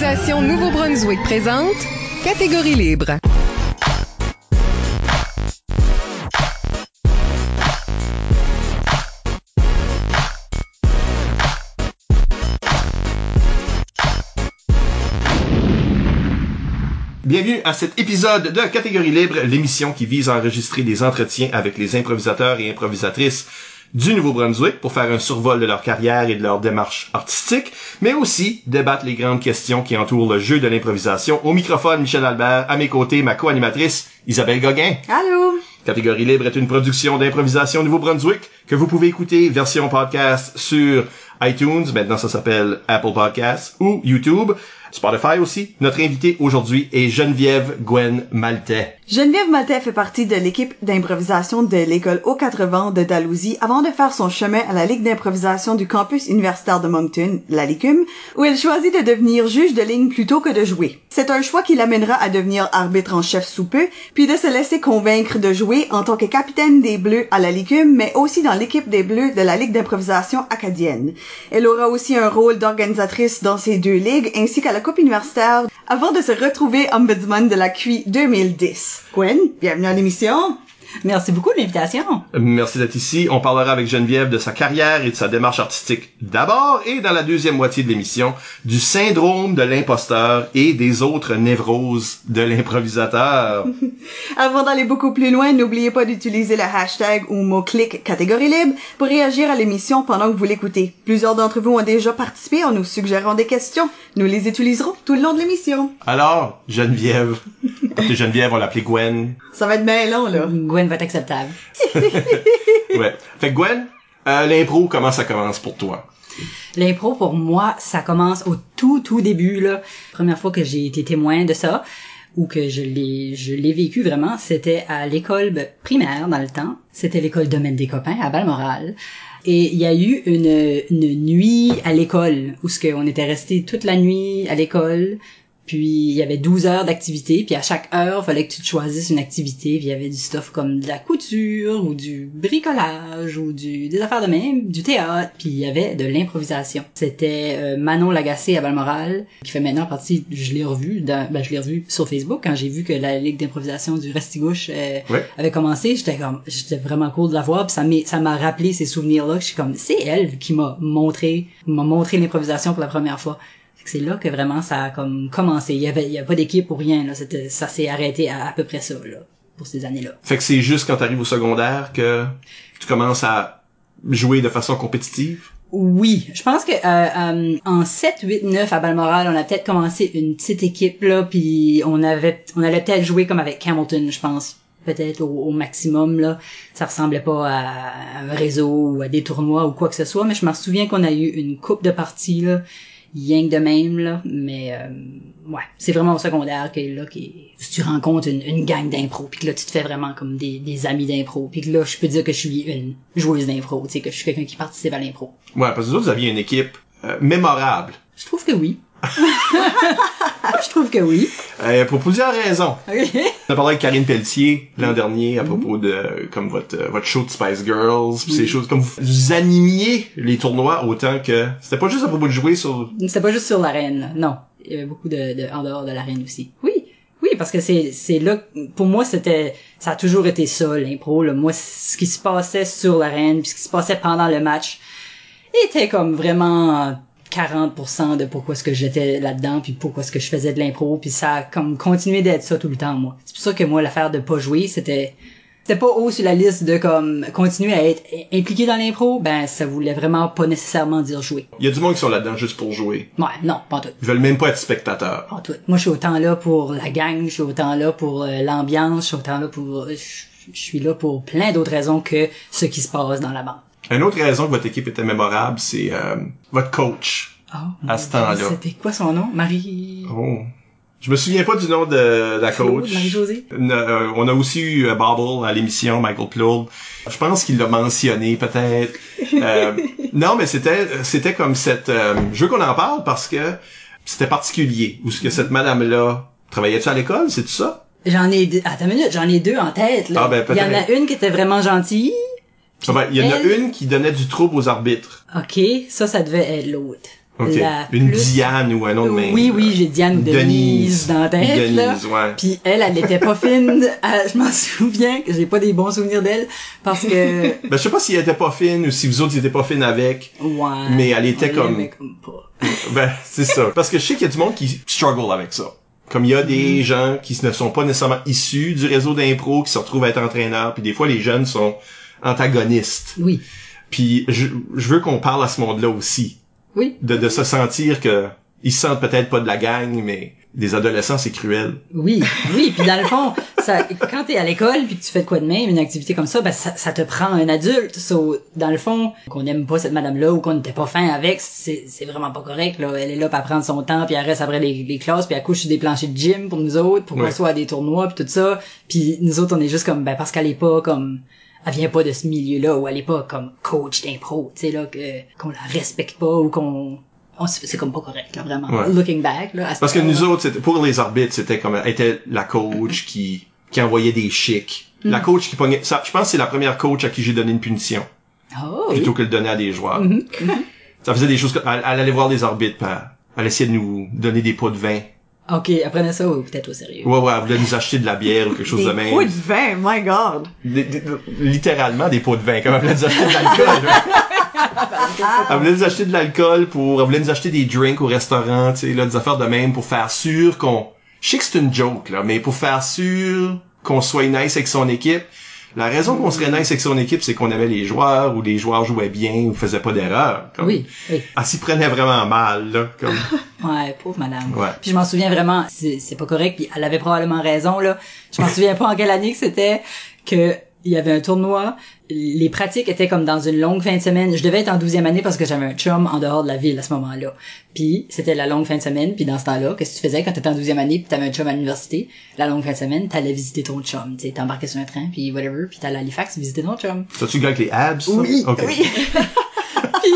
Nouveau-Brunswick présente Catégorie libre. Bienvenue à cet épisode de Catégorie Libre, l'émission qui vise à enregistrer des entretiens avec les improvisateurs et improvisatrices du Nouveau-Brunswick pour faire un survol de leur carrière et de leur démarche artistique, mais aussi débattre les grandes questions qui entourent le jeu de l'improvisation. Au microphone, Michel Albert, à mes côtés, ma co-animatrice, Isabelle Gauguin. Allô? Catégorie Libre est une production d'improvisation Nouveau-Brunswick que vous pouvez écouter version podcast sur iTunes, maintenant ça s'appelle Apple Podcasts, ou YouTube. Spotify aussi. Notre invité aujourd'hui est Geneviève Gwen Maltais. Geneviève Maltais fait partie de l'équipe d'improvisation de l'école Aux-Quatre-Vents de Dalhousie avant de faire son chemin à la Ligue d'improvisation du campus universitaire de Moncton, la LICUM, où elle choisit de devenir juge de ligne plutôt que de jouer. C'est un choix qui l'amènera à devenir arbitre en chef sous peu, puis de se laisser convaincre de jouer en tant que capitaine des Bleus à la LICUM, mais aussi dans l'équipe des Bleus de la Ligue d'improvisation acadienne. Elle aura aussi un rôle d'organisatrice dans ces deux ligues, ainsi qu'à la Coupe universitaire, avant de se retrouver ombudsman de la QI 2010. Gwen, bienvenue à l'émission. Merci beaucoup de l'invitation. Merci d'être ici. On parlera avec Geneviève de sa carrière et de sa démarche artistique d'abord et dans la deuxième moitié de l'émission du syndrome de l'imposteur et des autres névroses de l'improvisateur. Avant d'aller beaucoup plus loin, n'oubliez pas d'utiliser le hashtag ou mot-clic catégorie libre pour réagir à l'émission pendant que vous l'écoutez. Plusieurs d'entre vous ont déjà participé en nous suggérant des questions. Nous les utiliserons tout le long de l'émission. Alors, Geneviève. Parce Geneviève, on l'appelait Gwen. Ça va être bien long, là. Gwen va être acceptable. ouais. Fait que Gwen, euh, l'impro, comment ça commence pour toi? L'impro, pour moi, ça commence au tout, tout début, là. Première fois que j'ai été témoin de ça, ou que je l'ai, je l'ai vécu vraiment, c'était à l'école primaire, dans le temps. C'était l'école Domaine des copains, à Balmoral. Et il y a eu une, une nuit à l'école, où ce qu'on était resté toute la nuit à l'école, puis il y avait 12 heures d'activité, puis à chaque heure, fallait que tu te choisisses une activité, puis il y avait du stuff comme de la couture ou du bricolage ou du des affaires de même, du théâtre, puis il y avait de l'improvisation. C'était euh, Manon Lagacé à Balmoral qui fait maintenant partie, je l'ai revu dans, ben je l'ai revu sur Facebook quand j'ai vu que la ligue d'improvisation du Restigouche euh, Ouais. avait commencé, j'étais comme j'étais vraiment cool de la voir, puis ça m'a ça m'a rappelé ces souvenirs là, je suis comme c'est elle qui m'a montré m'a montré l'improvisation pour la première fois. Fait que c'est là que vraiment ça a comme commencé. Il y avait, il y pas d'équipe ou rien, là. C'était, ça s'est arrêté à, à peu près ça, là, pour ces années-là. Fait que c'est juste quand t'arrives au secondaire que tu commences à jouer de façon compétitive? Oui, je pense que euh, euh, en 7, 8, 9 à Balmoral, on a peut-être commencé une petite équipe là, puis on avait, on allait peut-être jouer comme avec Hamilton, je pense, peut-être au, au maximum là. Ça ressemblait pas à un réseau ou à des tournois ou quoi que ce soit, mais je me souviens qu'on a eu une coupe de parties là, rien que de même là, mais euh, ouais, c'est vraiment au secondaire que là que tu rencontres une, une gang d'impro, puis que là tu te fais vraiment comme des, des amis d'impro, puis que là je peux dire que je suis une joueuse d'impro, tu sais que je suis quelqu'un qui participe à l'impro. Ouais, parce que vous autres, vous aviez une équipe euh, mémorable. Je trouve que oui. je trouve que oui. Euh, pour plusieurs raisons. Ok. On a parlé avec Karine Pelletier l'an dernier à propos de comme votre euh, votre show de Spice Girls, pis ces choses comme vous, vous animiez les tournois autant que c'était pas juste à propos de jouer sur C'était pas juste sur l'arène, non. Il y avait beaucoup de, de en dehors de l'arène aussi. Oui, oui, parce que c'est c'est là pour moi c'était ça a toujours été ça l'impro. Moi, ce qui se passait sur l'arène, puis ce qui se passait pendant le match, était comme vraiment 40% de pourquoi est-ce que j'étais là-dedans, puis pourquoi est-ce que je faisais de l'impro, puis ça a comme continué d'être ça tout le temps moi. C'est pour ça que moi l'affaire de pas jouer, c'était c'était pas haut sur la liste de comme continuer à être impliqué dans l'impro, ben ça voulait vraiment pas nécessairement dire jouer. Il y a du monde qui sont là-dedans juste pour jouer. Ouais, non, pas tout. Ils veulent même pas être spectateurs. Pas tout. Moi, je suis autant là pour la gang, je suis autant là pour euh, l'ambiance, je suis autant là pour... Je je suis là pour plein d'autres raisons que ce qui se passe dans la bande. Une autre raison que votre équipe était mémorable, c'est euh, votre coach. Oh, À ce temps-là. C'était quoi son nom? Marie... Oh. Je me souviens pas du nom de, de la coach. Marie-Josée? Euh, on a aussi eu euh, Bobble à l'émission, Michael Plourde. Je pense qu'il l'a mentionné, peut-être. Euh, non, mais c'était c'était comme cette... euh, je veux qu'on en parle parce que c'était particulier. Où ce que cette madame-là... Travaillait-tu à l'école, c'est tout ça? J'en ai deux... Attends une minute, j'en ai deux en tête, là. Ah, ben, Il y en a une qui était vraiment gentille. Ah ben, Il y en a une qui donnait du trouble aux arbitres. OK, ça, ça devait être l'autre. Ok. la Une plus- Diane ou un de même. Oui, oui, j'ai Diane ou Denise, Denise. dans la tête, là. Denise, ouais. Puis elle, elle était pas fine. Elle- je m'en souviens que j'ai pas des bons souvenirs d'elle parce que Ben, je sais pas si elle était pas fine ou si vous autres, étaient pas fines avec. ouais. Mais elle était comme- l'aimait comme pas. Ben, c'est ça. Parce que je sais qu'il y a du monde qui struggle avec ça. Comme il y a des gens qui ne sont pas nécessairement issus du réseau d'impro, qui se retrouvent à être entraîneurs, puis des fois les jeunes sont antagonistes. Oui. Puis je, je veux qu'on parle à ce monde-là aussi. Oui. De, de se sentir que ils se sentent peut-être pas de la gang, mais des adolescents, c'est cruel. Oui, oui, puis dans le fond, ça, quand t'es à l'école puis que tu fais de quoi de même, une activité comme ça, ben ça, ça te prend un adulte. So, dans le fond, qu'on aime pas cette madame-là ou qu'on n'était pas fin avec, c'est c'est vraiment pas correct. Là, elle est là pour prendre son temps, puis elle reste après les, les classes, puis elle couche sur des planchers de gym pour nous autres, pour Ouais. qu'on soit à des tournois puis tout ça. Puis nous autres, on est juste comme ben parce qu'elle est pas comme elle vient pas de ce milieu-là ou elle est pas comme coach d'impro, tu sais là que qu'on la respecte pas ou qu'on c'est comme pas correct là vraiment Ouais. looking back là à Parce que nous autres, pour les arbitres, c'était comme elle était la coach qui qui envoyait des chics. La coach qui pognait ça, je pense que c'est la première coach à qui j'ai donné une punition oh, oui. plutôt que de le donner à des joueurs. Mhm. Ça faisait des choses elle, elle allait voir des arbitres, elle, elle essayait de nous donner des pots de vin. Ok, elle prenait ça ou peut-être au sérieux. Ouais ouais, elle voulait nous acheter de la bière ou quelque chose Des de même. pots de vin, my god. Des- des- littéralement des pots de vin, comme elle voulait nous acheter de l'alcool. elle voulait nous acheter de l'alcool pour, elle voulait nous acheter des drinks au restaurant, tu sais, là, des affaires de même pour faire sûr qu'on, je sais que c'est une joke, là, mais pour faire sûr qu'on soit nice avec son équipe. La raison qu'on serait nice avec son équipe, c'est qu'on aimait les joueurs, ou les joueurs jouaient bien, ou faisaient pas d'erreur. Comme- Oui, oui. Elle s'y prenait vraiment mal, là, comme, Ouais, pauvre madame. Ouais. Puis je m'en souviens vraiment, c'est c'est pas correct, puis elle avait probablement raison, là. Je m'en souviens pas en quelle année que c'était, que il y avait un tournoi, les pratiques étaient comme dans une longue fin de semaine. Je devais être en douzième année parce que j'avais un chum en dehors de la ville à ce moment-là. Puis c'était la longue fin de semaine, puis dans ce temps-là, qu'est-ce que tu faisais quand t'étais en douzième année puis t'avais un chum à l'université? La longue fin de semaine, t'allais visiter ton chum, tu t'embarquais sur un train, puis whatever, puis t'allais à Halifax visiter ton chum. t'as-tu le gars avec les abs? ça? Oui, Ok. oui. puis,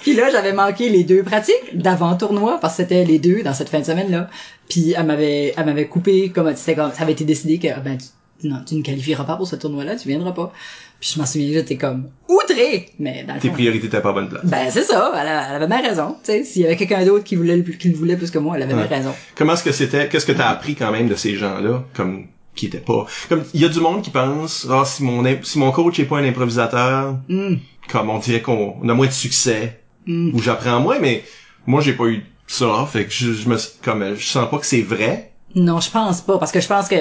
puis là, j'avais manqué les deux pratiques d'avant tournoi parce que c'était les deux dans cette fin de semaine là. Puis elle m'avait elle m'avait coupé comme c'était comme ça avait été décidé que ah ben tu, non, tu ne qualifieras pas pour ce tournoi là, tu viendras pas. Puis je m'en souviens, j'étais comme outré, mais dans le Tes fond, priorités étaient pas à bonne place. ben c'est ça, elle, a- elle avait bien raison, tu sais, s'il y avait quelqu'un d'autre qui voulait le plus- qui le voulait plus que moi, elle avait Ouais. bien raison. Comment est-ce que c'était Qu'est-ce que t'as appris quand même de ces gens-là comme qui étaient pas? Comme il y a du monde qui pense ah si mon si mon coach est pas un improvisateur Hum, comme on dirait qu'on on a moins de succès hum. ou j'apprends moins mais moi j'ai pas eu ça fait que je, je me comme je sens pas que c'est vrai Non, je pense pas, parce que je pense que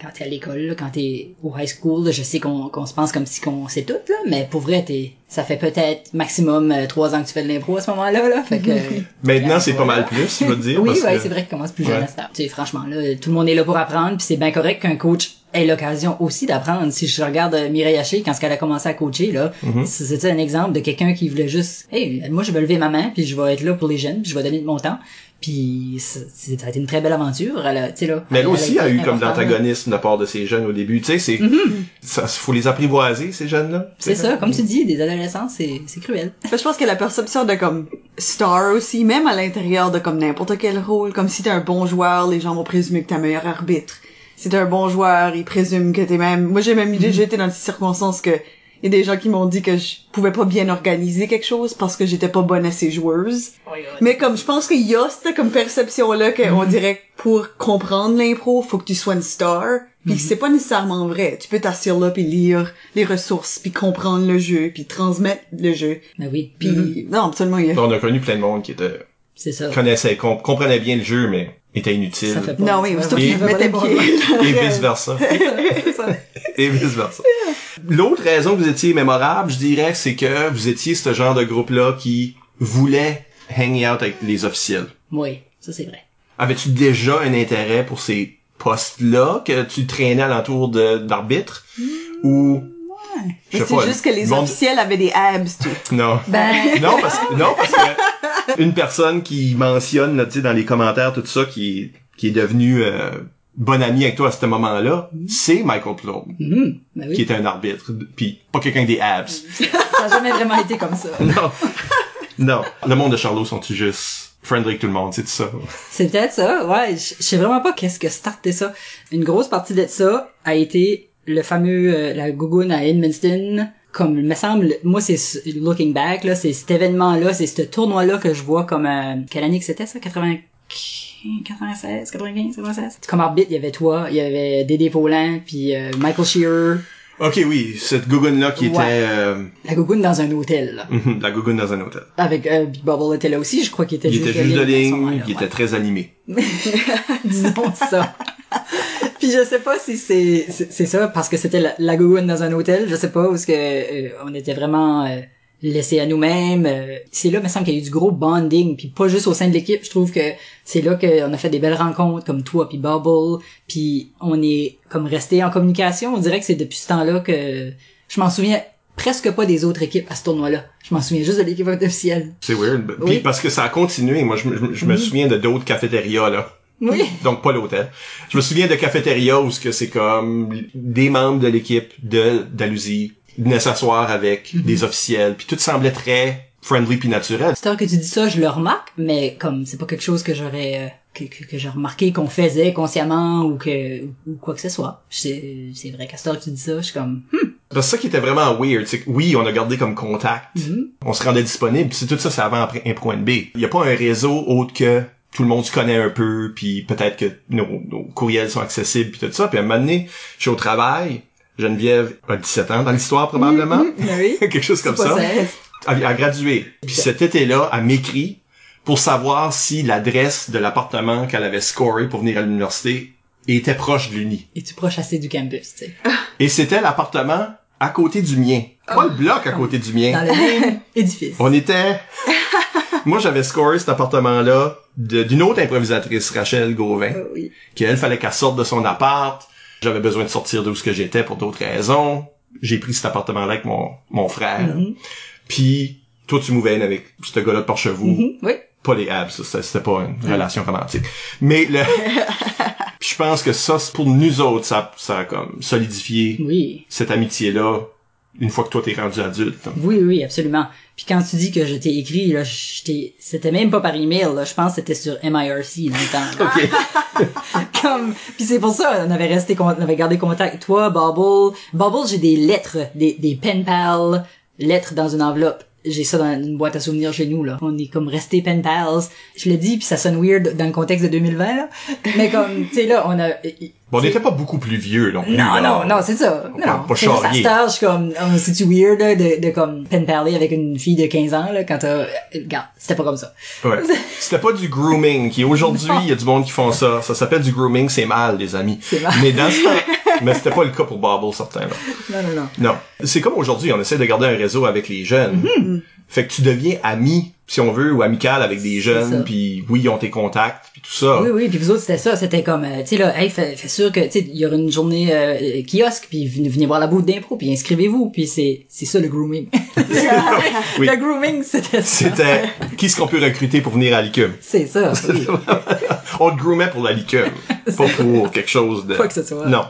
quand t'es à l'école, là, quand t'es au high school, là, je sais qu'on qu'on se pense comme si qu'on sait tout, là, mais pour vrai, t'es, ça fait peut-être maximum euh, trois ans que tu fais de l'impro à ce moment-là, là, fait que... maintenant c'est pas mal plus je veux dire oui, parce ouais, que- c'est vrai qu'il commence plus jeune Ouais. à heure. Tu sais, franchement, là, tout le monde est là pour apprendre, puis c'est bien correct qu'un coach ait l'occasion aussi d'apprendre. Si je regarde euh, Mireille Haché, quand elle a commencé à coacher, là, Mhm. c'est- c'était un exemple de quelqu'un qui voulait juste, hey, moi, je vais lever ma main, puis je vais être là pour les jeunes, puis je vais donner de mon temps. Puis ça a été une très belle aventure, elle a, tu sais, là. mais elle aussi a été eu comme d'antagonisme de la part de ces jeunes au début tu sais c'est ça faut les apprivoiser ces jeunes là Mm-hmm. C'est ça, comme tu dis, des adolescents, c'est c'est cruel. Ben, je pense que la perception de comme star aussi, même à l'intérieur de comme n'importe quel rôle, comme si t'es un bon joueur, les gens vont présumer que t'es un meilleur arbitre. Si t'es un bon joueur, ils présument que t'es même... Moi, j'ai même déjà été dans des circonstances que il y a des gens qui m'ont dit que je pouvais pas bien organiser quelque chose parce que j'étais pas bonne assez joueuse. Mais comme je pense qu'il y a cette comme perception là qu'on dirait que pour comprendre l'impro, faut que tu sois une star. Puis c'est pas nécessairement vrai. Tu peux t'asseoir là puis lire les ressources puis comprendre le jeu puis transmettre le jeu. Ben oui. Puis Mhm. non, absolument il y a... on a connu plein de monde qui était C'est ça. connaissait com- comprenait bien le jeu mais était inutile Ça fait pas. Non, oui, pied. et vice versa C'est ça. et vice versa. L'autre raison que vous étiez mémorable, je dirais, c'est que vous étiez ce genre de groupe-là qui voulait hang out avec les officiels. Oui, ça c'est vrai. Avais-tu déjà un intérêt pour ces postes-là que tu traînais alentour de d'arbitre ou je Mais sais c'est juste que les monde- officiels avaient des abs, tu. non Ben, non parce que non parce que une personne qui mentionne là, tu sais dans les commentaires tout ça qui qui est devenue euh, bonne amie avec toi à ce moment-là, c'est Michael Plourde mhm, ben oui. qui était un arbitre puis pas quelqu'un avec des abs. Ça a jamais vraiment été comme ça. Non. non. Le monde de Charlot sont-ils juste friendly avec tout le monde, c'est tout ça. C'est peut-être ça, ouais. Je sais vraiment pas qu'est-ce que starté ça. Une grosse partie de ça a été le fameux, euh, la gougoune à Edmundston comme il me semble moi c'est ce- looking back là c'est cet événement là c'est ce tournoi là que je vois comme euh, quelle année que c'était ça? 80 96 95 96 comme arbitre il y avait toi il y avait Dédé Paulin puis euh, Michael Shearer Ok, oui, cette gougoune-là qui était euh, la gougoune dans un hôtel là. mhm, la gougoune dans un hôtel. avec euh, Big Bubble était là aussi je crois qu'il était Il juste était juste de ligne, il ouais. était très animé. disons ça. Puis je sais pas si c'est c'est ça parce que c'était la, la gougoune dans un hôtel, je sais pas où ce que euh, on était vraiment euh, laissés à nous-mêmes. euh. c'est là, il me semble qu'il y a eu du gros bonding, puis pas juste au sein de l'équipe. Je trouve que c'est là qu'on a fait des belles rencontres comme toi puis Bubble, puis on est comme resté en communication. On dirait que c'est depuis ce temps-là que je m'en souviens presque pas des autres équipes à ce tournoi-là. Je m'en souviens juste de l'équipe officielle. C'est weird. Puis Oui. parce que ça a continué. Moi, je, me- je me- je me souviens de d'autres cafétérias, là. Oui. Donc, pas l'hôtel. Je me souviens de cafétérias où ce que c'est comme des membres de l'équipe de d'Alousie venaient s'asseoir avec Mhm. des officiels, puis tout semblait très friendly puis naturel. C'est que tu dis ça, je le remarque, mais comme c'est pas quelque chose que j'aurais euh, que, que, que j'ai remarqué qu'on faisait consciemment ou que ou quoi que ce soit. C'est c'est vrai qu'à heure que tu dis ça, je suis comme hmm, Parce que ça qui était vraiment weird, c'est que oui, on a gardé comme contact, mhm. on se rendait disponible, puis c'est tout ça, c'est avant après un point B. Il y a pas un réseau autre que tout le monde se connaît un peu, puis peut-être que nos, nos courriels sont accessibles, puis tout ça. Puis à un moment donné, je suis au travail, Geneviève a 17 ans dans l'histoire probablement, Mhm, oui. quelque chose comme ça. 16. Elle a gradué. Puis cet été-là, elle m'écrit pour savoir si l'adresse de l'appartement qu'elle avait scoré pour venir à l'université était proche de l'uni. Et tu proches assez du campus, tu sais? Et c'était l'appartement à côté du mien. Pas le bloc à côté du mien. Dans le même édifice. On était... Moi, j'avais scoré cet appartement-là d'une autre improvisatrice, Rachel Gauvin, Euh, oui. qu'elle fallait qu'elle sorte de son appart. J'avais besoin de sortir d'où ce que j'étais pour d'autres raisons. J'ai pris cet appartement-là avec mon, mon frère. Mhm. Puis, toi, tu m'ouvelles avec ce gars-là de Porchevaux. Mhm, Oui. Pas les abs, c'était- pas une relation romantique. Mais le... Je pense que ça, c'est pour nous autres, ça, ça a comme solidifié Oui. cette amitié-là une fois que toi t'es rendu adulte. Oui, oui, absolument. Puis quand tu dis que je t'ai écrit, là, c'était même pas par email, là. Je pense que c'était sur MIRC dans le temps. OK. comme puis c'est pour ça on avait resté on avait gardé contact toi Bubble Bubble j'ai des lettres des des pen pals lettres dans une enveloppe j'ai ça dans une boîte à souvenirs chez nous là on est comme resté pen pals je le dis puis ça sonne weird dans le contexte de 2020 là mais comme tu sais là on a Bon, on n'était pas beaucoup plus vieux, plus, non, là. non, non, c'est ça. On Non, pas charrier. suis comme, oh, c'est-tu weird, là, de, de, comme, pen parler avec une fille de 15 ans, là, quand t'as, euh, regarde, c'était pas comme ça. Ouais. C'était pas du grooming, qui aujourd'hui, il y a du monde qui font ça. Ça s'appelle du grooming, c'est mal, les amis. C'est mal. Mais dans ce temps, mais c'était pas le cas pour Bobble, certains, là. Non, non, non. Non. C'est comme aujourd'hui, on essaie de garder un réseau avec les jeunes. Mm-hmm. Fait que tu deviens ami, si on veut, ou amical avec des jeunes, puis oui, ils ont tes contacts, puis tout ça. Oui, oui, puis vous autres, c'était ça, c'était comme, euh, tu sais, là, hey, fais, fais sûr que, tu sais, il y aura une journée euh, kiosque, puis venez, venez voir la bouche d'impro, puis inscrivez-vous, puis c'est, c'est ça le grooming. Oui. Le grooming, c'était ça. C'était qui est-ce qu'on peut recruter pour venir à l'ICUM? C'est ça, oui. on te groomait pour la LICUM, pas pour quelque chose de... Quoi que ce soit. Non.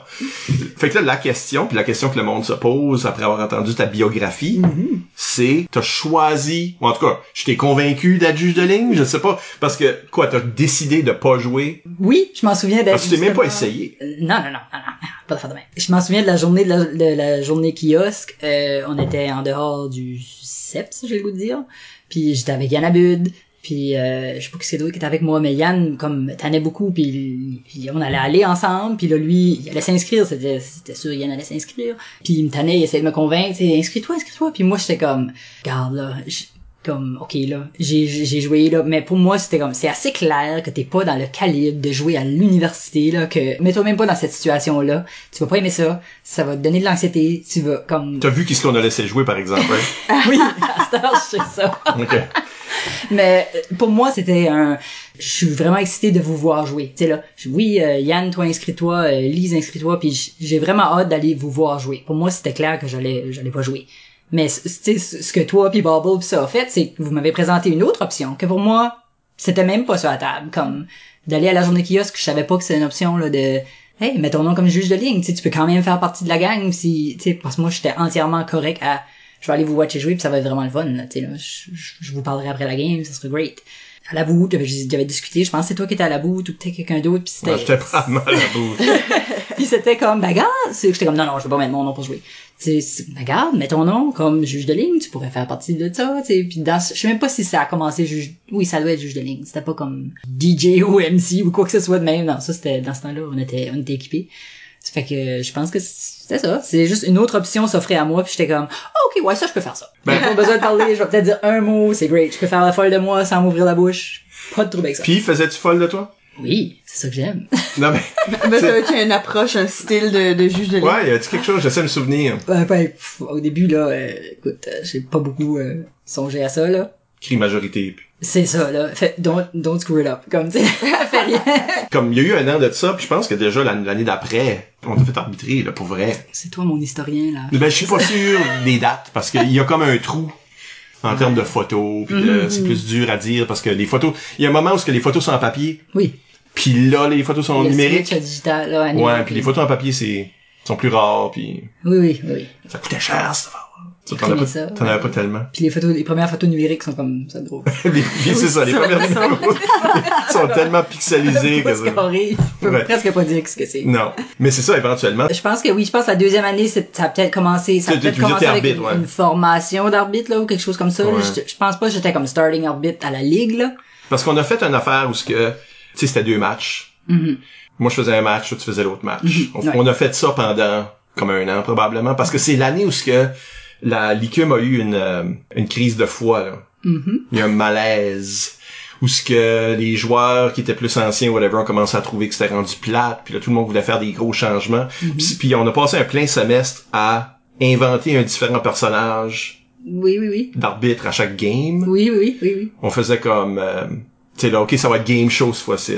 Fait que là, la question, puis la question que le monde se pose après avoir entendu ta biographie, Mm-hmm. c'est, t'as choisi, ou en tout cas, je t'ai convaincu d'être juge de ligne, je sais pas, parce que, quoi, t'as décidé de pas jouer, Oui, je m'en souviens d'être. parce que tu t'es même pas essayé. Euh, Non, non, non, non, non, pas d'affaire de même. Je m'en souviens de la journée de la, de la journée kiosque. Euh, on était en dehors du SEPS, j'ai le goût de dire. Puis j'étais avec Yann Abud. Puis euh, je sais pas qui c'est d'autre qui était avec moi, mais Yann comme tannait beaucoup. Puis, puis on allait aller ensemble. Puis là lui, il allait s'inscrire. C'était c'était sûr, Yann allait s'inscrire. Puis il me tannait, il essayait de me convaincre. Inscris-toi, inscris-toi. Puis moi j'étais comme, garde là. Comme ok là j'ai j'ai joué là. Mais pour moi c'était comme c'est assez clair que t'es pas dans le calibre de jouer à l'université là que mets-toi même pas dans cette situation là tu vas pas aimer ça. Ça va te donner de l'anxiété. Tu vas comme T'as vu qu'est-ce qu'on a laissé jouer, par exemple, hein? oui à cette heure je sais ça. Ok. mais pour moi c'était un je suis vraiment excitée de vous voir jouer. Tu sais là oui euh, Yann toi inscris-toi euh, Lise inscris-toi puis j'ai vraiment hâte d'aller vous voir jouer. Pour moi c'était clair que j'allais j'allais pas jouer mais ce que toi puis Bubble pis ça a fait c'est que vous m'avez présenté une autre option que pour moi c'était même pas sur la table comme d'aller à la journée kiosque je savais pas que c'était une option là de hey mets ton nom comme juge de ligne tu sais tu peux quand même faire partie de la gang si tu sais parce que moi j'étais entièrement correct à je vais aller vous watcher jouer puis ça va être vraiment le fun là, tu sais là je, vous parlerai après la game ça serait great à la bout j'avais discuté je pense que c'est toi qui étais à la bout ou peut-être quelqu'un d'autre puis c'était Moi, J'étais pas mal à bout. Puis c'était comme, regarde, c'est- j'étais comme, non, non, je vais pas mettre mon nom pour jouer. C'est, c'est- bah regarde, mets ton nom comme juge de ligne, tu pourrais faire partie de ça, tu sais. Puis dans, je sais même pas si ça a commencé juge, oui, ça doit être juge de ligne. C'était pas comme DJ ou MC ou quoi que ce soit de même. Non, ça c'était, dans ce temps-là, on était, on était équipés. Ça fait que je pense que c'était ça. C'est juste une autre option s'offrait à moi, puis j'étais comme, ah, ok, ouais, ça, je peux faire ça. Ben- pas besoin de parler, je vais peut-être dire un mot, c'est great. Je peux faire la folle de moi sans m'ouvrir la bouche. Pas de trouble avec ça. Puis, faisais-tu folle de toi? Oui, c'est ça que j'aime. Non, mais, Mais t'as-tu une approche, un style de, de juge de ligne? ouais, y a-tu quelque chose? J'essaie de me souvenir. Ben, pff, au début, là, euh, écoute, euh, j'ai pas beaucoup euh, songé à ça, là. Crie majorité. puis- C'est ça, là. Fait, don't, don't screw it up. Comme, tu sais, fais rien. Comme, il y a eu un an de ça, puis je pense que déjà l'année d'après, on a fait arbitrer, là, pour vrai. C'est toi mon historien, là. Ben, je suis pas sûr des dates, parce qu'il y a comme un trou en termes de photos, puis de- c'est plus dur à dire, parce que les photos, il y a un moment où ce que les photos sont en papier, Oui. puis là, les photos sont Le numériques. à digital, là, à Ouais, puis les photos en papier, c'est sont plus rares, puis Oui, oui, oui. ça coûtait cher, cette affaire. J'ai T'en as ça, avais pas tellement. Puis les photos, les premières photos numériques sont comme ça drôle. les, c'est ça, les premières photos sont tellement pixelisées que ça. carré. Je peux Ouais. presque pas dire ce que c'est. Non. Mais c'est ça, éventuellement. Je pense que oui, je pense que la deuxième année, ça a peut-être commencé, ça a Tu- tu- peut-être tu commencé avec arbitre, une, ouais. une formation d'arbitre, là, ou quelque chose comme ça. Ouais. Je, je pense pas que j'étais comme starting arbitre à la ligue, là. Parce qu'on a fait une affaire où ce que, tu sais, c'était deux matchs. Mhm. Moi, je faisais un match, toi, tu faisais l'autre match. Mhm, on, ouais. on a fait ça pendant comme un an, probablement, parce que c'est l'année où ce que la Licume a eu une, euh, une crise de foi, là. Mhm. Il y a un malaise. Où ce que les joueurs qui étaient plus anciens, whatever, ont commencé à trouver que c'était rendu plate, puis là, tout le monde voulait faire des gros changements. Mhm. Puis, puis on a passé un plein semestre à inventer un différent personnage Oui, oui, oui. d'arbitre à chaque game. Oui, oui, oui, oui, on faisait comme euh, tu sais là ok ça va être game show cette fois-ci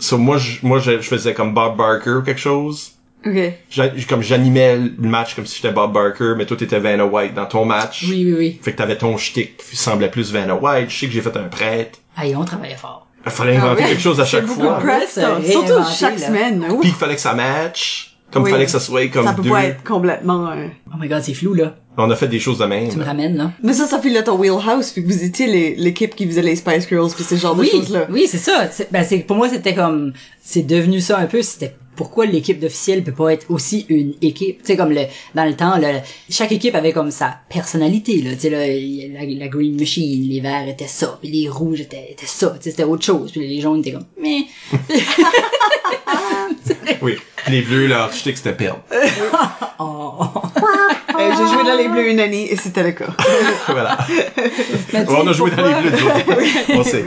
so moi je moi je, je faisais comme Bob Barker ou quelque chose Ok. J'a- comme j'animais le match comme si j'étais Bob Barker mais toi t'étais Vanna White dans ton match Oui, oui, oui. fait que t'avais ton shtick qui semblait plus Vanna White je sais que j'ai fait un prêtre Aïe, on travaillait fort. il fallait inventer Ah oui. quelque chose à chaque Beaucoup fois de. Surtout chaque là. semaine. Puis il fallait que ça match comme Oui. il fallait que ça soit comme ça peut deux pas être complètement... euh, Oh my god, c'est flou, là. on a fait des choses de même Tu me ramènes, là. Mais ça, ça fait là ton wheelhouse, puis que vous étiez les- l'équipe qui faisait les Spice Girls, puis ce genre Oui, de choses-là. oui, c'est ça. C'est- Ben, c'est, pour moi, c'était comme, c'est devenu ça un peu, c'était pourquoi l'équipe d'officiels peut pas être aussi une équipe? Tu sais, comme le, dans le temps, le, chaque équipe avait comme sa personnalité, là. Tu sais, là, il y a la, la green machine, les verts étaient ça, puis les rouges étaient, étaient ça, tu sais, c'était autre chose, puis les jaunes étaient comme, mais, oui les bleus leur shtick c'était perdre oh. Euh, J'ai joué dans les Bleus une année, et c'était le cas. voilà Mais tu on a sais, joué dans les pourquoi- bleus autres. on sait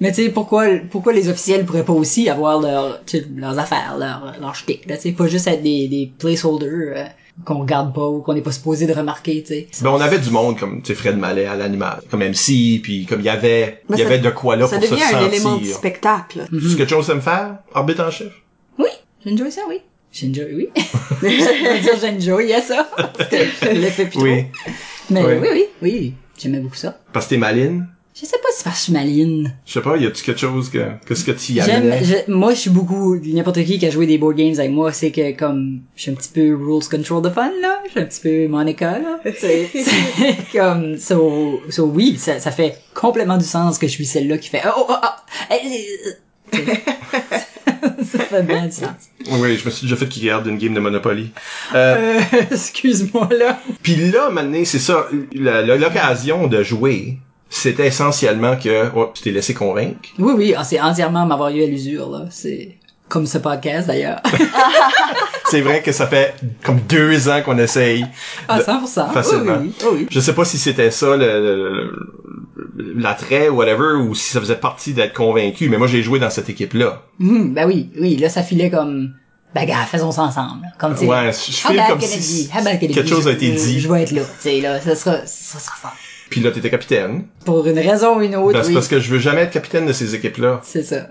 Mais tu sais, pourquoi, pourquoi les officiels pourraient pas aussi avoir leur, tu sais, leurs affaires, leur, leur shtick, là, tu sais, pas juste être des, des placeholders, euh, qu'on regarde pas ou qu'on n'est pas supposé de remarquer, tu sais. Ben, on avait du monde comme, tu sais, Fred Mallet à l'animal, comme MC, puis comme il y avait, il y ça- avait de quoi là ça pour se devient un élément de sentir. spectacle. C'est quelque chose à me faire? Arbitre en chef? Oui, j'enjoy ça, oui. J'enjoy, oui. je veux dire, j'enjoy ça. je l'ai fait plus Oui. Mais Oui. oui, oui, oui, j'aimais beaucoup ça. Parce que t'es maline? Je sais pas si c'est parce que je suis maline. Je sais pas, y a-tu quelque chose que, qu'est-ce que tu y amenais? je- moi, je suis beaucoup, n'importe qui qui a joué des board games avec moi, c'est que comme, je suis un petit peu rules control the fun, là. Je suis un petit peu Monica, là. C'est comme, so, so oui, ça, ça fait complètement du sens que je suis celle-là qui fait, oh, oh, oh, oh. ça fait bien du sens. Oui, je me suis déjà fait qu'il regarde une game de Monopoly. Euh, Euh, excuse-moi, là. Puis là, maintenant, c'est ça, l'occasion de jouer, c'était essentiellement que, oh, tu t'es laissé convaincre. Oui, oui, ah, c'est entièrement m'avoir eu à l'usure, là. C'est comme ce podcast, d'ailleurs. C'est vrai que ça fait comme deux ans qu'on essaye. Ah, de- 100%. facilement. Oui, oui, oui. Je sais pas si c'était ça le- l'attrait ou whatever ou si ça faisait partie d'être convaincu, mais moi j'ai joué dans cette équipe-là. Hum, ben oui, oui, là, ça filait comme, ben, gars, faisons ça ensemble. Comme, tu Ouais, je file comme si quelque chose a été dit. Je vais être là, tu sais, là, ça sera, ça sera fort. Puis là t'étais capitaine. Pour une raison ou une autre, Ben, c'est parce que je veux jamais être capitaine de ces équipes-là. C'est ça.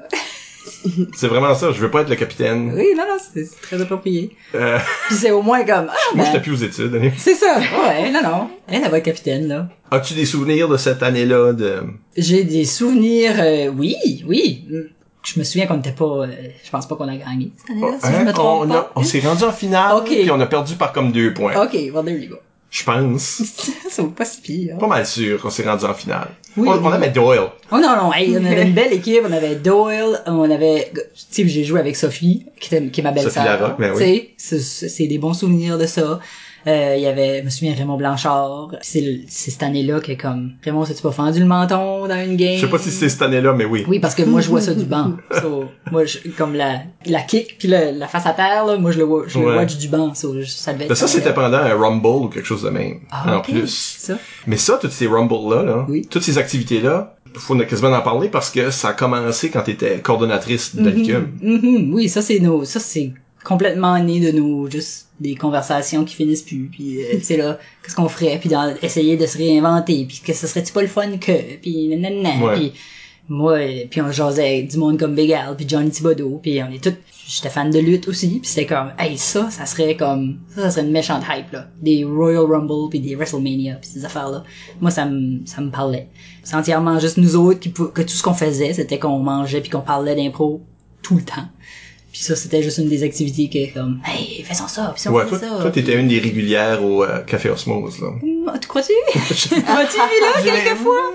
C'est vraiment ça, je veux pas être le capitaine. Oui, non, non, c'est très approprié. Euh, Puis c'est au moins comme, ah, moi ben, j'étais plus aux études. allez. c'est ça. Ouais, non, non. Elle, va être capitaine, là. As-tu des souvenirs de cette année-là de J'ai des souvenirs, euh, oui, oui. Je me souviens qu'on n'était pas, euh, je pense pas qu'on a gagné cette année-là, si je Hein? me trompe on, pas. on s'est rendu en finale Ok. puis on a perdu par comme deux points. Ok, well, there you go. Je pense. ça vaut pas si pire. Pas mal sûr qu'on s'est rendu en finale. Oui. on, on avait Doyle. Oh non, non, hey, on avait une belle équipe, on avait Doyle, on avait, tu sais, j'ai joué avec Sophie, qui, était, qui est ma belle-sœur. Sophie Larocque, ben oui. Tu sais, c'est des bons souvenirs de ça. Euh, il y avait, je me souviens, Raymond Blanchard. C'est c'est cette année-là que comme, Raymond, s'est-tu pas fendu le menton dans une game? Je sais pas si c'était cette année-là, mais oui. Oui, parce que moi, je vois ça du banc. So, moi, je, comme la, la kick puis la, la face à terre, là, moi, je le vois, je le watch du banc. So, je- ça devait être ça, c'était pendant un Rumble ou quelque chose de même. Ah, en plus. c'est Ça. Mais ça, toutes ces Rumbles-là, là, Oui. toutes ces activités-là, faut quasiment en parler parce que ça a commencé quand t'étais coordonnatrice d'Alicum. Mhm, oui, ça c'est nos, ça c'est complètement né de nos juste des conversations qui finissent plus puis euh, tu sais là qu'est-ce qu'on ferait puis dans, essayer de se réinventer puis que ce serait pas le fun que puis nanana Ouais. puis moi puis on jasait du monde comme Big Al puis Johnny Thibodeau puis on est tous j'étais fan de lutte aussi puis c'était comme hey ça ça serait comme ça ça serait une méchante hype là. Des Royal Rumble puis des WrestleMania puis ces affaires là moi ça me ça me parlait. C'est entièrement juste nous autres qui que tout ce qu'on faisait c'était qu'on mangeait puis qu'on parlait d'impro tout le temps puis ça, c'était juste une des activités que, comme, hey, faisons ça, puis ça, on Ouais, toi, ça. toi, t'étais une des régulières au euh, Café Osmose, là. Tu crois-tu? tu crois-tu, là, quelquefois?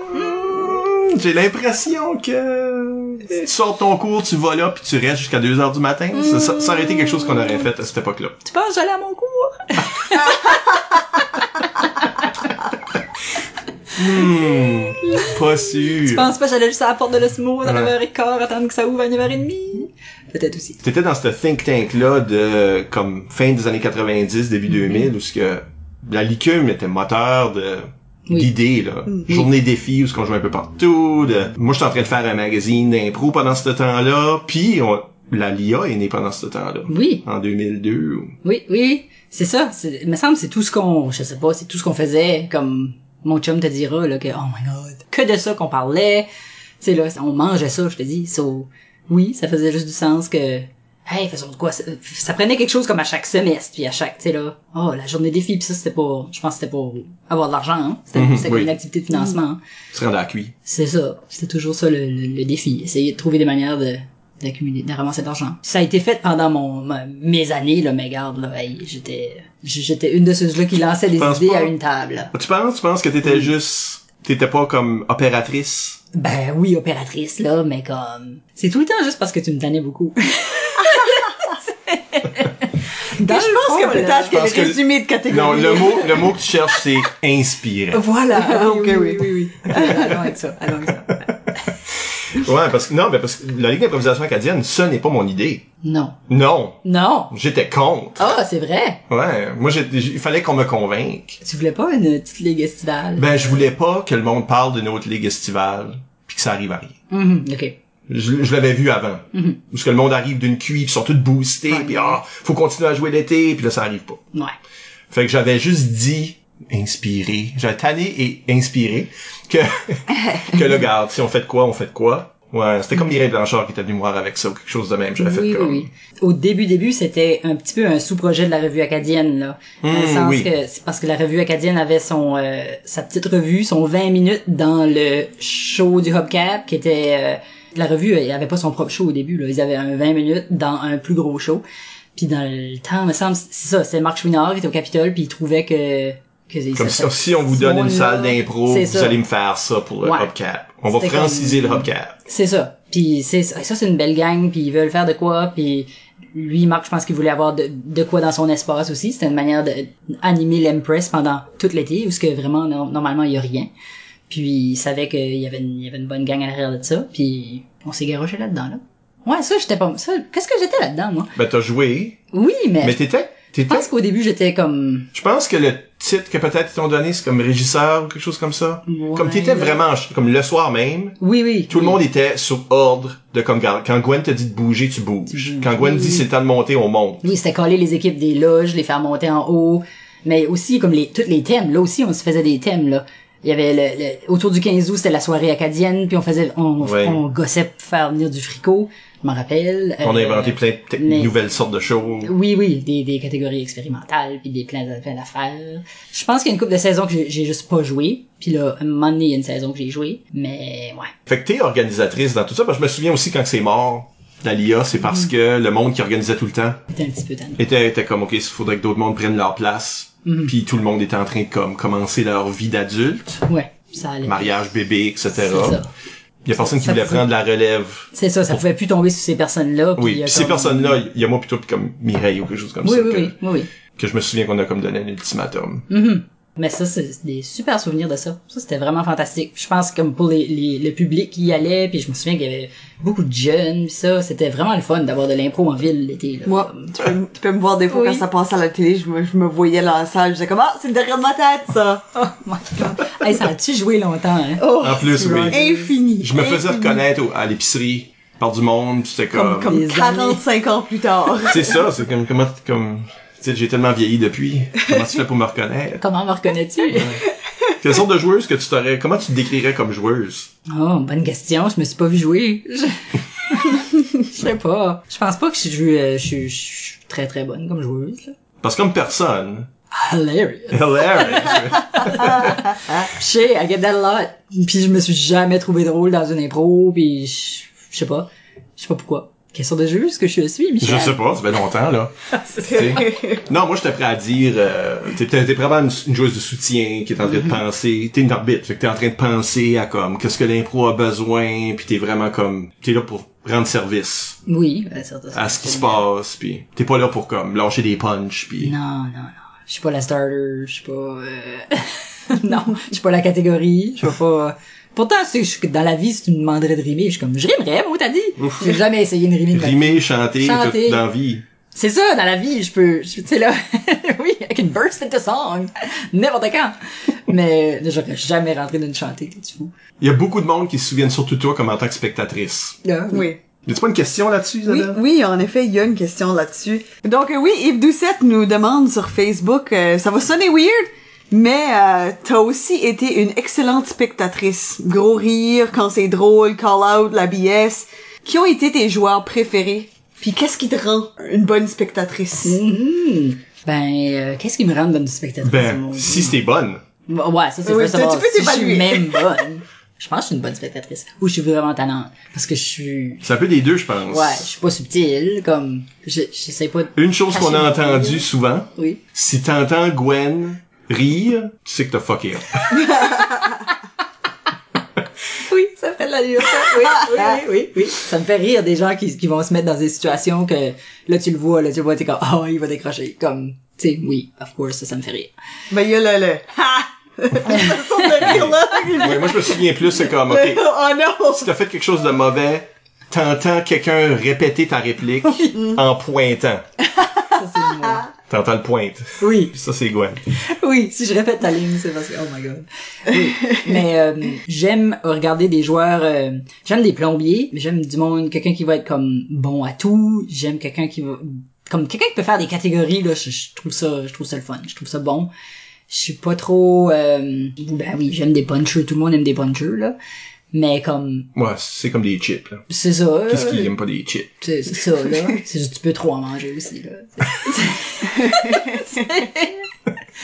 J'ai l'impression que tu sors de ton cours, tu vas là, puis tu restes jusqu'à 2 heures du matin. Ça, ça, ça aurait été quelque chose qu'on aurait fait à cette époque-là. Tu penses que j'allais à mon cours? Hmm, pas sûr. Tu penses pas que j'allais juste à la porte de l'osmo à 9h15 attendre que ça ouvre à 9h30? Peut-être aussi. T'étais dans ce think tank-là de, comme, fin des années 90, début Mm-hmm. 2000, où ce que la licume était moteur de, Oui. d'idées, là. Journée défi, où ce qu'on jouait un peu partout, de... Moi, j'étais en train de faire un magazine d'impro pendant ce temps-là, puis on... la LIA est née pendant ce temps-là. Oui, En 2002. ou- oui, oui. C'est ça. c'est- Il me semble que c'est tout ce qu'on, je sais pas, c'est tout ce qu'on faisait, comme mon chum te dira, là, que, oh my god, que de ça qu'on parlait. Sais, là, on mangeait ça, je te dis. So, oui, ça faisait juste du sens que, hey, faisons de quoi, ça, ça prenait quelque chose comme à chaque semestre, puis à chaque, tu sais, là, oh, la journée défi, puis ça, c'était pas, je pense que c'était pour avoir de l'argent, hein. C'était, comme oui. une activité de financement. hein. Tu te rendais à cuit. C'est ça. C'était toujours ça le, le- le défi. Essayer de trouver des manières de d'accumuler, de ramasser de l'argent. Ça a été fait pendant mon ma- mes années là, mais garde là, hey, j'étais j'étais une de ceux-là qui lançait des idées pas? à une table. Tu penses, tu penses que t'étais juste, t'étais pas comme opératrice? Ben oui, opératrice là, mais comme c'est tout le temps juste parce que tu me tannais beaucoup. Dans je pense que peut-être que pense que le résumé de catégorie. Non, le mot, le mot que tu cherches, c'est inspiré. Voilà. Ah, oui, ok, oui, oui. oui, oui, allons avec ça. Allons avec ça. Ouais, parce que, non, mais parce que la Ligue d'improvisation acadienne, ça n'est pas mon idée. Non. Non. Non. J'étais contre. Ah, c'est vrai. Ouais. Moi, j'ai- il fallait qu'on me convainque. Tu voulais pas une petite ligue estivale? Ben, je voulais pas que le monde parle de notre ligue estivale, puis que ça arrive à rien. Mhm, ok. Je, je l'avais vu avant. Mhm. Parce que le monde arrive d'une puis ils sont tous boostés, puis ah, faut continuer à jouer l'été, puis là, ça arrive pas. Ouais. Fait que j'avais juste dit inspiré. J'avais tanné et inspiré que, que là, garde, si on fait de quoi, on fait de quoi. Ouais, c'était comme Mireille Blanchard qui était venu me voir avec ça ou quelque chose de même. J'avais fait oui, oui, comme... oui. Au début, début, c'était un petit peu un sous-projet de la revue acadienne, là. dans le Mmh, sens oui. que, c'est parce que la revue acadienne avait son, euh, sa petite revue, son 20 minutes dans le show du Hubcap, qui était, euh, la revue, elle avait pas son propre show au début, là. Ils avaient un 20 minutes dans un plus gros show. Puis dans le temps, me semble, c'est ça, c'est Marc Chouinard qui était au Capitole, puis il trouvait que Comme ça- si, si on vous donne une salle d'impro, vous ça. allez me faire ça pour le Ouais. Hubcap. On va franciser comme- le Hubcap. C'est ça. Puis c'est ça, ça, c'est une belle gang, puis ils veulent faire de quoi, puis lui Marc, je pense qu'il voulait avoir de, de quoi dans son espace aussi. C'était une manière de animer l'Empress pendant tout l'été, où ce que vraiment no- normalement il y a rien. Puis il savait qu'il y avait une, il y avait une bonne gang à l'arrière de ça, puis on s'est garoché là-dedans là. Ouais, ça j'étais pas ça. Qu'est-ce que j'étais là-dedans moi? Ben, t'as joué, Oui, mais, mais t'étais, t'étais, pense qu'au début j'étais comme je pense que le titre que peut-être ils t'ont donné, c'est comme régisseur ou quelque chose comme ça. Ouais, comme t'étais vraiment, comme le soir même, oui oui. tout le monde était sous ordre de comme, garde, quand Gwen te dit de bouger, tu bouges. Quand Gwen Oui, dit c'est le temps de monter, on monte. Oui, c'était coller les équipes des loges, les faire monter en haut. Mais aussi, comme les, tous les thèmes. Là aussi, on se faisait des thèmes, là. Il y avait le, le- autour du 15 août, c'était la soirée acadienne, puis on faisait, on, Ouais. on gossait pour faire venir du fricot. Je m'en rappelle. On a Euh, inventé plein de mais- nouvelles sortes de shows. Oui, oui, des, des catégories expérimentales, puis des plein, plein d'affaires. Je pense qu'il y a une couple de saisons que j'ai- juste pas joué. Puis là, un moment donné, il y a une saison que j'ai joué. Mais, ouais. Fait que t'es organisatrice dans tout ça, parce que je me souviens aussi quand c'est mort, la LIA, c'est parce que le monde qui organisait tout le temps C'était un petit peu tanné. était, était comme, ok, il faudrait que d'autres mondes prennent leur place. Mhm. Puis tout le monde était en train de comme commencer leur vie d'adulte, Ouais, ça allait. mariage, bébé, etc. Ça. Il y a personne qui voulait pouvait- prendre la relève. C'est ça, ça pouvait plus tomber sur ces personnes-là. Oui, puis ces comme- personnes-là, il y a moi plutôt comme Mireille ou quelque chose comme Oui, ça. oui, que, oui, oui, oui. que je me souviens qu'on a comme donné un ultimatum. Mhm. Mais ça, c'est des super souvenirs de ça. Ça, c'était vraiment fantastique. Je pense comme pour les, les, le public qui y allait, puis je me souviens qu'il y avait beaucoup de jeunes, puis ça, c'était vraiment le fun d'avoir de l'impro en ville l'été. là. Moi, tu peux, tu peux me voir des fois Oui. quand ça passe à la télé, je me, je me voyais dans la salle, je disais comme, ah, c'est le derrière de ma tête, ça! Oh my god. hey, ça a-tu joué longtemps, hein? Oh! En plus, oui. Infini! Je me faisais Infini. reconnaître au- à l'épicerie par du monde, puis c'était comme... Comme, comme Des 45 ans plus tard. C'est ça, c'est comme... comment comme sais, j'ai tellement vieilli depuis. Comment tu fais pour me reconnaître? Comment me reconnais-tu? Quelle sorte de joueuse que tu t'aurais... Comment tu te décrirais comme joueuse? Oh, bonne question. Je me suis pas vu jouer. Je, sais pas. Je pense pas que je suis, euh, je suis, je suis très très bonne comme joueuse. Là. Parce que comme personne... Hilarious. Hilarious! Sais, I get that a lot. Puis je me suis jamais trouvé drôle dans une impro, puis je je sais pas. Je sais pas pourquoi. Sorte de jeu est-ce que je suis, Michel? Je sais pas, ça fait longtemps, là. Sais. non, moi, j'étais prêt à dire, euh, t'es, t'es vraiment une, une joueuse de soutien qui est en train de penser, t'es une arbitre, fait que t'es en train de penser à comme, qu'est-ce que l'impro a besoin, puis t'es vraiment comme, t'es là pour rendre service Oui, ça, à ce qui se passe, puis t'es pas là pour comme, lâcher des punchs, puis Non, non, non. Je suis pas la starter, je suis pas... euh, non, je suis pas la catégorie, je suis pas... Pourtant, c'est je- dans la vie, si tu me demanderais de rimer, je suis comme, je rimerais, moi, t'as dit. J'ai jamais essayé de rimer de rimer, chanter, dans la vie. C'est ça, dans la vie, je peux, tu sais là, oui, I can burst into song, n'importe quand. Mais j'aurais jamais rentré d'une chantée, t'es fou. Il y a beaucoup de monde qui se souviennent surtout de toi comme en tant que spectatrice. Là, Oui. Y a pas une question là-dessus, Oui, oui, en effet, il y a une question là-dessus. Donc euh, oui, Yves Doucette nous demande sur Facebook, euh, ça va sonner weird, mais euh, t'as aussi été une excellente spectatrice. Gros rire, quand c'est drôle, call out, la BS. Qui ont été tes joueurs préférés? Puis qu'est-ce qui te rend une bonne spectatrice? Mhm. Ben, euh, qu'est-ce qui me rend bonne spectatrice? Ben, si c'était bonne. Ouais, ça c'est Oui, of tu- peux Si je suis même bonne. Je pense que je suis une bonne spectatrice. Ou je suis vraiment talent. Parce que je suis... C'est un peu des deux, je pense. Ouais, je suis pas subtile, comme... Je, je sais pas... Une chose qu'on a entendue souvent, Oui. si t'entends Gwen rire, tu sais que t'as fucké. Oui, ça fait de la lueur. Oui, oui, oui, oui, oui. Ça me fait rire des gens qui, qui vont se mettre dans des situations que là tu le vois, là tu le vois, t'es comme oh il va décrocher. Comme tu sais, oui, of course, ça, ça me fait rire. Ben, il y a le, le, ha! Cette sorte de rire là. Ouais, moi je me souviens plus, c'est comme, ok, oh non! si t'as fait quelque chose de mauvais, t'entends quelqu'un répéter ta réplique en pointant. Ça c'est moi. T'entends le pointe. Oui, Ça c'est Gwen. oui, si je répète ta ligne, c'est parce que oh my god. Oui. Mais euh, j'aime regarder des joueurs euh, j'aime des plombiers, mais j'aime du monde quelqu'un qui va être comme bon à tout, j'aime quelqu'un qui va comme quelqu'un qui peut faire des catégories là, je, je trouve ça je trouve ça le fun, je trouve ça bon. Je suis pas trop euh, ben oui, j'aime des punchers, tout le monde aime des punchers là. Mais comme Ouais, c'est comme des chips, là. c'est ça. Qu'est-ce qui aime pas des chips? c'est c'est ça, là. C'est juste, tu peux trop en manger aussi, là. C'est-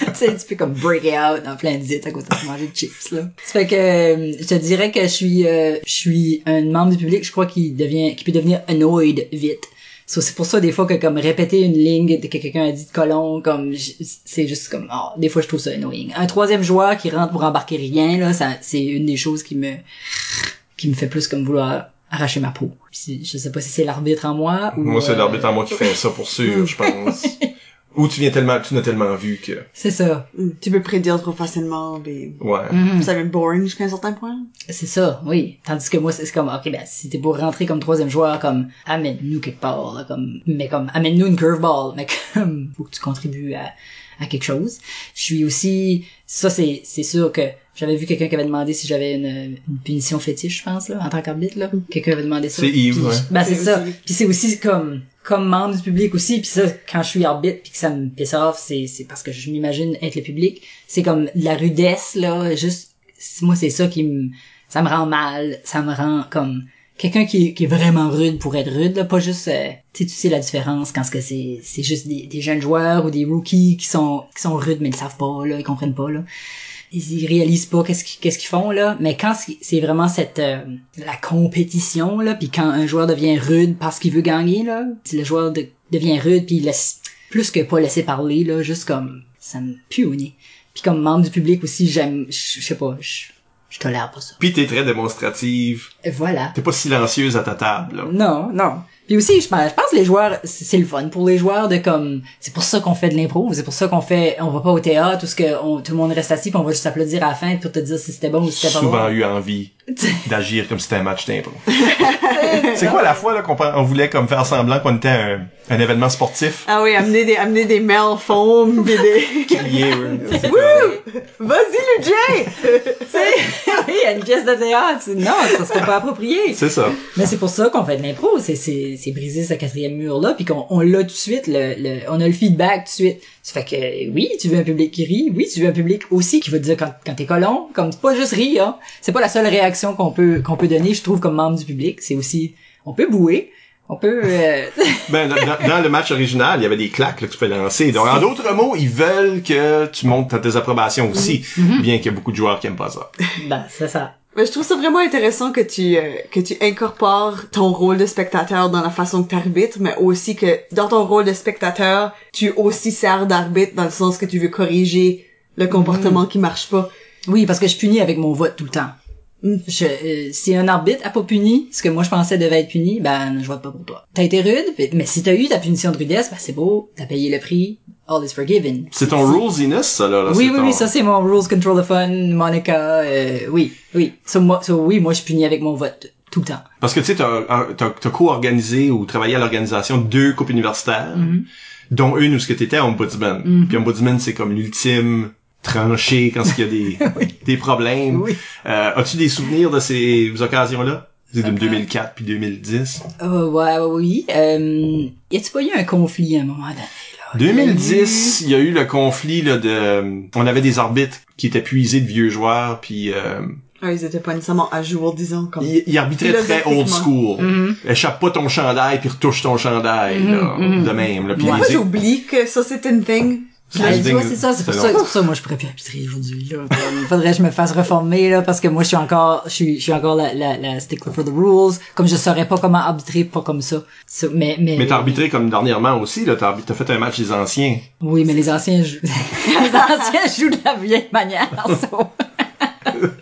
Tu sais, tu peux comme break it out dans plein de zits à cause de manger de chips, là. Ça fait que, euh, je te dirais que je suis, euh, je suis un membre du public, je crois, qui devient, qui peut devenir annoyed vite. So, c'est pour ça, des fois, que comme répéter une ligne que quelqu'un a dit de colon, comme, c'est juste comme, oh, des fois, je trouve ça annoying. Un troisième joueur qui rentre pour embarquer rien, là, ça, c'est une des choses qui me, qui me fait plus comme vouloir arracher ma peau. Je sais pas si c'est l'arbitre en moi ou... Moi, c'est euh, l'arbitre en moi qui fait ça pour sûr, je pense. Ou tu viens tellement, tu n'as tellement vu que, C'est ça. Mm, Tu peux prédire trop facilement, mais ouais. Mhm. ça devient boring jusqu'à un certain point. C'est ça, oui. Tandis que moi, c'est c'est comme, ok, ben, si t'es pour rentrer comme troisième joueur, comme, amène-nous quelque part, là, comme, mais comme, amène-nous une curveball, mais comme, faut que tu contribues à, à quelque chose. Je suis aussi, ça, c'est, c'est sûr que j'avais vu quelqu'un qui avait demandé si j'avais une, une punition fétiche, je pense, là, en tant qu'arbitre, là. Quelqu'un avait demandé ça. C'est Yves, ouais. Ben, c'est ça. Puis c'est aussi comme, comme membre du public aussi, puis ça, quand je suis arbitre puis que ça me piss off, c'est, c'est parce que je m'imagine être le public. C'est comme la rudesse, là, juste, moi, c'est ça qui me, ça me rend mal, ça me rend comme, quelqu'un qui, est vraiment rude pour être rude, là, pas juste, euh, tu sais, tu sais la différence quand ce que c'est, c'est juste des, jeunes joueurs ou des rookies qui sont, qui sont rudes mais ils savent pas, là, ils comprennent pas, là. ils réalisent pas qu'est-ce qu'ils qu'est-ce qu'ils font là mais quand c'est- vraiment cette euh, la compétition là puis quand un joueur devient rude parce qu'il veut gagner là le joueur de- devient rude puis il laisse plus que pas laisser parler là juste comme ça me pue puis comme membre du public aussi j'aime je sais pas je tolère pas ça Puis t'es très démonstrative. Et voilà T'es pas silencieuse à ta table, là. non, non. Puis aussi, je pense, je pense que les joueurs, c'est le fun pour les joueurs de comme, c'est pour ça qu'on fait de l'impro, c'est pour ça qu'on fait, on va pas au théâtre où ce que on- tout le monde reste assis puis on va juste applaudir à la fin pour te dire si c'était bon ou si c'était pas souvent bon. eu envie d'agir comme si c'était un match d'impro. c'est quoi la fois là qu'on on voulait comme faire semblant qu'on était un, un événement sportif? Ah oui, amener des, amener des mails foam pis des... Crier. C'est Vas-y, le Jay! oui, il y a une pièce de théâtre. c'est- Non, ça serait pas approprié. C'est ça. Mais c'est pour ça qu'on fait de l'impro, c'est c'est c'est briser ce quatrième mur là, puis qu'on on l'a tout de suite, le, le on a le feedback tout de suite. Ça fait que oui, tu veux un public qui rit, oui, tu veux un public aussi qui va te dire quand quand t'es colon, comme pas juste rire, hein. c'est pas la seule réaction qu'on peut qu'on peut donner, je trouve comme membre du public, c'est aussi on peut bouer, on peut euh, Ben, dans, dans- le match original, il y avait des claques là, que tu peux lancer. Donc, en d'autres mots, ils veulent que tu montes ta désapprobation aussi. Bien qu'il y a beaucoup de joueurs qui aiment pas ça. ben c'est ça. Mais je trouve ça vraiment intéressant que tu euh, que tu incorpores ton rôle de spectateur dans la façon que tu arbitres, mais aussi que dans ton rôle de spectateur, tu aussi sers d'arbitre dans le sens que tu veux corriger le comportement qui marche pas. Oui, parce que je punis avec mon vote tout le temps. Mm. Je, euh, si un arbitre a pas puni, ce que moi je pensais devait être puni, ben je vote pas pour toi. T'as été rude, mais- mais si t'as eu ta punition de rudesse, ben c'est beau, t'as payé le prix, all is forgiven. C'est ton rulesiness, ça, là. là, Oui, oui, ton- oui, ça c'est mon rules control the fun, Monica, euh, oui, oui. So, moi, so, oui, moi je punis avec mon vote tout le temps. Parce que tu sais, t'as, t'as, t'as co-organisé ou travaillé à l'organisation de deux coupes universitaires, Mm-hmm. dont une où ce que t'étais ombudsman. Puis ombudsman, c'est comme l'ultime tranché quand il y a des, des problèmes. Oui. Euh, as-tu des souvenirs de ces occasions-là? C'est de 2004 puis 2010. Euh, ouais, ouais, oui. Euh, y a-tu pas eu un conflit à un moment donné? Là? 2010, il y a eu le conflit là, de... On avait des arbitres qui étaient puisés de vieux joueurs, puis euh, Ah, ils étaient pas nécessairement à jour, disons, comme... ils, ils arbitraient très old school. Mhm. Échappe pas ton chandail, puis retouche ton chandail, là, mhm. de même. Là, puis les- j'oublie que ça c'était une thing? Ah, tu vois, c'est ça, c'est pour ça, pour ça, moi, je pourrais plus arbitrer aujourd'hui, là. Faudrait que je me fasse reformer, là, parce que moi, je suis encore, je suis, je suis encore la, la, la stickler for the rules. Comme je saurais pas comment arbitrer, pas comme ça. Ça, mais, mais. Mais t'as arbitré comme dernièrement aussi, là, t'as fait un match des anciens. Oui, mais les anciens jouent, les anciens jouent de la vieille manière, ça.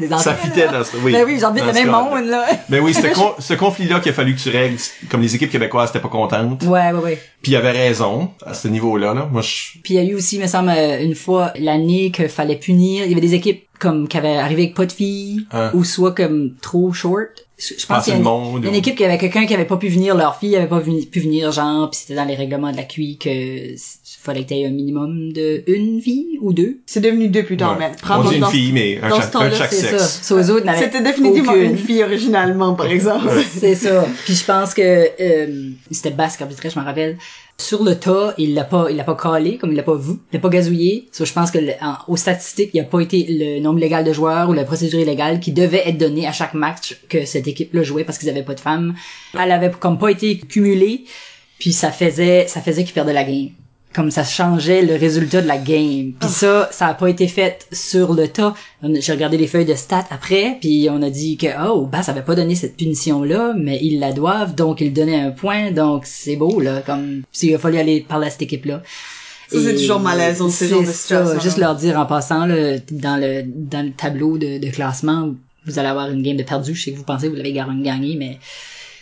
des anciens. Ça fitait là. dans ce, oui. Ben oui, le même monde, là. Ben oui, con- ce conflit-là qu'il a fallu que tu règles, comme les équipes québécoises étaient pas contentes. Ouais, ouais, ouais. Puis il avait raison, à ce niveau-là, là. Moi, je, Puis il y a eu aussi, il me semble, euh, une fois l'année qu'il fallait punir. Il y avait des équipes comme qui avaient arrivé avec pas de filles Hein. ou soit comme trop short. Je je pense qu'il y a une, monde, il y a une ou- équipe qui avait quelqu'un qui avait pas pu venir, leur fille avait pas venu- pu venir, genre, puis c'était dans les règlements de la QI que s- fallait que t'aies un minimum de une vie ou deux. C'est devenu deux plus tard, Ouais. mais prends on dit une dans- fille, mais un dans chaque, ce un chaque C'est ça. sexe. So, eux autres n'avaient C'était définitivement aucune. une fille originalement, par exemple. C'est ça. Puis je pense que euh, c'était Basque arbitrait, je m'en rappelle. Sur le tas, il l'a pas, il l'a pas calé, comme il l'a pas vu, il l'a pas gazouillé. Ça, je pense que aux statistiques, il n'y a pas été le nombre légal de joueurs ou la procédure illégale qui devait être donnée à chaque match que cette équipe-là jouait parce qu'ils avaient pas de femmes. Elle avait comme pas été cumulée, puis ça faisait, ça faisait qu'ils perdaient la game. Comme ça changeait le résultat de la game. Puis ça, ça a pas été fait sur le tas. J'ai regardé les feuilles de stats après, puis on a dit que oh, Bass avait pas donné cette punition là, mais ils la doivent, donc ils donnaient un point, donc c'est beau là. Comme s'il a fallu aller parler à cette équipe là. Ça, c'est toujours malaisant, ce genre de. Juste leur dire en passant là, dans le dans le tableau de, de classement, vous allez avoir une game de perdu. Je sais que vous pensez que vous l'avez gagné, gagné, mais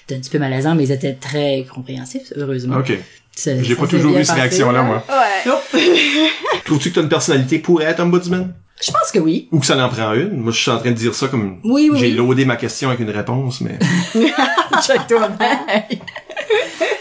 c'est un petit peu malaisant, mais ils étaient très compréhensifs, heureusement. OK. J'ai pas toujours eu cette réaction-là, moi. Ouais. Trouves-tu que t'as une personnalité pour être ombudsman? Je pense que oui. Ou que ça en prend une? Moi, je suis en train de dire ça comme... Oui, oui, J'ai oui. loadé ma question avec une réponse, mais...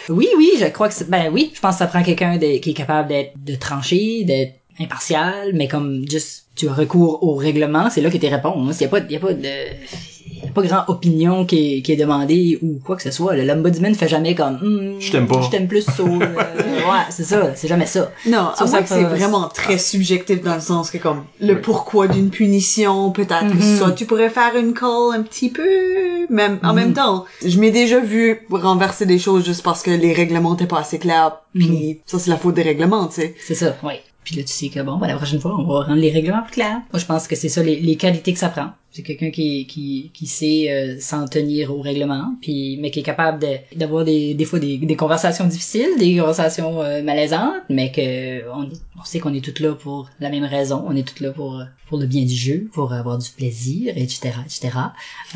Oui, oui, je crois que c'est, ben oui, je pense que ça prend quelqu'un de- qui est capable d'être, de trancher, d'être impartial, mais comme juste, tu as recours au règlement, c'est là que tu réponds. Hein. S'il y a pas, il y a pas de, il y a pas grand opinion qui est, qui est demandée ou quoi que ce soit. Le L'ombudsman fait jamais comme, Hmm, Je t'aime pas. Je t'aime plus, so, euh, ouais, c'est ça, c'est jamais ça. Non, Ça, ça c'est vraiment très subjectif dans le sens que comme le Oui. pourquoi d'une punition, peut-être que Mhm. soit tu pourrais faire une call un petit peu, même en Mhm. même temps. Je m'ai déjà vu renverser des choses juste parce que les règlements étaient pas assez clairs, puis ça c'est la faute des règlements, tu sais. C'est ça, oui. Puis là, tu sais que bon, ben, la prochaine fois, on va rendre les règlements plus clairs. Moi, je pense que c'est ça les, les qualités que ça prend. C'est quelqu'un qui, qui, qui sait euh, s'en tenir au règlement, puis mais qui est capable de- d'avoir des, des fois des, des conversations difficiles, des conversations euh, malaisantes, mais que on, on sait qu'on est tous là pour la même raison. On est tous là pour pour le bien du jeu, pour avoir du plaisir, etc., etc.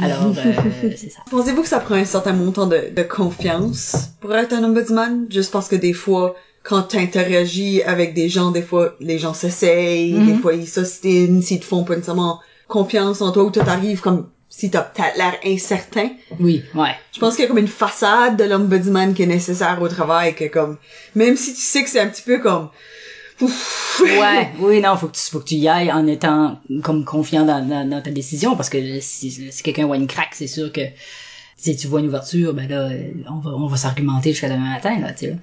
Alors, euh, c'est ça. Pensez-vous que ça prend un certain montant de, de confiance pour être un ombudsman? Juste parce que des fois, quand t'interagis avec des gens, des fois, les gens s'essayent, Mhm. des fois, ils s'ostinent, s'ils te font pas nécessairement confiance en toi, ou toi t'arrives comme si t'as peut-être l'air incertain. Oui, ouais. Je pense qu'il y a comme une façade de l'ombudsman qui est nécessaire au travail, que comme, même si tu sais que c'est un petit peu comme, ouf, Ouais, oui, non, faut que tu, faut que tu y ailles en étant comme confiant dans, dans, dans ta décision, parce que si, si quelqu'un voit une craque, c'est sûr que si tu vois une ouverture, ben là, euh, on va, on va s'argumenter jusqu'à demain matin, là, tu sais.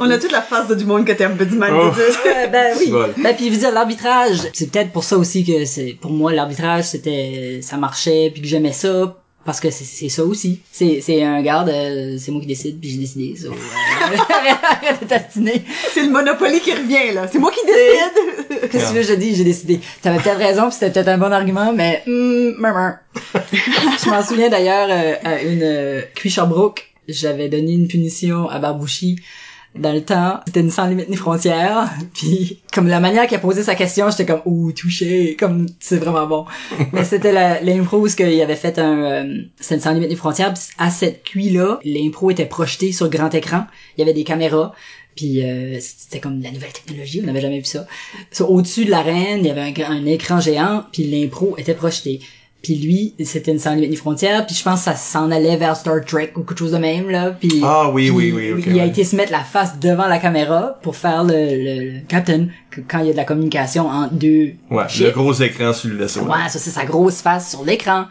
on a toute la face de du monde que t'es ombudsman. Oh. je veux dire. Euh, ben oui. Ben puis je veux dire l'arbitrage, c'est peut-être pour ça aussi que c'est pour moi l'arbitrage c'était ça marchait puis que j'aimais ça parce que c'est ça aussi. C'est c'est un garde, euh, c'est moi qui décide puis j'ai décidé. Euh, arrête de t'astiner. C'est le Monopoly qui revient, là. C'est moi qui décide. Qu'est-ce que tu veux que je dis, j'ai décidé. T'avais peut-être raison puis c'était peut-être un bon argument mais hum, murmure. je m'en souviens d'ailleurs euh, à une euh, cuit Sherbrooke, j'avais donné une punition à Barbouchi dans le temps, c'était une sans limite ni frontière, puis comme la manière qu'il a posé sa question, j'étais comme ouh touché, comme c'est vraiment bon. Mais c'était l'impro où ce qu'il avait fait un euh, c'était une sans limite ni frontière, puis à cette cuit là, l'impro était projeté sur grand écran, il y avait des caméras. Puis euh, c'était comme de la nouvelle technologie, on n'avait jamais vu ça. So, Au-dessus de l'arène, il y avait un, un écran géant, puis l'impro était projeté. Puis lui, c'était une sans limite ni frontière, puis je pense que ça s'en allait vers Star Trek ou quelque chose de même là. Puis Ah oui, puis oui, oui, ok, il a ouais. été se mettre la face devant la caméra pour faire le, le, le captain quand il y a de la communication entre deux Ouais, le gros écran sur le vaisseau. Ouais, ça c'est sa grosse face sur l'écran.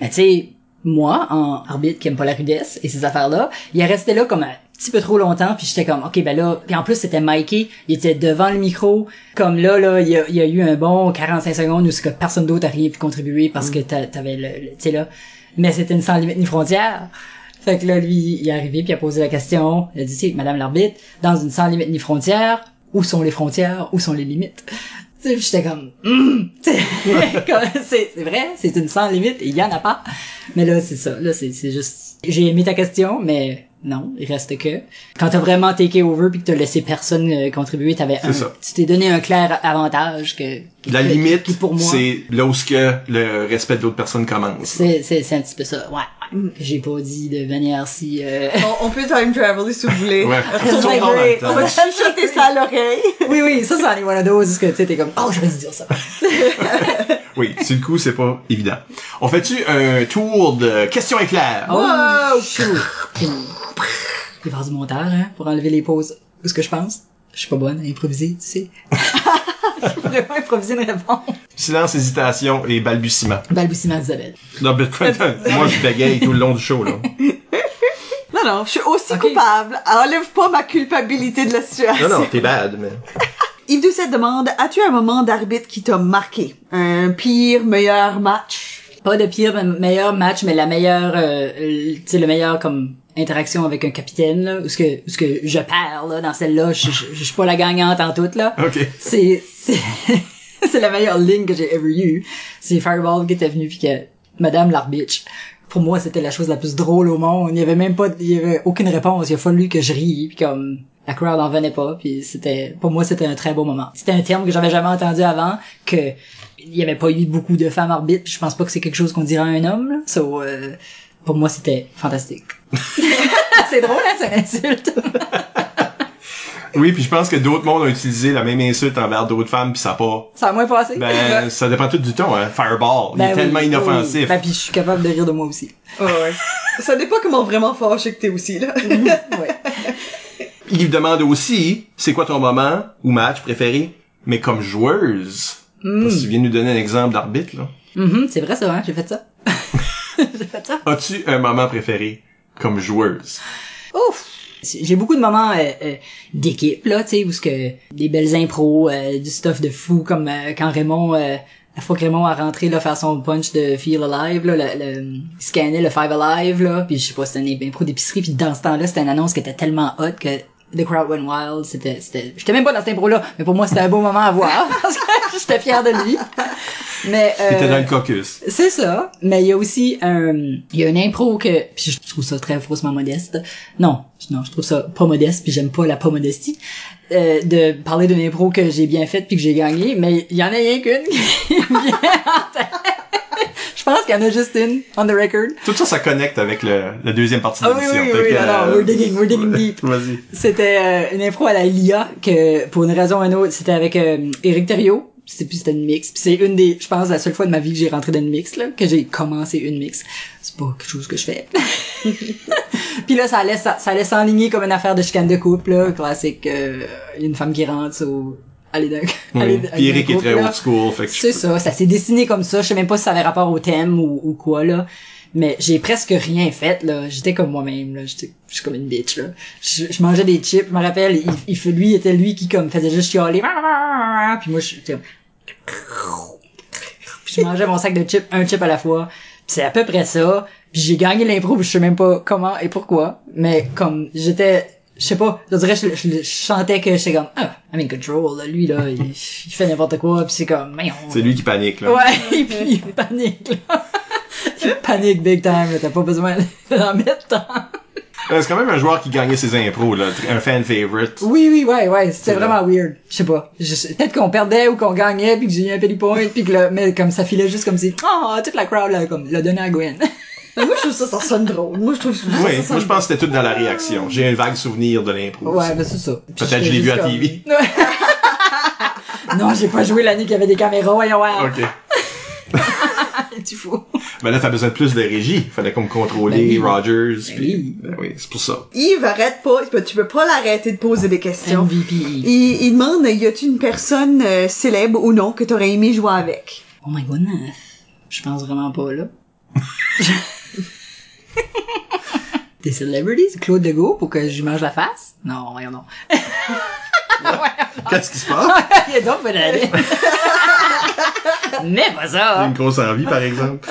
Mais tu sais, moi, en arbitre qui aime pas la rudesse et ces affaires-là, il est resté là comme un petit peu trop longtemps, puis j'étais comme, ok, ben là, puis en plus c'était Mikey, il était devant le micro, comme là, là, il y a, eu un bon 45 secondes où que personne d'autre a rien pu contribuer parce que t'a- t'avais le, le- tu sais là, mais c'était une sans limite ni frontière. Fait que là, lui, il est arrivé puis il a posé la question, il a dit, Madame l'arbitre, dans une sans limite ni frontière, où sont les frontières, où sont les limites? J'étais comme, Hum! C'est vrai, c'est une sans limite, il y en a pas. Mais là, c'est ça, là, c'est juste, j'ai aimé ta question, mais non, il reste que, quand t'as vraiment take over puis que t'as laissé personne euh, contribuer, t'avais un, ça. tu t'es donné un clair avantage que, qui- La limite, qui pour moi, c'est là où ce que le respect de l'autre personne commence. c'est, c'est, c'est un petit peu ça, ouais. ouais. J'ai pas dit de manière si, euh... On, on peut time travel si vous voulez. Ouais. On va chuchoter ça à l'oreille. oui, oui, ça, c'en est one of those, parce que tu sais, t'es comme, oh, j'aurais dû dire ça. Oui, sur le coup, c'est pas évident. On fait-tu un tour de questions éclairs? Oh, chou. Il va y avoir du montage, hein, pour enlever les pauses. Ce que je pense? Je suis pas bonne à improviser, tu sais. Je peux vraiment improviser une réponse. Silence, hésitation et balbutiement. Balbutiement d'Isabelle. Non, mais moi, je bégaye tout le long du show, là. Non, non, je suis aussi coupable. Enlève pas ma culpabilité de la situation. Non, non, t'es bad, mais... Yves Doucet demande, as-tu un moment d'arbitre qui t'a marqué? Un pire, meilleur match? Pas de pire, me- meilleur match, mais la meilleure, euh, tu sais, le meilleur comme interaction avec un capitaine, là, où ce que, où ce que je perds, là, dans celle-là, je, je, je suis pas la gagnante en toute, là. OK. c'est c'est c'est la meilleure ligne que j'ai ever eue. C'est Fireball qui était venu puis que Madame l'arbitre. Pour moi, c'était la chose la plus drôle au monde. Il y avait même pas, il y avait aucune réponse. Il a fallu que je rie puis comme la crowd en venait pas puis c'était pour moi c'était un très beau moment. C'était un terme que j'avais jamais entendu avant que il y avait pas eu beaucoup de femmes arbitres. puis Je pense pas que c'est quelque chose qu'on dirait à un homme. Là. So, euh, pour moi, c'était fantastique. c'est drôle, hein, c'est une insulte. Oui, puis je pense que d'autres mondes ont utilisé la même insulte envers d'autres femmes, puis ça a pas... Ça a moins passé. Ben, ça dépend tout du ton, hein. Fireball, il Ben est oui, tellement oui. inoffensif. Ben puis je suis capable de rire de moi aussi. Ouais, ouais. Ça dépend comment vraiment fâché que t'es aussi, là. Ouais. Il demande aussi, c'est quoi ton moment ou match préféré, mais comme joueuse. Tu viens de nous donner un exemple d'arbitre, là. Mhm, c'est vrai ça, hein, j'ai fait ça. j'ai fait ça. As-tu un moment préféré comme joueuse? Ouf! J'ai beaucoup de moments euh, euh, d'équipe, là, tu sais, où ce que des belles impros, euh, du stuff de fou, comme euh, quand Raymond, euh, la fois que Raymond a rentré, là, faire son punch de Feel Alive, là, le, le, il scannait le Five Alive, là, puis je sais pas, c'était une impro d'épicerie, puis dans ce temps-là, c'était une annonce qui était tellement hot que The Crowd Went Wild, c'était, c'était, j'étais même pas dans cette impro-là, mais pour moi, c'était un beau moment à voir, parce que j'étais fière de lui. Mais, euh, T'étais dans le caucus. c'est ça. Mais il y a aussi un, il y a une impro que, puis je trouve ça très faussement modeste. Non, non, je trouve ça pas modeste, puis j'aime pas la pas modestie. Euh, de parler d'une impro que j'ai bien faite puis que j'ai gagné, mais il y en a rien qu'une qui vient en tête. Je pense qu'il y en a juste une, on the record. Tout ça, ça connecte avec le, la deuxième partie de Ah oui, l'émission. oui, oui, que, alors, euh, we're digging, we're digging deep. Vas-y. C'était euh, une impro à la LIA que pour une raison ou une autre, c'était avec euh, Éric Thériault. C'est plus c'était une mix. Puis c'est une des, je pense, la seule fois de ma vie que j'ai rentré dans une mix là, que j'ai commencé une mix. C'est pas quelque chose que je fais. Puis là, ça allait, ça, ça allait s'enligner comme une affaire de chicane de couple là, classique. euh, Il y a une femme qui rentre, so, aller d'un, Oui. Puis Eric est très là. old school, fait que je- C'est ça, ça s'est dessiné comme ça. Je sais même pas si ça avait rapport au thème ou, ou quoi, là. Mais j'ai presque rien fait, là. J'étais comme moi-même, là. J'étais, j'étais comme une bitch, là. Je, je mangeais des chips, je me rappelle, il, il, lui, était lui qui, comme, faisait juste chialer. Puis moi, j'étais comme... Puis je mangeais mon sac de chips, un chip à la fois. Puis c'est à peu près ça. Puis j'ai gagné l'impro, je sais même pas comment et pourquoi. Mais comme, j'étais... Je sais pas, je dirais, je, je, je chantais que j'étais comme, ah, I'm in control, là. Lui, là, il, il fait n'importe quoi, puis c'est comme, mais on... c'est lui qui panique, là. Ouais, et puis il panique, là. Il panique big time, là. T'as pas besoin d'en mettre tant. Euh, C'est quand même un joueur qui gagnait ses impros, là. Un fan favorite. Oui, oui, ouais, ouais. C'était C'est vraiment weird. Je sais pas. Peut-être qu'on perdait ou qu'on gagnait puis que j'ai eu un penny point puis que là, mais comme ça filait juste comme si, oh, toute la crowd, là, comme, l'a donné à Gwen. Mais moi, je trouve ça, ça sonne drôle. Moi, je trouve ça, Oui, ça sonne moi je pense que c'était tout dans la réaction. J'ai un vague souvenir de l'impro. ouais, ben c'est ça. Peut-être je l'ai vu à comme- TV. Ouais. non, j'ai pas joué l'année qu'il y avait des caméras, voyons, ouais. Ok. Tu fous. Ben là, t'as besoin de plus de régie. Fallait comme contrôler Ben oui. Rogers. Ben puis- oui. Ben oui, c'est pour ça. Yves, arrête pas. Tu peux- Tu peux pas l'arrêter de poser des questions. MVP. Il, il demande, y a-tu une personne euh, célèbre ou non que t'aurais aimé jouer avec? Oh my goodness. Je pense vraiment pas, là. Des celebrities? Claude Legault pour que je lui mange la face? Non, voyons non. Qu'est-ce qui se passe? Il est donc pas d'aller. Mais pas ça. une grosse envie, par exemple.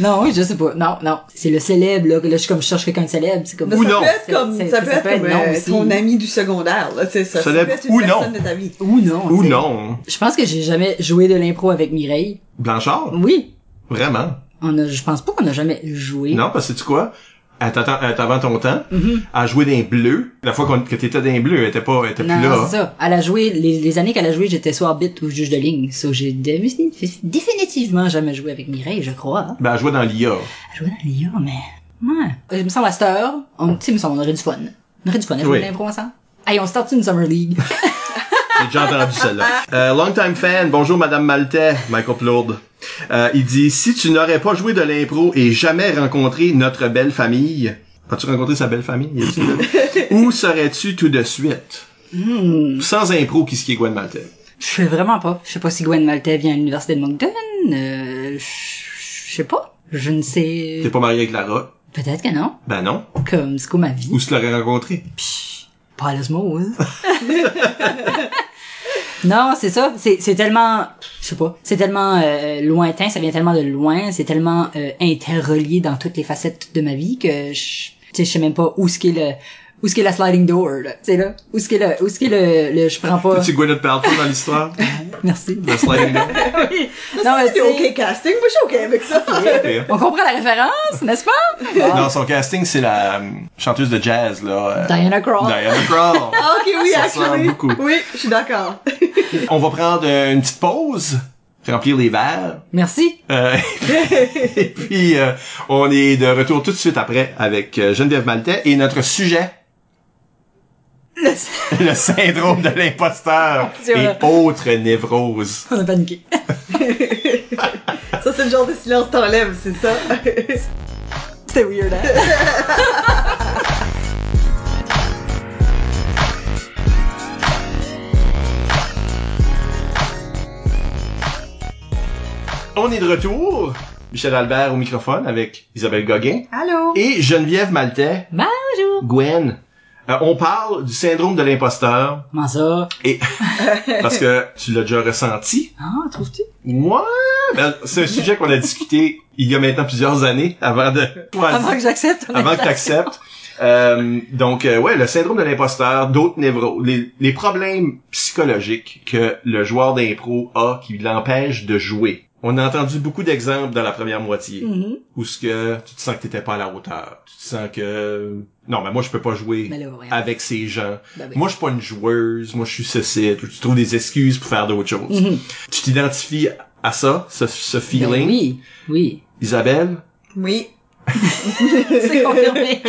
Non, oui, je sais pas. Non, non. C'est le célèbre, là, là, je suis comme, je cherche quelqu'un de célèbre. C'est comme Ou ça non. peut être comme, ça peut être comme euh, ton ami du secondaire, là, c'est ça. Célèbre ça peut être une ou personne non. de ta vie. Ou non. Ou non. Je pense que j'ai jamais joué de l'impro avec Mireille. Blanchard? Oui. Vraiment? On a, je pense pas qu'on a jamais joué. Non, parce que tu quoi? Elle t'avant ton temps, Mhm. à jouer d'un bleu. La fois qu'on- que t'étais d'un bleu, elle était pas, elle était Non, plus là. c'est ça. Elle a joué, les, les années qu'elle a joué, j'étais soit arbitre ou juge de ligne. So, j'ai dé- définitivement jamais joué avec Mireille, je crois. Ben, elle jouait dans l'IA. Elle jouait dans l'IA, mais... Ouais. Il me semble à cette heure, on, tu me semble, on aurait du fun. On aurait du fun à jouer Oui. l'impro ensemble. Hey, on start une Summer League. J'ai déjà entendu celle-là. Euh, long time fan, bonjour Madame Maltais, Michael Plourde. Euh, il dit, si tu n'aurais pas joué de l'impro et jamais rencontré notre belle famille, as-tu rencontré sa belle famille? Où serais-tu tout de suite? Hmm. Sans impro, qui ce qui est Gwen Maltais? Je sais vraiment pas. Je sais pas si Gwen Maltais vient à l'université de Moncton. Euh, je sais pas. Je ne sais. T'es pas marié avec Lara? Peut-être que non. Ben non. Comme, c'est quoi ma vie? Où tu l'aurais rencontré? Pas à l'osmose. non, c'est ça. C'est, tellement, je sais pas, c'est tellement euh, lointain, ça vient tellement de loin, c'est tellement euh, interrelié dans toutes les facettes de ma vie que je, je sais même pas où ce qu'est le, où ce qu'est la sliding door, là? Tu sais là, où ce qu'est le, où ce qu'est le, le, je prends pas. Tu Gwyneth Paltrow dans l'histoire? Merci. Le sliding door? oui. Non, mais C'est OK casting, moi je suis OK avec ça. On comprend la référence, n'est-ce pas? Non, son casting, c'est la euh, chanteuse de jazz, là. euh, Diana Krall. Diana Krall. Ah, OK, oui, Ça actually. beaucoup. Oui, je suis d'accord. On va prendre euh, une petite pause, remplir les verres. Merci. Euh, et puis, euh, on est de retour tout de suite après avec Geneviève Maltais et notre sujet, Le- le syndrome de l'imposteur et autres névroses. On a paniqué. Ça, c'est le genre de silence que t'enlèves, c'est ça? C'était weird, hein? On est de retour. Michel Albert au microphone avec Isabelle Gauguin Allô? et Geneviève Maltais, Bonjour. Gwen, Euh, on parle du syndrome de l'imposteur Comment ça? et parce que tu l'as déjà ressenti. Ah, trouves-tu? Moi, ben, c'est un sujet qu'on a discuté il y a maintenant plusieurs années avant de Avant que j'accepte. avant que tu invitation. acceptes. Euh, donc euh, ouais, le syndrome de l'imposteur, d'autres névros, les, les problèmes psychologiques que le joueur d'impro a qui l'empêchent de jouer. On a entendu beaucoup d'exemples dans la première moitié Mhm. où ce que tu te sens que t'étais pas à la hauteur. Tu te sens que non, mais moi je peux pas jouer là, voyons. avec ces gens. Ben oui. Moi je suis pas une joueuse, moi je suis ceci, tu trouves des excuses pour faire d'autres choses. Mhm. Tu t'identifies à ça, ce, ce Ben feeling? oui, oui. Isabelle, Oui. C'est confirmé.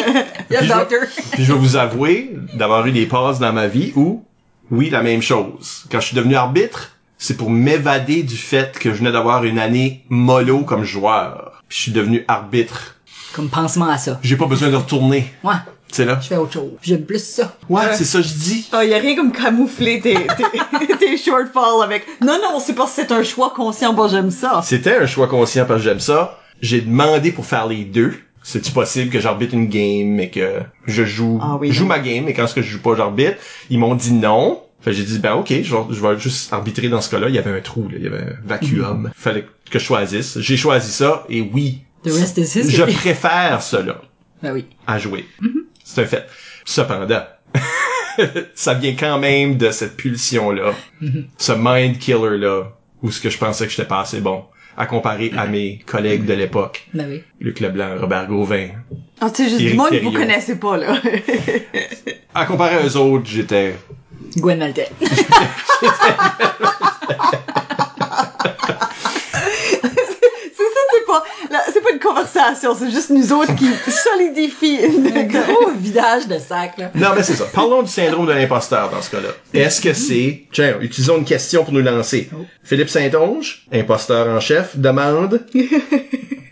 Il y a Puis le je- docteur. Puis je vais vous avouer d'avoir eu des passes dans ma vie où, oui, la même chose. Quand je suis devenu arbitre, c'est pour m'évader du fait que je venais d'avoir une année mollo comme joueur. Puis je suis devenu arbitre. Comme pansement à ça. J'ai pas besoin de retourner. Ouais, C'est là? je fais autre chose. J'aime plus ça. Ouais, c'est ça que je dis. Oh, y a rien comme camoufler tes, tes, tes shortfalls avec, non, non, c'est parce que c'est un choix conscient, bon, j'aime ça. C'était un choix conscient parce que j'aime ça. J'ai demandé pour faire les deux. C'est-tu possible que j'arbitre une game mais que je joue, Ah oui, je joue non. ma game mais quand ce que je joue pas j'arbitre? Ils m'ont dit non. Fait que j'ai dit ben ok, je vais, je vais juste arbitrer dans ce cas-là. Il y avait un trou, là. il y avait un vacuum. Mhm. Fallait que je choisisse. J'ai choisi ça et oui, The rest is history. je préfère cela Ben oui. à jouer. Mhm. C'est un fait. Cependant, ça vient quand même de cette pulsion-là, Mhm. ce mind killer-là, où ce que je pensais que j'étais pas assez bon, à comparer à mes collègues de l'époque. Ben oui. Luc Leblanc, Robert Gauvin. Ah, tu sais, juste du monde que vous connaissez pas, là. À comparer à eux autres, j'étais... Gwen Maltais. c'est ça, c'est pas, là, c'est pas une conversation, c'est juste nous autres qui solidifient Un une gros vidage de sac, là. Non, mais c'est ça. Parlons du syndrome de l'imposteur dans ce cas-là. Est-ce que c'est... Tiens, utilisons une question pour nous lancer. Philippe Saint-Onge, imposteur en chef, demande...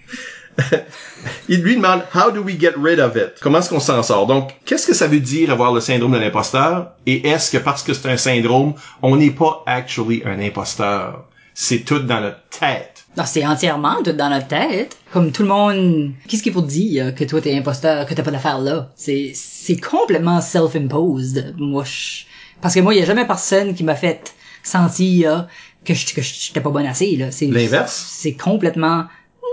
Il lui demande How do we get rid of it? Comment est-ce qu'on s'en sort? Donc, qu'est-ce que ça veut dire avoir le syndrome de l'imposteur? Et est-ce que parce que c'est un syndrome, on n'est pas actually un imposteur? C'est tout dans notre tête. Non, c'est entièrement tout dans notre tête. Comme tout le monde, qu'est-ce qu'il faut dire que toi t'es imposteur, que t'as pas d'affaires là? C'est, c'est complètement self-imposed. Moi, je... parce que moi, il y a jamais personne qui m'a fait sentir que je, que j'étais pas bonne assez, là. C'est, L'inverse? C'est complètement,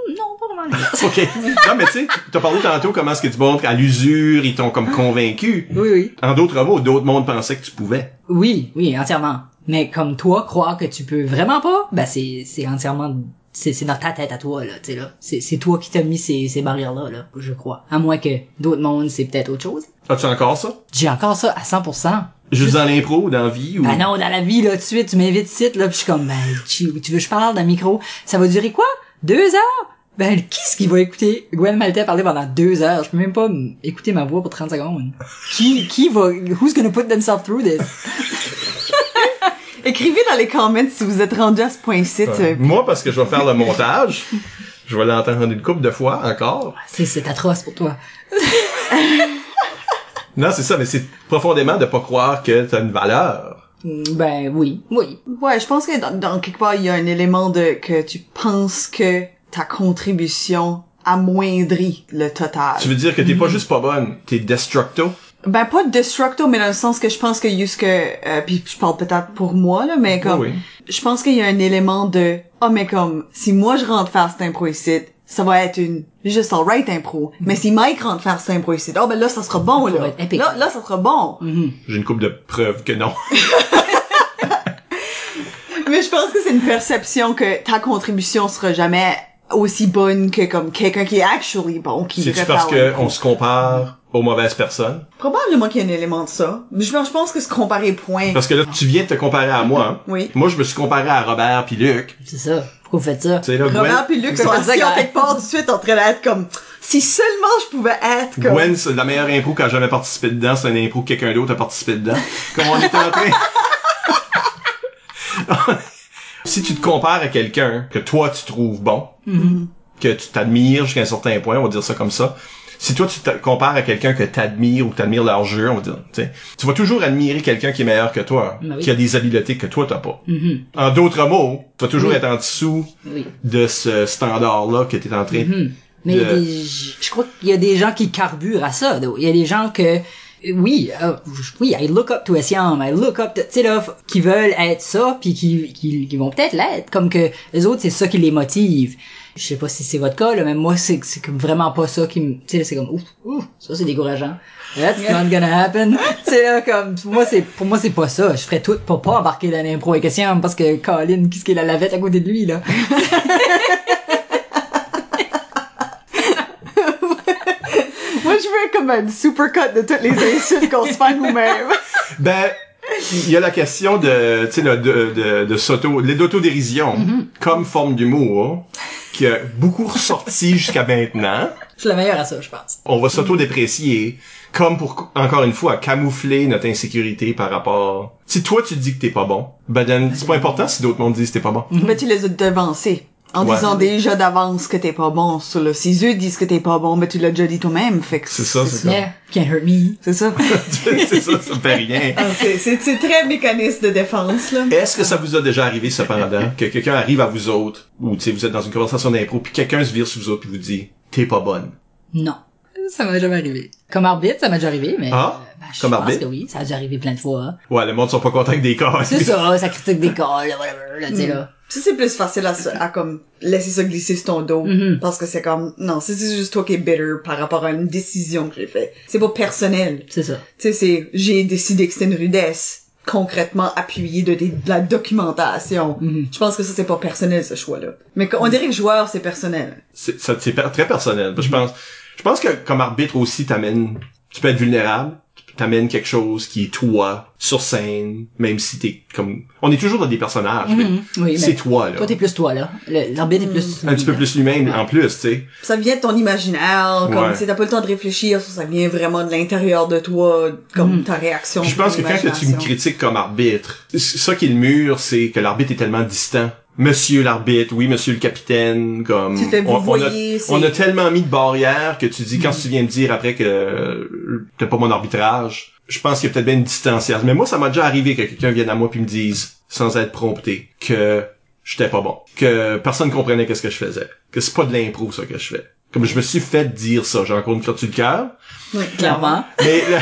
non, pas vraiment. OK. non, mais tu sais, t'as parlé tantôt comment est-ce que tu montres à l'usure, ils t'ont comme convaincu. oui, oui. En d'autres mots, d'autres mondes pensaient que tu pouvais. Oui, oui, entièrement. Mais comme toi, croire que tu peux vraiment pas, ben c'est, c'est entièrement, c'est, c'est dans ta tête à toi, là, tu sais, là. C'est, c'est toi qui t'as mis ces, ces barrières-là, là, je crois. À moins que d'autres mondes, c'est peut-être autre chose. As-tu encore ça? J'ai encore ça à 100%. Juste dans l'impro ou dans la vie ou... Ben non, dans la vie, là, tout de suite, tu m'invites ici, là, pis je suis comme, ben, tu, tu veux que je parle d'un micro? Ça va durer quoi? Deux heures? Ben, qui est-ce qui va écouter? Gwen Maltais parler pendant deux heures? Je peux même pas écouter ma voix pour 30 secondes. Qui, qui va, who's gonna put themselves through this? Écrivez dans les comments si vous êtes rendu à ce point-ci. Ouais. Moi, parce que je vais faire le montage, je vais l'entendre une couple de fois encore. C'est, c'est atroce pour toi. Non, c'est ça, mais c'est profondément de pas croire que t'as une valeur. Mm, Ben, oui, oui. Ouais, je pense que dans, dans quelque part, il y a un élément de que tu penses que ta contribution amoindrit le total. Tu veux dire que t'es pas juste pas bonne, t'es destructo? Ben pas destructo, mais dans le sens que je pense que juste que euh, puis je parle peut-être pour moi là, mais comme Oui, oui. je pense qu'il y a un élément de oh mais comme si moi je rentre faire cette impro ici, ça va être une juste alright impro. Mais si Mike rentre faire cette impro ici, oh ben là ça sera bon Ça va là. être épique. Là là ça sera bon. Mhm. J'ai une couple de preuves que non. Mais je pense que c'est une perception que ta contribution sera jamais aussi bonne que comme quelqu'un qui est actually bon qui C'est-tu irait parce que on se compare aux mauvaises personnes? Probablement qu'il y a un élément de ça. Mais je, je pense que se comparer point. Parce que là, tu viens de te comparer à moi. hein. Oui. Moi, je me suis comparé à Robert puis Luc. C'est ça. Pourquoi vous faites ça? Tu sais, là, Robert Gwen, puis Luc C'est sont assis en quelque part tout de suite en train d'être comme si seulement je pouvais être comme Gwen, c'est la meilleure impro quand j'ai jamais participé dedans, c'est une impro que quelqu'un d'autre a participé dedans. Comme on était en train... si tu te compares à quelqu'un que toi tu trouves bon, que tu t'admires jusqu'à un certain point, on va dire ça comme ça. Si toi tu te compares à quelqu'un que t'admires ou que t'admires leur jeu, on va dire, tu sais, tu vas toujours admirer quelqu'un qui est meilleur que toi, Ben oui. qui a des habiletés que toi t'as pas. Mhm. En d'autres mots, tu vas toujours Oui. être en dessous Oui. de ce standard-là que t'es en train. Mais a de- des- je crois qu'il y a des gens qui carburent à ça. Il y a des gens que Oui, euh, oui, I look up to Siam, I look up to, tu sais là, qui veulent être ça, puis qui, qui, qui vont peut-être l'être, comme que les autres, c'est ça qui les motive. Je sais pas si c'est votre cas, là, mais moi, c'est c'est comme vraiment pas ça qui me, tu sais, c'est comme, ouf, ouf, ça c'est décourageant. That's not gonna happen. tu sais là, comme, pour moi, c'est, pour moi, c'est pas ça. Je ferais tout pour pas embarquer dans l'impro avec Siam, parce que Colin, qu'est-ce qu'il a la lavette à côté de lui, là? Comme un supercut de toutes les insultes qu'on se fait nous-mêmes. Ben, il y a la question de, tu sais, de, de, de s'auto, de l'autodérision comme forme d'humour qui a beaucoup ressorti jusqu'à maintenant. Je suis la meilleure à ça, je pense. On va s'auto-déprécier comme pour, encore une fois, camoufler notre insécurité par rapport... Si toi, tu dis que t'es pas bon, ben, then, c'est pas important si d'autres monde disent que t'es pas bon. Mais tu les as devancés. En Ouais. disant déjà d'avance que t'es pas bon. Sur le, si eux disent que t'es pas bon, mais tu l'as déjà dit toi-même. Fait que C'est ça, c'est ça. Yeah, can't hurt me. C'est ça. c'est ça, ça me fait rien. Ah, c'est- c'est c'est très mécanisme de défense, là. Est-ce que ça vous a déjà arrivé cependant que quelqu'un arrive à vous autres ou tu sais vous êtes dans une conversation d'impro puis quelqu'un se vire sur vous autres puis vous dit t'es pas bonne? Non. Ça m'est jamais arrivé. Comme arbitre, ça m'est déjà arrivé, mais... Ah? euh, ben, je Comme pense arbitre? que oui, ça a déjà arrivé plein de fois. Ouais, le monde sont pas contents avec des cas. C'est ça, ça critique des calls, whatever, là, tu sais, là. Ça, c'est plus facile à, se- à comme laisser ça glisser sur ton dos. Mhm. Parce que c'est comme, non, c'est c'est juste toi qui es bitter par rapport à une décision que j'ai faite. C'est pas personnel. C'est ça. Tu sais, c'est, j'ai décidé que c'était une rudesse concrètement appuyée de, la documentation. Mhm. Je pense que ça, c'est pas personnel, ce choix-là. Mais on dirait que joueur, c'est personnel. C'est ça- c'est per- très personnel. Je pense je pense que comme arbitre aussi t'amènes tu peux être vulnérable, t'amènes quelque chose qui est toi sur scène même si t'es comme on est toujours dans des personnages. mais Mhm. Oui, C'est toi là. toi, t'es plus toi, là. L'arbitre est plus... un petit peu plus lui-même en plus, tu sais. Ça vient de ton imaginaire, comme, Ouais. t'as pas le temps de réfléchir, ça, vient vraiment de l'intérieur de toi, comme Mhm. ta réaction. Je pense que quand tu me critiques comme arbitre, ça qui est le mur, c'est que l'arbitre est tellement distant. Monsieur l'arbitre, oui, monsieur le capitaine, comme... On, on a, on tellement mis de barrières que tu dis, quand tu viens me dire après que euh, t'as pas mon arbitrage, je pense qu'il y a peut-être bien une distanciation. Mais moi, ça m'a déjà arrivé que quelqu'un vienne à moi puis me dise, sans être prompté, que j'étais pas bon. Que personne comprenait qu'est-ce que je faisais. Que c'est pas de l'impro, ça, que je fais. Comme je me suis fait dire ça. J'ai encore une clôture du cœur. Oui, Clairement. Mais...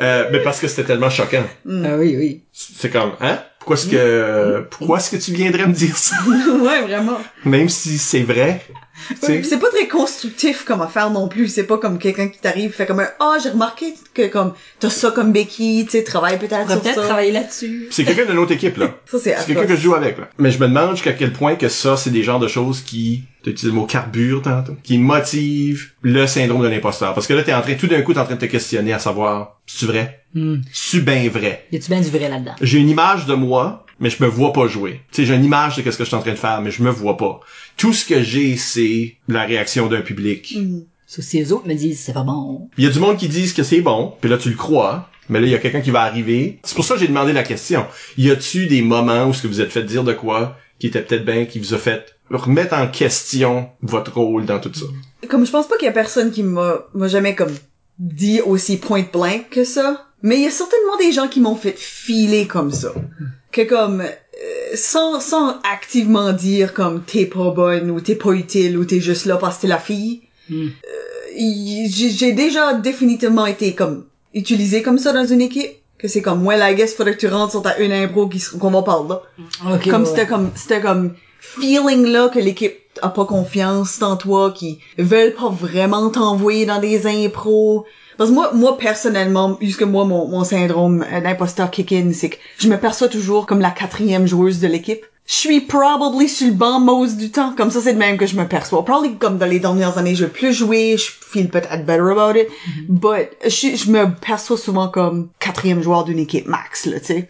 Euh, mais parce que c'était tellement choquant. Ah oui, oui. C'est comme, hein? Pourquoi est-ce que, pourquoi est-ce que tu viendrais me dire ça? ouais, vraiment. Même si c'est vrai. Oui, c'est pas très constructif comme affaire non plus. C'est pas comme quelqu'un qui t'arrive fait comme un ah j'ai remarqué que comme t'as ça comme Becky, tu sais travaille peut-être sur peut-être ça. travailler là-dessus. C'est quelqu'un de notre équipe, là. Ça c'est C'est quelqu'un que je joue avec, là. Mais je me demande jusqu'à quel point que ça, c'est des genres de choses qui, t'as utilisé le mot carbure tantôt, qui motivent le syndrome de l'imposteur. Parce que là, t'es en train, tout d'un coup, t'es en train de te questionner à savoir, c'est vrai? Hmm. C'est bien vrai? Y a-tu bien du vrai là-dedans? J'ai une image de moi, mais je me vois pas jouer. Tu sais, j'ai une image de qu'est-ce que je suis en train de faire, mais je me vois pas. Tout ce que j'ai, c'est la réaction d'un public. Sauf si les autres me disent c'est pas bon. Il y a du monde qui disent que c'est bon, puis là tu le crois, mais là il y a quelqu'un qui va arriver. C'est pour ça que j'ai demandé la question. Y a-tu des moments où ce que vous êtes fait dire de quoi qui était peut-être bien, qui vous a fait remettre en question votre rôle dans tout ça? Comme je pense pas qu'il y a personne qui m'a m'a jamais comme dit aussi point blank que ça. Mais il y a certainement des gens qui m'ont fait filer comme ça. Que comme euh, sans sans activement dire comme t'es pas bonne ou t'es pas utile ou t'es juste là parce que t'es la fille. Hmm. Euh, j'ai déjà définitivement été comme utilisé comme ça dans une équipe. Que c'est comme, well, I guess faudrait que tu rentres sur ta une impro qu'on va parler là. Ok. Comme ouais. c'était comme c'était comme feeling là que l'équipe a pas confiance dans toi, qui veulent pas vraiment t'envoyer dans des impros. Parce que moi, moi personnellement, puisque moi mon, mon syndrome euh, d'imposteur kick in, c'est que je me perçois toujours comme la quatrième joueuse de l'équipe. Je suis probably sur le banc most du temps. Comme ça, c'est de même que je me perçois. Probably comme dans les dernières années, je veux plus jouer, je feel peut-être better about it. But je, je me perçois souvent comme quatrième joueur d'une équipe max, là, tu sais.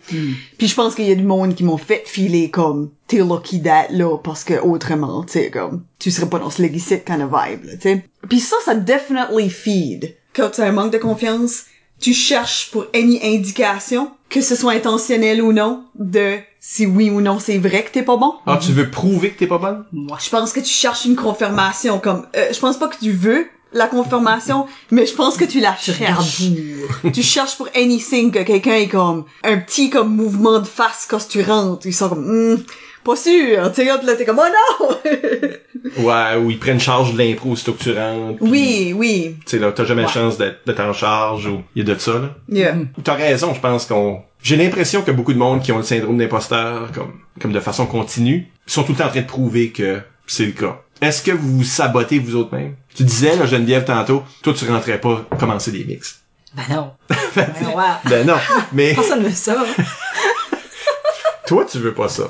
Puis je pense qu'il y a du monde qui m'ont fait filer comme t'es lucky that là parce que autrement, tu sais comme tu serais pas dans ce legacy kind of vibe, là, tu sais. Puis ça ça definitely feed. Quand tu as un manque de confiance, tu cherches pour any indication que ce soit intentionnel ou non de si oui ou non c'est vrai que t'es pas bon. Ah, tu veux prouver que t'es pas bonne? Moi. Je pense que tu cherches une confirmation comme euh, je pense pas que tu veux la confirmation, mais je pense que tu la cherches tu cherches pour anything que quelqu'un est comme un petit comme mouvement de face quand tu rentres ils sont comme Hmm, pas sûr. Tu sais, là, t'es comme, oh non! Ouais, où ils prennent charge de l'impro structurante. puis, oui, oui. Tu sais, là, t'as jamais la Ouais. chance d'être en charge ou il y a de ça, là. Yeah. T'as raison, je pense qu'on... J'ai l'impression que beaucoup de monde qui ont le syndrome d'imposteur, comme, comme de façon continue, sont tout le temps en train de prouver que c'est le cas. Est-ce que vous vous sabotez vous autres même? Tu disais, là, Geneviève, tantôt, toi, tu rentrais pas commencer des mix. Ben non. Ben ouais. Ben non, mais Personne veut ça. toi, tu veux pas ça.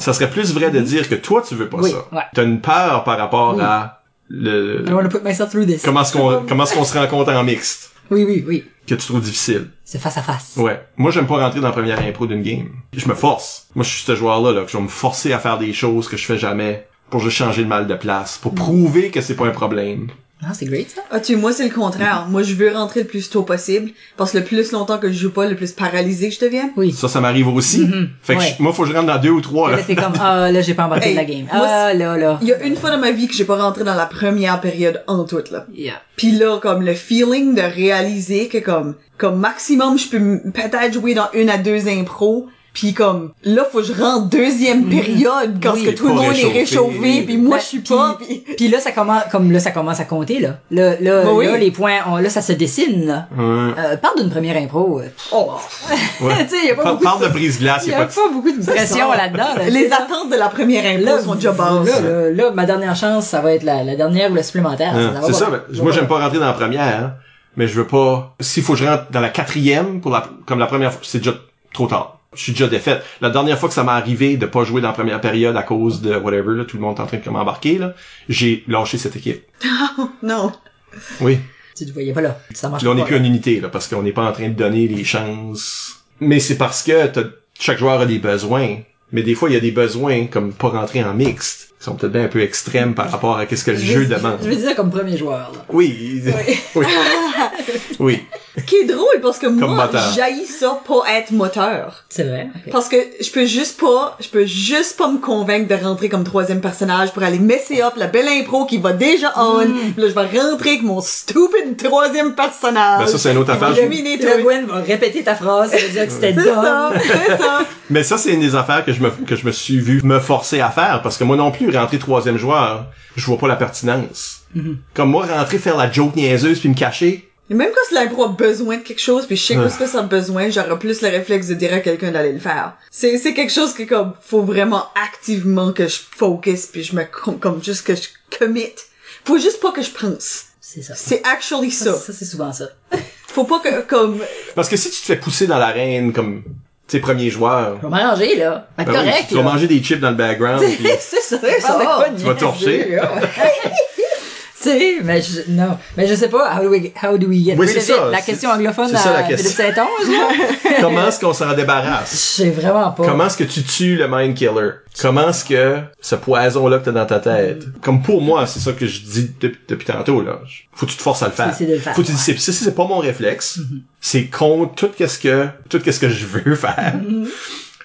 Ça serait plus vrai de dire que toi, tu veux pas Oui, ça. ouais. T'as une peur par rapport Oui. à le... I wanna put myself through this. Comment est-ce qu'on, comment est-ce qu'on se rencontre en mixte? Oui, oui, oui. Que tu trouves difficile. C'est face à face. Ouais. Moi, j'aime pas rentrer dans la première impro d'une game. Je me force. Moi, je suis ce joueur-là, là, que je vais me forcer à faire des choses que je fais jamais pour juste changer le mal de place, Mm. pour prouver que c'est pas un problème. Ah, c'est great, ça. Ah, tu moi, c'est le contraire. Moi, je veux rentrer le plus tôt possible. Parce que le plus longtemps que je joue pas, le plus paralysé je deviens. Oui. Ça, ça m'arrive aussi. Mhm. Fait que Ouais. je- moi, faut que je rentre dans deux ou trois, là. Là, t'es comme, ah, là, j'ai pas embarqué Hey, de la game. moi, Ah, là, là. Il y a une fois dans ma vie que j'ai pas rentré dans la première période en tout, là. Yeah. Puis là, comme le feeling de réaliser que comme, comme maximum, je peux peut-être jouer dans une à deux impros. Puis comme, là, faut que je rentre deuxième période quand Oui, que tout le monde est réchauffé. puis moi, Ben, je suis puis- pas. Puis... Puis là, ça commence, comme là, ça commence à compter, là. Là, là, Bah oui. là, les points, on- là, ça se dessine, là. Ouais. Euh, parle d'une première impro. euh, Oh. Ouais. tu sais, y a pas Par- beaucoup Parle de- de brise-glace, Il y a pas beaucoup de pression là-dedans. là, Les attentes de la première impro Là, sont déjà basses. Là, ma dernière chance, ça va être la, la dernière ou la supplémentaire. Hein, c'est pas- ça. ben, moi, j'aime pas rentrer dans la première, hein, mais je veux pas... S'il faut que je rentre dans la quatrième, pour la, comme la première fois, c'est déjà trop tard. Je suis déjà défaite. La dernière fois que ça m'est arrivé de pas jouer dans la première période à cause de whatever, là, tout le monde est en train de comme embarquer, là, j'ai lâché cette équipe. Non. Oui. Tu te voyais pas là. Ça marche Là, on n'est plus en unité, là, parce qu'on n'est pas en train de donner les chances. Mais c'est parce que chaque joueur a des besoins. Mais des fois, il y a des besoins, comme pas rentrer en mixte, qui sont peut-être bien un peu extrêmes par rapport à qu'est-ce que le Je jeu demande. Je vais dire comme premier joueur, là. Oui. Oui. oui. qui est drôle parce que moi, j'haïs ça pas être moteur. C'est vrai. Parce que je peux juste pas, je peux juste pas me convaincre de rentrer comme troisième personnage pour aller messer up la belle impro qui va déjà on. Hmm. Là, je vais rentrer avec mon stupide troisième personnage. Ben, ça, c'est une autre affaire. tout. Gwen va répéter ta phrase, ça veut dire que c'était C'est ça, dumb. c'est ça. Mais ça, c'est une des affaires que je me, que je me suis vu me forcer à faire, parce que moi non plus, rentrer troisième joueur, je vois pas la pertinence. Comme moi, rentrer faire la joke niaiseuse puis me cacher, même quand l'impro a besoin de quelque chose, puis je sais Ah. ce que ça a besoin, j'aurais plus le réflexe de dire à quelqu'un d'aller le faire. C'est, c'est quelque chose que comme, faut vraiment activement que je focus, puis je me, com- comme juste que je commit. Faut juste pas que je pense. C'est ça. C'est actually Ça, ça. ça, c'est souvent ça. Faut pas que, comme, parce que si tu te fais pousser dans l'arène comme, tu sais, premier joueur, Je vais m'arranger, là. Ben oui, correct, tu vas manger des chips dans le background, C'est ça, C'est ça. tu vas torcher. Tu sais, mais je, non. Mais je sais pas, how do we, how do we get Oui, rid of it? ça, La c'est- question anglophone c'est ça, la à question. Philippe Saint-Onge, là? comment est-ce qu'on s'en débarrasse? Je sais vraiment pas. Comment est-ce que tu tues le mind killer? Comment est-ce que ce poison-là que t'as dans ta tête? Comme pour moi, c'est ça que je dis depuis, depuis tantôt, là. Faut que tu te forces à le faire. C'est de le faire, Faut que tu dis, ouais. Mm-hmm. c'est, pas mon réflexe. C'est contre tout qu'est-ce que, tout qu'est-ce que je veux faire. Mm-hmm.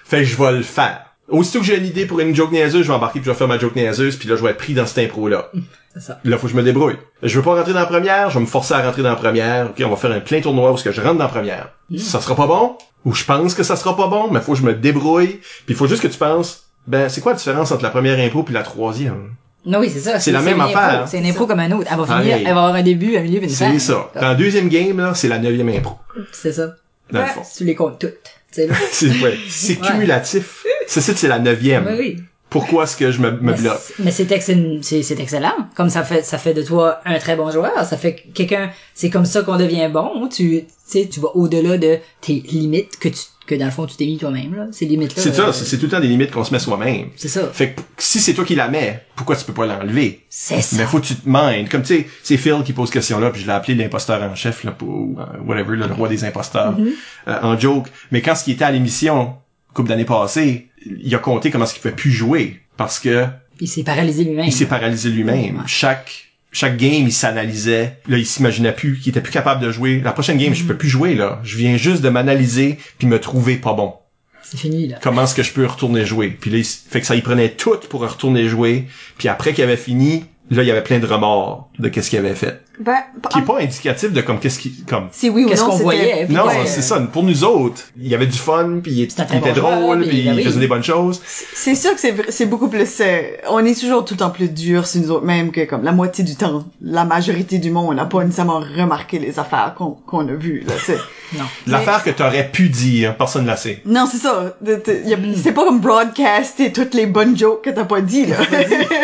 Fait que je vais le faire. Aussitôt que j'ai une idée pour une joke niaiseuse, je vais embarquer puis je vais faire ma joke niaiseuse puis là, je vais être pris dans cette impro-là. C'est ça. Là, faut que je me débrouille. Je veux pas rentrer dans la première, je vais me forcer à rentrer dans la première. Ok, on va faire un plein tournoi où est-ce que je rentre dans la première. Ça sera pas bon, ou je pense que ça sera pas bon, mais faut que je me débrouille. Puis il faut juste que tu penses, ben, c'est quoi la différence entre la première impro puis la troisième? Non, oui, c'est ça. C'est la même une affaire. C'est une impro comme un autre. Elle va finir, elle va avoir un début, un milieu, une fin. C'est ça. Dans le deuxième game, là, c'est la neuvième impro. C'est ça. Dans le Ouais. fond. Tu les comptes toutes. C'est, ouais, c'est Ouais. cumulatif. Ceci, c'est la neuvième. Oui, oui. Pourquoi est-ce que je me, me Mais bloque? c'est- Mais c'est ex- c'est c'est excellent. Comme ça fait ça fait de toi un très bon joueur. Ça fait que quelqu'un. C'est comme ça qu'on devient bon. Tu tu sais tu vas au-delà de tes limites que tu que dans le fond tu t'es mis toi-même là. Ces limites là. C'est ça, c'est, c'est tout le temps des limites qu'on se met soi-même. C'est ça. Fait que si c'est toi qui la mets, pourquoi tu peux pas l'enlever? C'est ça. Mais faut que tu te mindes. Comme tu sais, c'est Phil qui pose question-là, puis je l'ai appelé l'imposteur en chef, là, pour, ou, euh, whatever, là, le roi des imposteurs, Mm-hmm. euh, en joke. Mais quand ce qui était à l'émission, couple d'années passées, il a compté comment est-ce qu'il pouvait plus jouer. Parce que Il s'est paralysé lui-même. il s'est paralysé lui-même. Chaque, chaque game, il s'analysait. Là, il s'imaginait plus qu'il était plus capable de jouer. La prochaine game, Mm-hmm. je peux plus jouer, là. Je viens juste de m'analyser puis me trouver pas bon C'est fini là. comment est-ce que je peux retourner jouer? Puis là, il fait que ça y prenait tout pour retourner jouer. Puis après qu'il avait fini, là, il y avait plein de remords de qu'est-ce qu'il avait fait. Ben, Qui est pas indicatif de comme qu'est-ce qui, comme, si oui ou Qu'est-ce qu'on voyait, non, Ouais. c'est ça. Pour nous autres, il y avait du fun, puis il, était bon drôle, joueur, puis ben il faisait des bonnes choses. C'est sûr que c'est c'est beaucoup plus euh, on est toujours tout le temps plus dur sur nous autres même que comme la moitié du temps la majorité du monde n'a pas nécessairement remarqué les affaires qu'on qu'on a vues là c'est Non. L'affaire que t'aurais pu dire, personne ne la sait. non c'est ça Mm. c'est pas comme broadcaster toutes les bonnes jokes que t'as pas dit là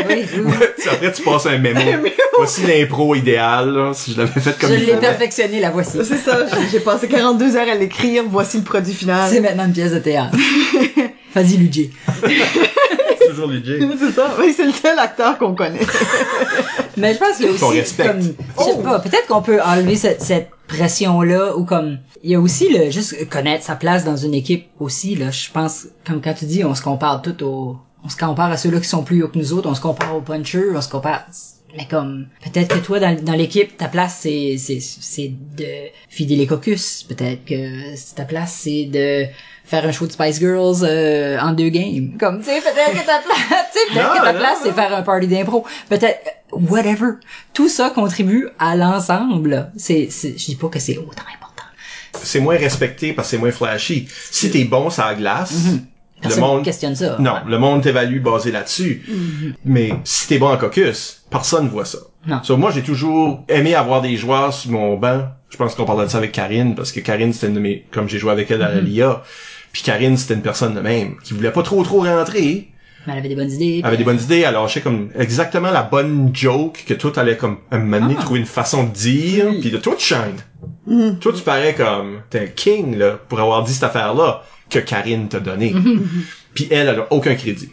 Oui, oui. Après, tu passes un mémo. Voici l'impro idéal, là, si je l'avais fait comme Je il l'ai faut. perfectionné, la voici. c'est ça j'ai- passé 42 heures à l'écrire voici le produit final C'est maintenant une pièce de théâtre. Vas-y, Luigi. C'est toujours legit. c'est ça oui c'est le seul acteur qu'on connaît Mais je pense qu'il y a Qu'on aussi, respecte. comme, je sais pas, peut-être qu'on peut enlever cette, cette pression-là, ou comme, il y a aussi le, juste connaître sa place dans une équipe aussi, là, je pense, comme quand tu dis, on se compare tout au, on se compare à ceux-là qui sont plus hauts que nous autres, on se compare aux punchers, on se compare, mais comme, peut-être que toi, dans, dans l'équipe, ta place, c'est, c'est, c'est de fider les caucus, peut-être que ta place, c'est de faire un show de Spice Girls euh, en deux games. Comme, tu sais, peut-être que ta place, tu sais, peut-être que ta place, c'est faire un party d'impro. Peut-être, whatever. Tout ça contribue à l'ensemble. C'est, c'est, je dis pas que c'est autant important. C'est moins respecté parce que c'est moins flashy. Si t'es bon la glace, Mm-hmm. Personne monde... questionne ça. Non, le monde t'évalue basé là-dessus. Mm-hmm. Mais si t'es bon en caucus, personne voit ça. Non. So, moi, j'ai toujours aimé avoir des joueurs sur mon banc. Je pense qu'on parlait de ça avec Karine, parce que Karine, c'était une de mes... Comme j'ai joué avec elle à Mm-hmm. la LIA, puis Karine, c'était une personne de même, qui voulait pas trop trop rentrer, Mais elle avait des bonnes idées. elle avait des bonnes idées, elle lâchait comme exactement la bonne joke que toi t'allais comme donné Ah. trouver une façon de dire, Oui. puis de toi tu shines. Toi tu parais comme t'es un king là pour avoir dit cette affaire là que Karine t'a donné. puis elle elle a aucun crédit.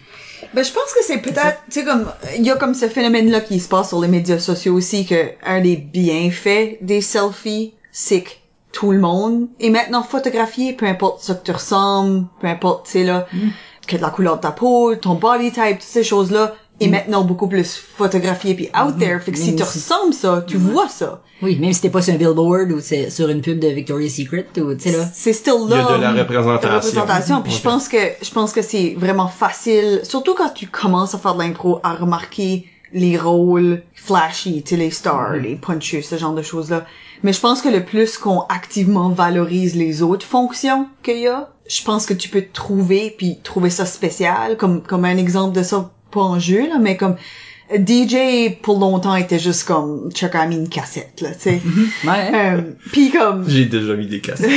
Ben, je pense que c'est peut-être, tu sais, comme, il y a comme ce phénomène-là qui se passe sur les médias sociaux aussi, que un des bienfaits des selfies, c'est que tout le monde est maintenant photographié, peu importe ce que tu ressembles, peu importe, tu sais, là, que de la couleur de ta peau, ton body type, toutes ces choses-là, est maintenant beaucoup plus photographié puis out there. Fait que si tu ressembles ça, tu vois ça. Oui, même si t'es pas sur un billboard ou c'est sur une pub de Victoria's Secret ou, tu sais, là. C'est still Il y là. a de la représentation. de représentation. Puis je Ok. pense que je pense que c'est vraiment facile, surtout quand tu commences à faire de l'impro, à remarquer les rôles flashy, tu sais, les stars, les punchers, ce genre de choses-là. Mais je pense que le plus qu'on activement valorise les autres fonctions qu'il y a, je pense que tu peux te trouver puis trouver ça spécial, comme comme un exemple de ça, pas en jeu là, mais comme DJ pour longtemps était juste comme check a mis une cassette là, tu sais. Ouais. Euh, puis comme J'ai déjà mis des cassettes.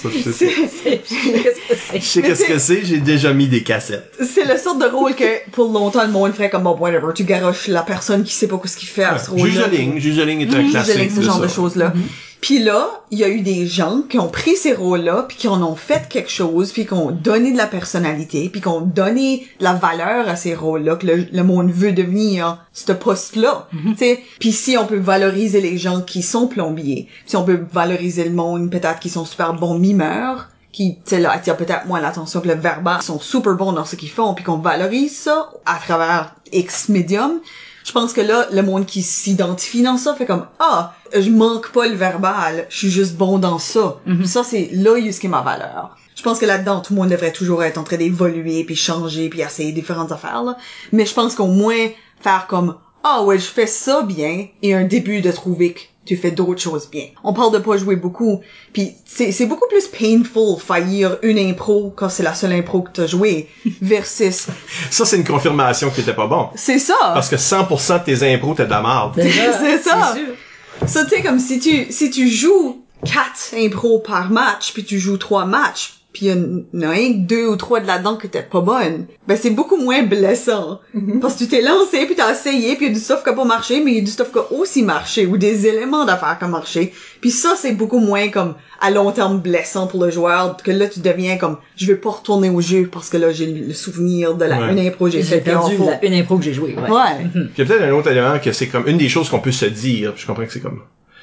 Ça, je sais. Qu'est-ce que Je sais qu'est-ce que c'est, j'ai déjà mis des cassettes. c'est le sort de rôle que pour longtemps le monde ferait comme bon whatever tu garoches la personne qui sait pas ce qu'il fait à ce rôle Jugeling, Jugeling est un Jugeling, classique ce genre ça. de choses là puis là il y a eu des gens qui ont pris ces rôles là puis qui en ont fait quelque chose puis qui ont donné de la personnalité puis qui ont donné de la valeur à ces rôles là que le, le monde veut devenir ce poste là tu sais puis si on peut valoriser les gens qui sont plombiers si on peut valoriser le monde peut-être qui sont super bons mimeurs qui, tu sais, là, attirent peut-être moins l'attention que le verbal, sont super bons dans ce qu'ils font, puis qu'on valorise ça à travers X médium. Je pense que là, le monde qui s'identifie dans ça fait comme, ah, je manque pas le verbal, je suis juste bon dans ça. Ça, c'est là, où est ma valeur. Je pense que là-dedans, tout le monde devrait toujours être en train d'évoluer, puis changer, puis essayer différentes affaires, là. Mais je pense qu'au moins, faire comme, ah ouais, je fais ça bien, et un début de trouver que tu fais d'autres choses bien. On parle de pas jouer beaucoup, puis c'est c'est beaucoup plus painful faillir une impro quand c'est la seule impro que t'as joué versus Ça, c'est une confirmation que t'étais pas bon. c'est ça. Parce que 100% de tes impros, t'es de la merde. C'est ça. sûr. Ça, tu sais, comme si tu, si tu joues quatre impros par match, puis tu joues trois matchs, puis il y en a rien que deux ou trois de là-dedans que t'es pas bonne, ben c'est beaucoup moins blessant. Parce que tu t'es lancé, puis t'as essayé, puis il y a du stuff qui a pas marché, mais il y a du stuff qui a aussi marché, ou des éléments d'affaires qui ont marché. Puis ça, c'est beaucoup moins comme à long terme blessant pour le joueur, que là, tu deviens comme, je vais pas retourner au jeu parce que là, j'ai le souvenir de la Ouais. une impro que j'ai J'ai fait. perdu puis la- une impro que j'ai jouée, ouais. Ouais. Puis il y a peut-être un autre élément que c'est comme une des choses qu'on peut se dire. Puis je comprends que c'est comme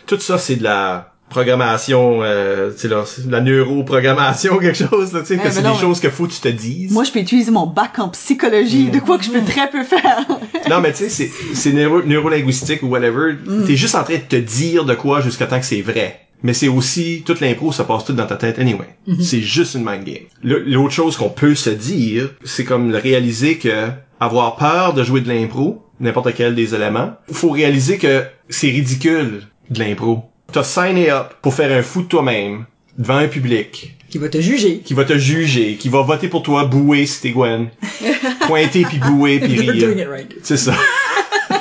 tout ça, c'est de la programmation, euh, de la neuroprogrammation quelque chose là, tu sais, que Ouais, c'est des choses que faut que tu te dises. Moi, je peux utiliser mon bac en psychologie, de quoi que je peux très peu faire. Non, mais tu sais, c'est c'est neuro neurolinguistique ou whatever. T'es juste en train de te dire de quoi jusqu'à temps que c'est vrai. Mais c'est aussi toute l'impro, ça passe tout dans ta tête anyway. C'est juste une mind game. L'autre chose qu'on peut se dire, c'est comme le réaliser que avoir peur de jouer de l'impro, n'importe quel des éléments, faut réaliser que c'est ridicule de l'impro. T'as signé up pour faire un fou de toi-même devant un public Qui va te juger. qui va te juger, qui va voter pour toi, bouer si t'es Gwen, pointer puis bouer puis rire. right. C'est ça.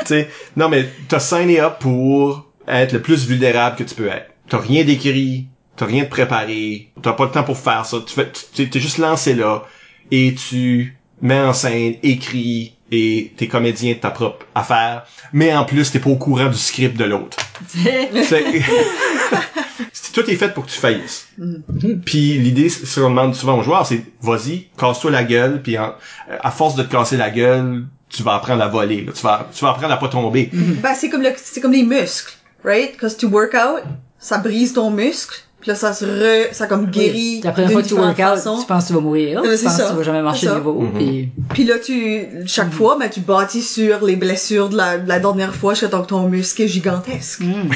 tu sais, non mais t'as signé up pour être le plus vulnérable que tu peux être. T'as rien d'écrit, t'as rien de préparé, t'as pas le temps pour faire ça. Tu fais, t'es juste lancé là et tu mets en scène, écris et t'es comédien de ta propre affaire, mais en plus t'es pas au courant du script de l'autre. Tout est fait pour que tu faillisses. Puis l'idée, ce qu'on demande souvent aux joueurs, c'est vas-y, casse-toi la gueule, puis en- à force de te casser la gueule, tu vas apprendre à voler. là. Tu vas, tu vas apprendre à pas tomber. Ben, c'est comme le, c'est comme les muscles, right? Quand tu work out, ça brise ton muscle, puis là, ça se re, ça comme guérit La première fois que tu work out, façon. tu penses que tu vas mourir. Tu c'est penses ça. que tu vas jamais marcher de nouveau. Mhm. puis- Puis là, tu, chaque Mm. fois, ben, tu bâtis sur les blessures de la, de la dernière fois jusqu'à temps que ton muscle est gigantesque. Mm.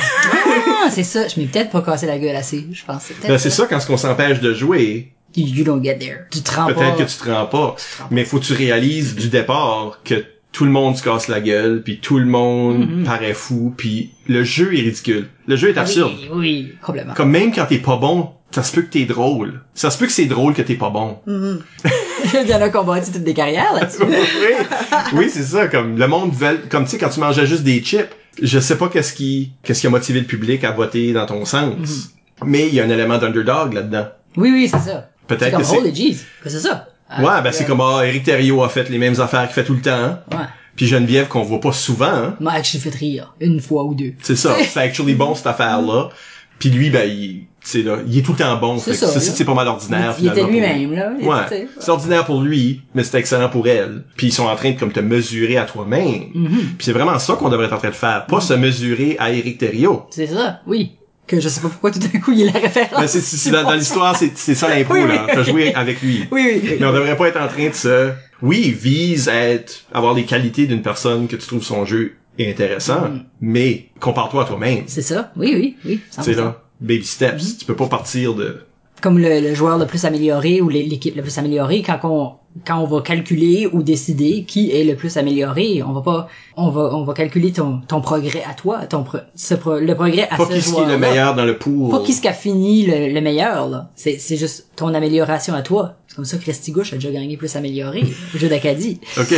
Ah, c'est ça. Je m'ai peut-être pas cassé la gueule assez. Je pense c'est peut-être Ben, c'est ça quand on s'empêche de jouer, You, you don't get there. Tu te rends pas. peut-être que tu te rends pas. Mais faut que tu réalises du départ que tout le monde se casse la gueule, puis tout le monde paraît fou, puis le jeu est ridicule. Le jeu est absurde. Oui, oui, complètement. Comme même quand t'es pas bon, ça se peut que t'es drôle. Ça se peut que c'est drôle que t'es pas bon. Il y en a qui ont bâti toutes des carrières là-dessus. oui, oui c'est ça. Comme le monde veut, comme tu sais, quand tu mangeais juste des chips, je sais pas qu'est-ce qui, qu'est-ce qui a motivé le public à voter dans ton sens. Mais il y a un élément d'underdog là-dedans. Oui, oui, c'est ça. Peut-être que c'est. Holy Jeez. que c'est ça. Ouais, ben c'est comme ah, Eric Thériault a fait les mêmes affaires qu'il fait tout le temps. hein. Ouais. Puis Geneviève qu'on voit pas souvent. Hein. Moi, je fait rire. Une fois ou deux. C'est ça. C'est actually bon cette affaire-là. Puis lui, ben il, c'est là, il est tout le temps bon. C'est ça, c'est là. pas mal ordinaire. Il, il était lui-même, là. Il Ouais, c'est ordinaire pour lui, mais c'est excellent pour elle. Puis ils sont en train de comme te mesurer à toi-même. Mhm. Puis c'est vraiment ça qu'on devrait être en train de faire, pas se mesurer à Eric Thériault. C'est ça, oui. Que je sais pas pourquoi tout d'un coup il y a la référence. Mais c'est- c'est dans, dans l'histoire, c'est, c'est ça l'impro, Oui, là. T'as joué avec lui. Oui, oui. Mais on devrait pas être en train de se, oui, vise à être, avoir les qualités d'une personne que tu trouves son jeu intéressant, Mhm. mais compare-toi à toi-même. C'est ça. Oui, oui, oui. 100%. C'est là. Baby steps. Mhm. Tu peux pas partir de, Comme le, le joueur le plus amélioré ou l'é- l'équipe le plus améliorée, quand on, quand on va calculer ou décider qui est le plus amélioré, on va pas, on va, on va calculer ton, ton progrès à toi, ton pro, ce pro- le progrès à pas ce qui joueur est le meilleur dans le pool. Pas qui ce qui a fini le, le meilleur, là. C'est, c'est juste ton amélioration à toi. C'est comme ça que Christy Gouche a déjà gagné plus amélioré au jeu d'Acadie. OK.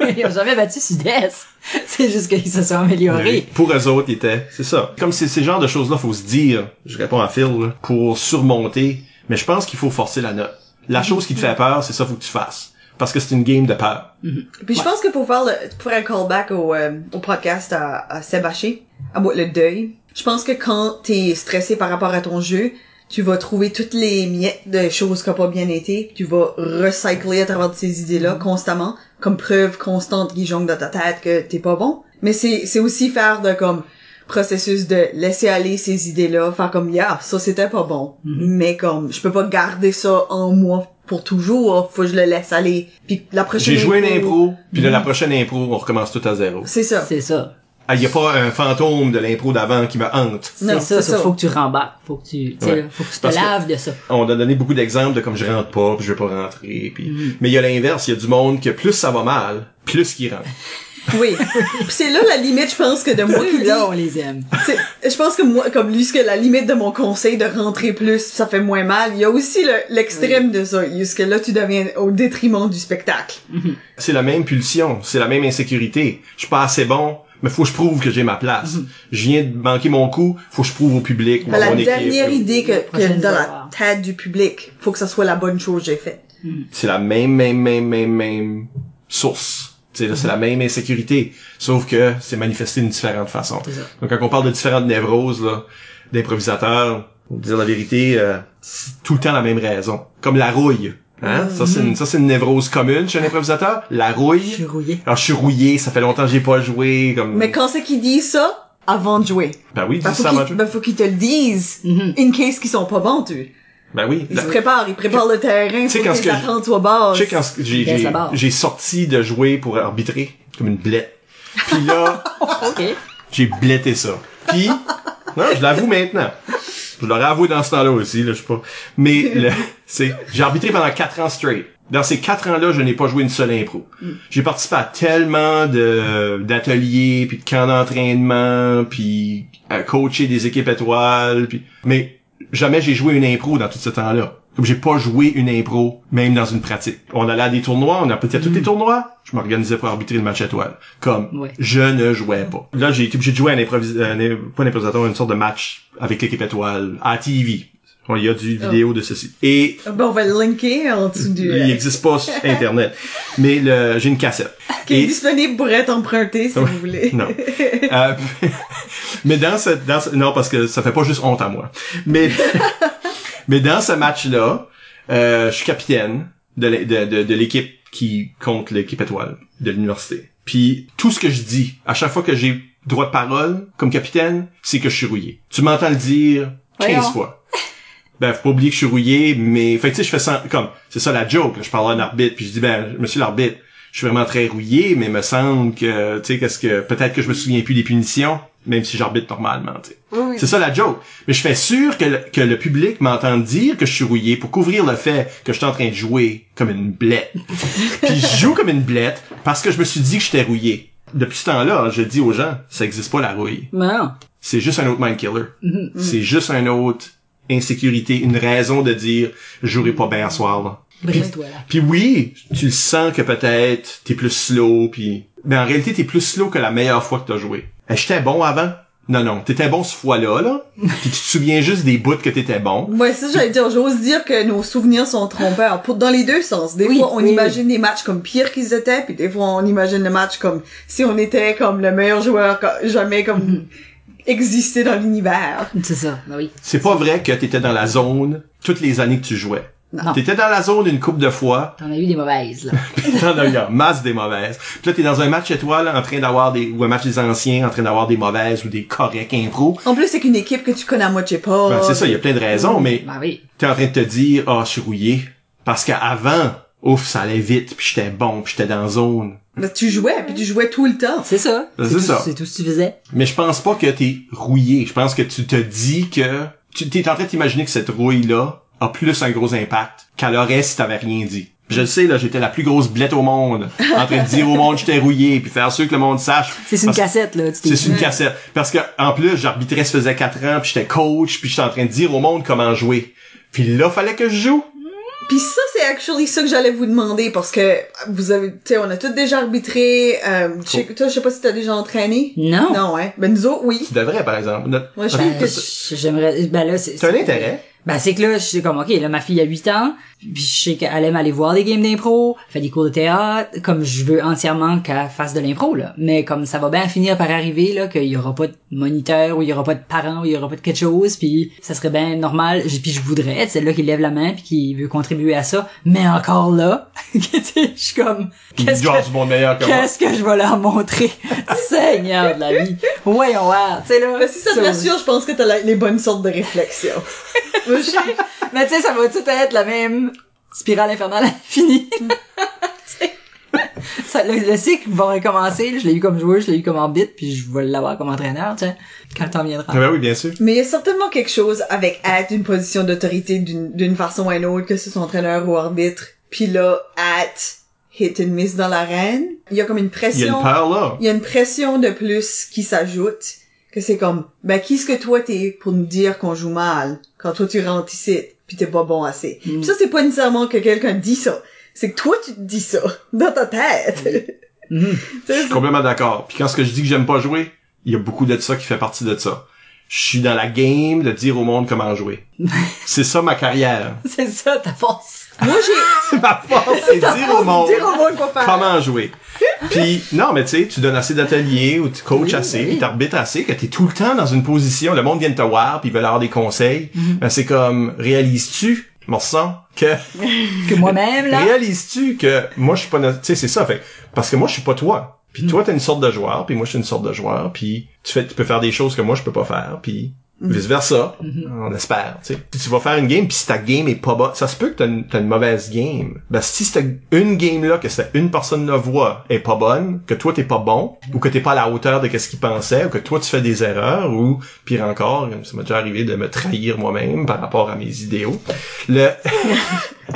Ils ont jamais battu Sud-Est. C'est juste qu'ils se sont améliorés. Pour eux autres, était, c'est ça. Comme c'est ces genres de choses-là, faut se dire, je réponds à Phil, là, pour surmonter, mais je pense qu'il faut forcer la note. La chose qui te fait peur, c'est ça faut que tu fasses. Parce que c'est une game de peur. Puis je pense que pour faire le, pour faire un callback au, euh, au podcast à, à Sébaché, à le deuil, je pense que quand t'es stressé par rapport à ton jeu, tu vas trouver toutes les miettes de choses qui ont pas bien été, tu vas recycler à travers ces idées-là constamment, comme preuve constante qui jongle dans ta tête que t'es pas bon. Mais c'est, c'est aussi faire de comme, processus de laisser aller ces idées-là, faire comme, yeah, ça c'était pas bon. Mais comme, je peux pas garder ça en moi pour toujours, faut que je le laisse aller. Puis la prochaine J'ai joué une impro, puis là, la prochaine impro, on recommence tout à zéro. C'est ça. C'est ça. Ah, y a pas un fantôme de l'impro d'avant qui me hante. C'est Non, ça, c'est ça. ça. Faut que tu rembarques. Faut que tu, tu sais, Ouais. faut que tu te Parce laves de ça. On a donné beaucoup d'exemples de comme je rentre pas, puis je vais pas rentrer, puis... Mhm. Mais il y a l'inverse, il y a du monde que plus ça va mal, plus qu'il rentre. Oui. C'est là la limite, je pense que de moi qui là, on les aime. c'est- je pense que moi, comme lui, ce que la limite de mon conseil de rentrer plus, ça fait moins mal. Il y a aussi le- l'extrême de ça, jusque là tu deviens au détriment du spectacle. C'est la même pulsion, c'est la même insécurité. Je suis pas assez bon, mais faut que je prouve que j'ai ma place. Je viens de manquer mon coup, faut que je prouve au public, Ben, à la mon équipe. dernière idée que, que dans la tête du public, faut que ça soit la bonne chose que j'ai faite. C'est la même, même, même, même, même source. C'est la même insécurité. Sauf que c'est manifesté d'une différente façon. Donc quand on parle de différentes névroses, là, d'improvisateurs, pour dire la vérité, euh, c'est tout le temps la même raison. Comme la rouille. Hein? Ça, c'est une, ça, c'est une névrose commune chez un improvisateur? La Je rouille. suis rouillé. Alors, je suis rouillé, ça fait longtemps que j'ai pas joué, comme... Mais quand c'est qu'ils disent ça, avant de jouer. Ben oui, Ben, dis ça avant de jouer. ben, faut qu'ils te le disent. Mhm. In case qu'ils sont pas bons, tu. Ben oui. La- se préparent, ils préparent le terrain, sais, faut quand que attentes soient basses. Tu sais, quand j'ai, j'ai, sorti de jouer pour arbitrer, comme une blette. Puis là, OK. j'ai bletté ça. Puis, non, je l'avoue maintenant. Je l'aurais avoué dans ce temps-là aussi, là, je sais pas. Mais, le, c'est, j'ai arbitré pendant quatre ans straight. Dans ces quatre ans-là, je n'ai pas joué une seule impro. J'ai participé à tellement de d'ateliers, puis de camps d'entraînement, puis à coacher des équipes étoiles, puis mais jamais j'ai joué une impro dans tout ce temps-là. Comme j'ai pas joué une impro, même dans une pratique. On allait à des tournois, on a peut-être tous les tournois. Je m'organisais pour arbitrer le match étoile. Comme Ouais. je ne jouais pas. Là, j'ai été obligé de jouer à un improvisateur, pas un improvisateur, une sorte de match avec l'équipe étoile à TV. Il y a du vidéo de ceci. Et Ben, on va le linker en dessous du... il n'existe pas sur Internet. Mais le, j'ai une cassette. qui est Et- disponible pour être emprunté, si vous voulez. non. Euh, mais dans ce, dans ce- non, parce que ça fait pas juste honte à moi. Mais, mais dans ce match-là, euh, je suis capitaine de, de, de, de l'équipe qui compte l'équipe étoile de l'université. Puis tout ce que je dis, à chaque fois que j'ai droit de parole comme capitaine, c'est que je suis rouillé. Tu m'entends le dire 15 Voyons. fois. Ben, faut pas oublier que je suis rouillé, mais, fait tu sais, je fais ça, comme, c'est ça la joke, là. je parle à un arbitre, puis je dis, ben, monsieur l'arbitre, je suis vraiment très rouillé, mais me semble que, tu sais, qu'est-ce que, peut-être que je me souviens plus des punitions, même si j'arbitre normalement, tu sais. C'est ça la joke. Mais je fais sûr que le, que le public m'entende dire que je suis rouillé pour couvrir le fait que je suis en train de jouer comme une blette. Puis je joue comme une blette parce que je me suis dit que j'étais rouillé. Depuis ce temps-là, je dis aux gens, ça existe pas la rouille. Non. C'est juste un autre mind killer. C'est juste un autre insécurité, une raison de dire je jouerai pas bien à soir. Là. Brise-toi, là. Puis oui, tu le sens que peut-être t'es plus slow, puis mais en réalité t'es plus slow que la meilleure fois que t'as joué. Eh, J'étais bon avant. Non non, t'étais bon ce fois-là là. puis tu te souviens juste des bouts que t'étais bon. Ouais, ça, j'allais dire, j'ose dire que nos souvenirs sont trompeurs. Pour, dans les deux sens. Des Oui, fois, on oui, imagine les matchs comme pire qu'ils étaient, puis des fois, on imagine le match comme si on était comme le meilleur joueur jamais comme existé dans l'univers. C'est ça, ben oui. C'est pas vrai que t'étais dans la zone toutes les années que tu jouais. Non. T'étais dans la zone une coupe de fois, T'en as eu des mauvaises, là. puis t'en as eu en masse des mauvaises. Puis là t'es dans un match étoile en train d'avoir des ou un match des anciens en train d'avoir des mauvaises ou des corrects impro. En plus, c'est qu'une équipe que tu connais à moitié pas. Ben, c'est ça, il y a plein de raisons, mais Ben oui. t'es en train de te dire, ah, je suis rouillé. Parce qu'avant, ouf, ça allait vite, puis j'étais bon, puis j'étais dans la zone. Ben, tu jouais, puis tu jouais tout le temps. C'est ça. Ben, c'est tout- ça. C'est tout ce que tu faisais. Mais je pense pas que t'es rouillé. Je pense que tu te dis que... Tu t'es en train d'imaginer que cette rouille-là a plus un gros impact qu'elle aurait si t'avais rien dit. Je le sais, là, j'étais la plus grosse blette au monde, en train de dire au monde que j'étais rouillé, puis faire sûr que le monde sache. C'est une cassette, là. C'est une cassette. Parce que, en plus, j'arbitrais, ça faisait quatre ans, puis j'étais coach, puis j'étais en train de dire au monde comment jouer. Puis là, fallait que je joue. Puis ça, c'est actually ça que j'allais vous demander parce que vous avez, tu sais, on a tous déjà arbitré. Euh, sais- toi, je sais pas si t'as déjà entraîné. Non. Non, ouais. Ben nous autres, oui. Tu devrais, par exemple. Notre- Moi, je Ben, que je- j'aimerais, ben là, c'est... T'as un intérêt. Ben, c'est que là, je suis comme, ok, là, ma fille a 8 ans, puis je sais qu'elle aime aller voir des games d'impro, fait des cours de théâtre, comme je veux entièrement qu'elle fasse de l'impro, là. Mais comme ça va bien finir par arriver, là, qu'il y aura pas de moniteur, ou il y aura pas de parents, ou il y aura pas de quelque chose, puis ça serait bien normal, puis je voudrais être celle-là qui lève la main, puis qui veut contribuer à ça, mais encore là, tu sais, je suis comme, qu'est-ce que... Qu'est-ce que je vais leur montrer? Seigneur de la vie. Voyons voir, tu sais là. Ben, si ça te rassure, je pense que t'as les bonnes sortes de réflexions. Mais tu sais, ça va tout être la même spirale infernale infinie. ça, le, le cycle va recommencer. Je l'ai eu comme joueur, je l'ai eu comme arbitre, puis je vais l'avoir comme entraîneur, tu sais, quand le temps viendra. Ah ben oui, bien sûr. Mais il y a certainement quelque chose avec être une position d'autorité d'une d'une façon ou une autre, que ce soit entraîneur ou arbitre. Puis là, être hit and miss dans l'arène. Il y a comme une Il y a pression. une peur là. il y a une pression de plus qui s'ajoute. Que c'est comme, ben, qui est-ce que toi t'es pour nous dire qu'on joue mal quand toi tu rentres ici pis t'es pas bon assez? Mm. Ça c'est pas nécessairement que quelqu'un dit ça. C'est que toi tu te dis ça dans ta tête. Sais, Je suis complètement d'accord. Puis quand ce que je dis que j'aime pas jouer, il y a beaucoup de ça qui fait partie de ça. Je suis dans la game de dire au monde comment jouer. c'est ça ma carrière. C'est ça ta force. Moi j'ai C'est ma force, c'est dire au monde dire au monde quoi faire. comment jouer? Puis non, mais tu sais, tu donnes assez d'ateliers ou tu coaches Oui, assez, oui. puis t'arbitres assez, que t'es tout le temps dans une position, le monde vient te voir, puis ils veulent avoir des conseils. Ben, c'est comme, réalises-tu, Morsan, que Que moi-même, là? Réalises-tu que moi je suis pas tu sais c'est ça fait parce que moi je suis pas toi. Puis toi t'es une sorte de joueur, puis moi je suis une sorte de joueur, puis tu fais tu peux faire des choses que moi je peux pas faire, puis vice versa. On espère, tu sais. Tu vas faire une game puis si ta game est pas bonne, ça se peut que t'as une, une mauvaise game. Ben si c'était une game là que c'était une personne la voit est pas bonne, que toi t'es pas bon ou que t'es pas à la hauteur de qu'est-ce qu'il pensait ou que toi tu fais des erreurs ou pire encore, ça m'est déjà arrivé de me trahir moi-même par rapport à mes idéaux. Le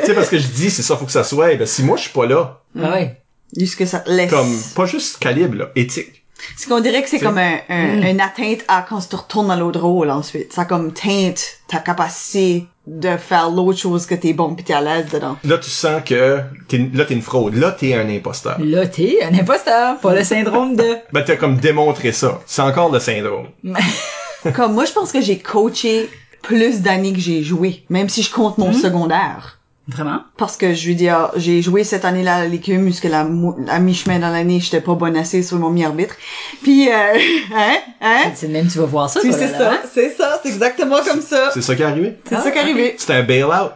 tu sais, parce que je dis, c'est ça, faut que ça soit. Ben, si moi, je suis pas là, Ah ouais. Juste que ça te laisse. comme, pas juste calibre, là, éthique. C'est qu'on dirait que c'est comme un, un- Mm. une atteinte à quand tu retournes dans l'autre rôle ensuite. Ça comme teinte ta capacité de faire l'autre chose que t'es bon pis t'es à l'aise dedans. Là, tu sens que, t'es, là, t'es une fraude. Là, t'es un imposteur. Là, t'es un imposteur, pas le syndrome de... Ben, t'as comme démontré ça. C'est encore le syndrome. comme moi, je pense que j'ai coaché plus d'années que j'ai joué, même si je compte mon secondaire. Vraiment? Parce que je veux dire, j'ai joué cette année-là à l'écume, jusqu'à la, à mi-chemin dans l'année, j'étais pas bonne assez sur mon mi-arbitre. Puis, euh, hein, hein? C'est même, tu vas voir ça, là, ça, là. c'est ça, c'est exactement comme ça. C'est ça qui est arrivé. C'est ça qui est Ah, arrivé. C'était un bail-out.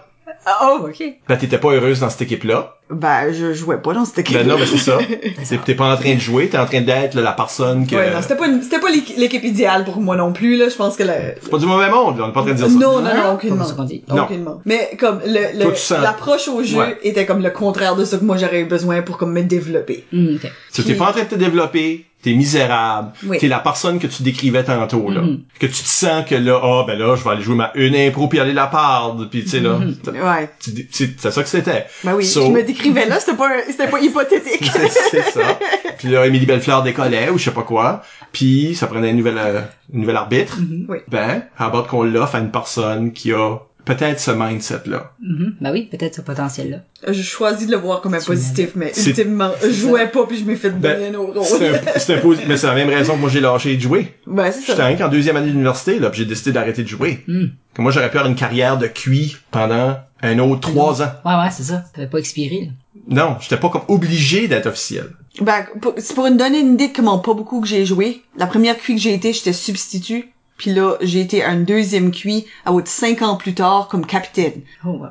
Oh, ok. Ben, t'étais pas heureuse dans cette équipe-là. Ben, je jouais pas dans cette équipe. Ben non, ben c'est ça. T'es, t'es pas en train de jouer, t'es en train d'être là, la personne que... Ouais, non, c'était pas, une- c'était pas l'équ- l'équipe idéale pour moi non plus, là. Je pense que la... c'est pas du mauvais monde, là, on est pas en train de dire ça. Non, non, non, aucunement. Pas ce qu'on dit. Non. Aucunement. Mais comme le, le sens- l'approche au jeu Ouais. était comme le contraire de ce que moi j'aurais eu besoin pour comme me développer. Hmm, ok. Tu t'es pas en train de te développer, t'es misérable, Oui. t'es la personne que tu décrivais tantôt, là. Mhm. Que tu te sens que là, ah, ben là, je vais aller jouer ma une impro puis aller la perdre, puis tu sais, là, Ouais. tu dis- c'est ça que c'était. Ben oui, So- je me décrivais là, c'était pas, c'était pas hypothétique. c'est ça. Puis là, Émilie Bellefleur décollait ou je sais pas quoi. Puis ça prenait une nouvelle, euh, une nouvelle arbitre. Oui. Ben, how about qu'on l'offre à une personne qui a peut-être ce mindset-là. Mhm. Ben oui, peut-être ce potentiel-là. Je choisis de le voir comme un positif, mais C'est- ultimement, je jouais pas puis je m'ai fait Ben, bien au C'est rôle. un, c'est un posi- mais c'est la même raison que moi j'ai lâché de jouer. Ben, c'est J'étais ça. rien qu'en deuxième année d'université, là, puis j'ai décidé d'arrêter de jouer. Que moi j'aurais pu avoir une carrière de QI pendant un autre trois ans. Ouais, ouais, c'est ça. Ça avait pas expiré, là. Non, j'étais pas comme obligé d'être officiel. Ben, pour, c'est pour nous donner une idée de comment pas beaucoup que j'ai joué. La première QI que j'ai été, j'étais substitut. Puis là, j'ai été à une deuxième QI à haute cinq ans plus tard comme capitaine. Oh, wow.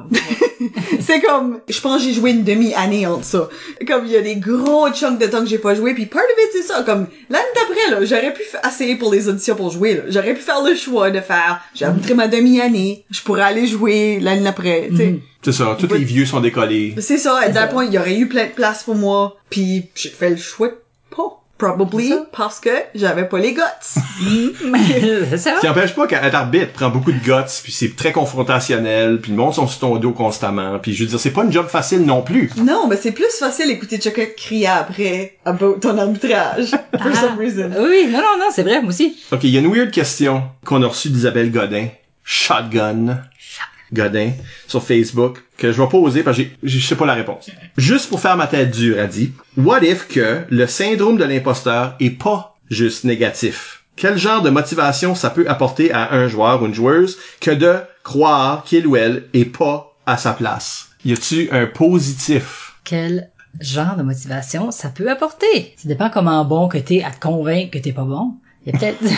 C'est comme, je pense j'ai joué une demi-année entre ça. Comme il y a des gros chunks de temps que j'ai pas joué, puis part of it c'est ça. Comme l'année d'après là, j'aurais pu essayer pour les auditions pour jouer. là. J'aurais pu faire le choix de faire, j'ai montré ma demi-année, je pourrais aller jouer l'année d'après. tu sais. Mhm. C'est ça, tous les vieux sont décollés. C'est ça. À ça. point, il y aurait eu plein de place pour moi, puis j'ai fait le choix. Probably ça. parce que j'avais pas les guts. c'est ça? Ce qui empêche pas qu'être arbitre prend beaucoup de guts, puis c'est très confrontationnel, puis le monde sont sur ton dos constamment, puis je veux dire, c'est pas une job facile non plus. non, mais c'est plus facile d'écouter quelqu'un crier après about ton arbitrage. For Ah. some reason. Oui, non, non, non, c'est vrai, moi aussi. Ok, il y a une weird question qu'on a reçue d'Isabelle Godin, Shotgun Godin, sur Facebook, que je vais poser parce que je sais pas la réponse. Juste pour faire ma tête dure, elle dit, what if que le syndrome de l'imposteur est pas juste négatif? Quel genre de motivation ça peut apporter à un joueur ou une joueuse que de croire qu'il ou elle est pas à sa place? Y a-tu un positif? Quel genre de motivation ça peut apporter? Ça dépend comment bon que t'es à te convaincre que t'es pas bon. Y a peut-être... Il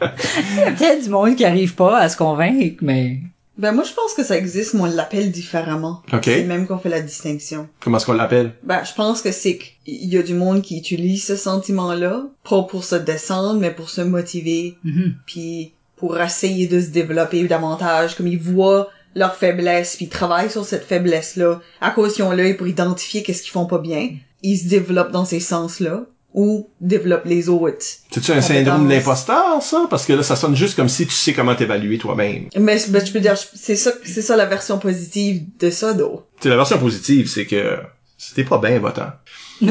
y a peut-être du monde qui arrive pas à se convaincre, mais... Ben moi je pense que ça existe, mais on l'appelle différemment. Ok. C'est même qu'on fait la distinction. Comment est-ce qu'on l'appelle? Ben je pense que c'est qu'il y a du monde qui utilise ce sentiment-là, pas pour se descendre, mais pour se motiver, Mhm. puis pour essayer de se développer davantage, comme ils voient leur faiblesse, puis ils travaillent sur cette faiblesse-là. À cause qu'ils ont l'œil pour identifier qu'est-ce qu'ils font pas bien, ils se développent dans ces sens-là, ou développent les autres. C'est-tu un syndrome de l'imposteur, ça? Parce que là, ça sonne juste comme si tu sais comment t'évaluer toi-même. Mais ben, je peux dire, c'est ça, c'est ça la version positive de ça, d'eau. Tu sais, la version positive, c'est que c'était pas bien votant.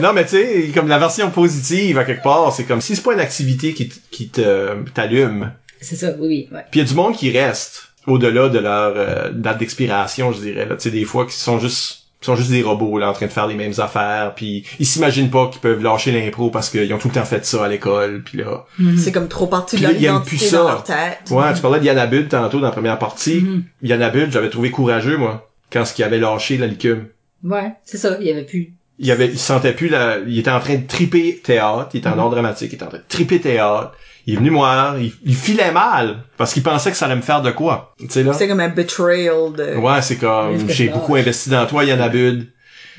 non, mais tu sais, comme la version positive, à quelque part, c'est comme si c'est pas une activité qui, qui te t'allume. C'est ça, oui. Puis il y a du monde qui reste au-delà de leur euh, date d'expiration, je dirais. Là. Tu sais, des fois, qui sont juste qui sont juste des robots là en train de faire les mêmes affaires puis ils s'imaginent pas qu'ils peuvent lâcher l'impro parce qu'ils ont tout le temps fait ça à l'école puis là C'est comme trop parti de Puis leur ils identité ça. dans leur tête. ouais tu parlais de Yann Abud tantôt dans la première partie Mhm. Yann Abud j'avais trouvé courageux moi quand ce qu'il avait lâché la licume Ouais, c'est ça, il y avait plus... il avait il sentait plus la il était en train de triper théâtre il était en Mhm. art dramatique il était en train de triper théâtre il est venu me voir il, il filait mal parce qu'il pensait que ça allait me faire de quoi tu sais là. C'est comme un betrayal de... ouais c'est comme j'ai beaucoup investi dans toi Yann Abud.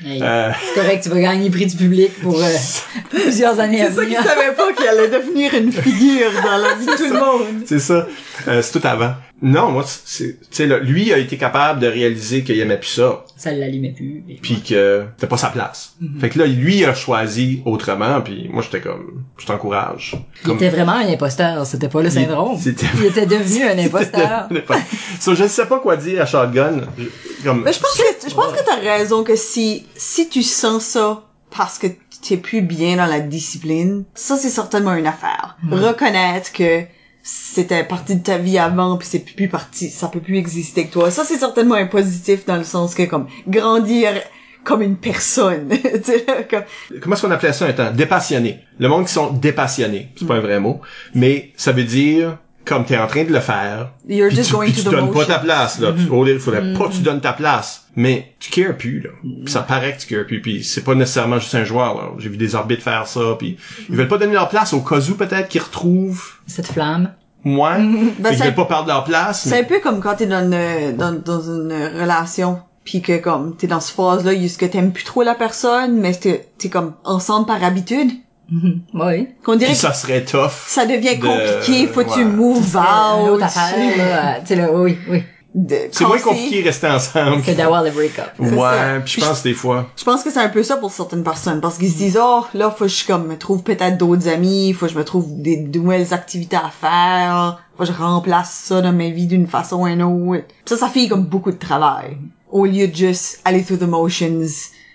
Hey, Euh, C'est correct, tu vas gagner le prix du public pour euh, plusieurs années à C'est ça qu'il venir. savait pas qu'il allait devenir une figure dans la vie de tout le monde. c'est ça. Euh, c'est tout avant Non, moi, c'est, tu sais, là, lui a été capable de réaliser qu'il aimait plus ça, Ça l'allumait plus. et- puis que c'était pas sa place. Fait que là, lui a choisi autrement, puis moi, j'étais comme, je t'encourage. Il était vraiment un imposteur, c'était pas le syndrome. C'était- Il était devenu un imposteur. so, je ne sais pas quoi dire à Shotgun. Je- Comme, Mais je pense que je pense que t'as raison que si si tu sens ça parce que t'es plus bien dans la discipline, ça c'est certainement une affaire. Reconnaître que c'était partie de ta vie avant puis c'est plus partie, ça peut plus exister que toi. Ça c'est certainement un positif dans le sens que comme grandir comme une personne, comme comment est-ce qu'on appelait ça un temps? Dépassionné. Le monde qui sont dépassionnés. C'est pas un vrai mot. Mais ça veut dire, comme t'es en train de le faire, you're just tu, going to tu the donnes pas ta place, là. Tu- au lieu, faudrait pas que tu donnes ta place. Mais tu cares plus, là. Puis ça paraît que tu cares plus. Puis c'est pas nécessairement juste un joueur, là. J'ai vu des arbitres faire ça, puis ils veulent pas donner leur place au cas où, peut-être, qu'ils retrouvent Cette flamme. moins. Ben, ils veulent pas perdre leur place. C'est mais- un peu comme quand t'es dans une, dans, dans une relation, puis que comme t'es dans cette phase-là, est-ce que t'aimes plus trop la personne, mais t'es, t'es comme ensemble par habitude. Mhm. Oui. Qu'on dirait Puis que ça serait tough. ça devient de- compliqué, faut que tu move out. autre affaire, là. Tu sais, là, oui, oui. de C'est moins compliqué de rester ensemble. Que d'avoir le break-up. Ouais, puis je pense des fois. Je pense que c'est un peu ça pour certaines personnes, parce qu'ils se disent, oh, là, faut que je comme me trouve peut-être d'autres amis, faut que je me trouve des de nouvelles activités à faire, faut que je remplace ça dans ma vie d'une façon ou une autre. Puis ça, ça fait comme beaucoup de travail. Au lieu de juste aller through the motions,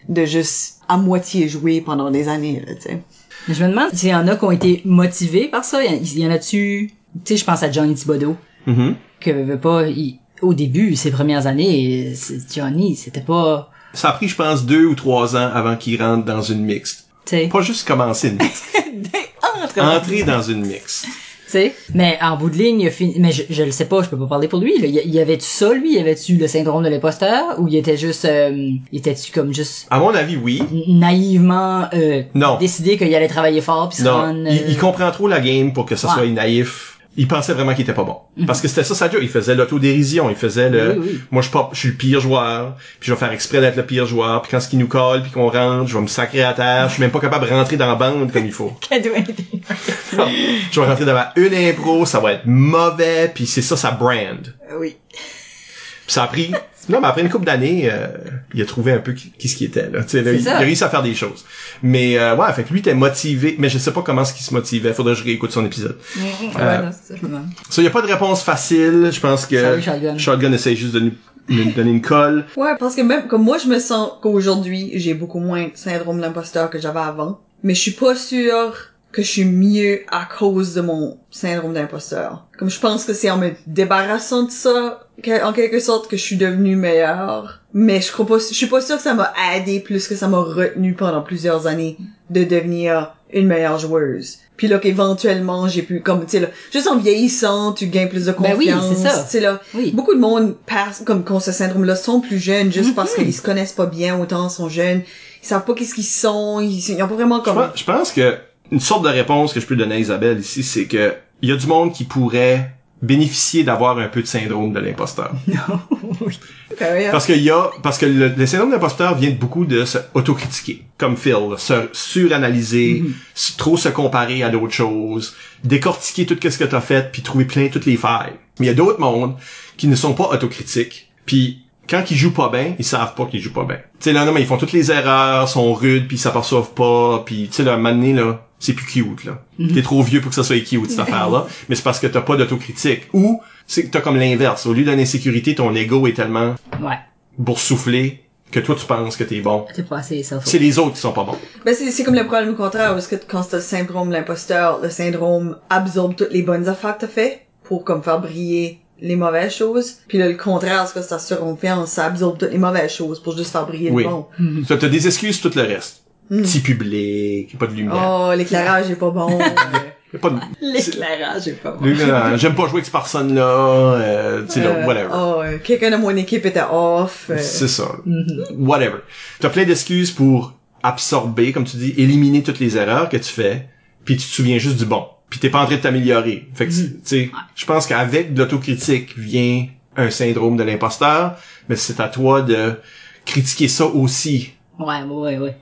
de juste à moitié jouer pendant des années, là, tu sais. Mais Je me demande s'il y en a qui ont été motivés par ça. Il y en- a-tu... Tu sais, je pense à Johnny Thibodeau. Mhm. Que veut pas... il- Au début, ses premières années, Johnny, c'était pas... Ça a pris, je pense, deux ou trois ans avant qu'il rentre dans une mixte. Tu sais... Pas juste commencer une mixte. Entre Entrer dans une mixte. Sais, mais en bout de ligne, il a fini, mais je, je le sais pas, je peux pas parler pour lui, là. Il, y- avait-tu ça, lui? Il y avait-tu le syndrome de l'imposteur? Ou il était juste, euh, il était-tu comme juste À mon avis, oui. naïvement, euh, Non. décidé qu'il allait travailler fort pis se Non, rendre, il, euh, il comprend trop la game pour que ça Ouais. soit naïf. Il pensait vraiment qu'il était pas bon. Parce que c'était ça sa job. Il faisait l'autodérision. Il faisait le, Oui, oui. moi je suis pas, je suis le pire joueur. Puis je vais faire exprès d'être le pire joueur. Puis quand ce qui nous colle, puis qu'on rentre, je vais me sacrer à terre. Je suis même pas capable de rentrer dans la bande comme il faut. Je vais rentrer devant une impro, ça va être mauvais. Puis c'est ça sa brand. Oui. Puis ça a pris, non, mais après une couple d'années, euh, il a trouvé un peu qui, qui ce qui était, là. Il, il a réussi à faire des choses. Mais, euh, ouais, fait que lui était motivé, mais je sais pas comment est-ce qu'il se motivait. Faudrait que je réécoute son épisode. Ouais, non, ça, je me y a pas de réponse facile. Je pense que Shotgun. Shotgun essaie juste de nous, donner une colle. Ouais, parce que même comme moi, je me sens qu'aujourd'hui, j'ai beaucoup moins de syndrome de l'imposteur que j'avais avant. Mais je suis pas sûre que je suis mieux à cause de mon syndrome d'imposteur. Comme je pense que c'est en me débarrassant de ça, que- en quelque sorte, que je suis devenue meilleure. Mais je crois pas, je suis pas sûre que ça m'a aidé plus que ça m'a retenu pendant plusieurs années de devenir une meilleure joueuse. Puis là qu'éventuellement j'ai pu comme tu sais là juste en vieillissant tu gagnes plus de Ben confiance oui, c'est ça. tu sais là Oui. beaucoup de monde passe comme quand ce syndrome là sont plus jeunes juste parce qu'ils se connaissent pas bien autant sont jeunes ils savent pas qu'est-ce qu'ils sont ils, ils ont pas vraiment Je comme pense, je pense que une sorte de réponse que je peux donner à Isabelle ici, c'est que il y a du monde qui pourrait bénéficier d'avoir un peu de syndrome de l'imposteur. Parce que y a, parce que le, le syndrome d'imposteur vient de beaucoup de se autocritiquer, comme Phil, se suranalyser, s- trop se comparer à d'autres choses, décortiquer tout ce que t'as fait, puis trouver plein toutes les failles. Mais il y a d'autres mondes qui ne sont pas autocritiques, puis quand ils jouent pas bien, ils savent pas qu'ils jouent pas bien. Tu sais là, non, mais ils font toutes les erreurs, sont rudes, puis ils s'aperçoivent pas, puis tu sais là, donné, là, c'est plus cute là. T'es trop vieux pour que ça soit cute cette affaire-là, mais c'est parce que t'as pas d'autocritique. Ou c'est que t'as comme l'inverse. Au lieu d'une insécurité, ton ego est tellement Ouais. boursouflé que toi tu penses que t'es bon. C'est pas assez C'est les autres qui sont pas bons. ben c'est c'est comme le problème contraire parce que quand t'as le syndrome de l'imposteur le syndrome absorbe toutes les bonnes affaires que t'as fait pour comme faire briller les mauvaises choses puis là le contraire c'est que ta surconfiance ça absorbe toutes les mauvaises choses pour juste faire briller Oui. le bon Ça t'as des excuses tout le reste? Petit public, pas de lumière. oh l'éclairage est pas bon pas. L'éclairage est pas bon. J'aime pas jouer avec cette personne-là, euh, tu sais, là, Euh, whatever. oh, quelqu'un de mon équipe était off euh, C'est ça. Whatever. T'as plein d'excuses pour absorber, comme tu dis, éliminer toutes les erreurs que tu fais, puis tu te souviens juste du bon. Puis t'es pas en train de t'améliorer. Fait que, tu sais, je pense qu'avec de l'autocritique vient un syndrome de l'imposteur, mais c'est à toi de critiquer ça aussi. Ouais, ouais, ouais, ouais.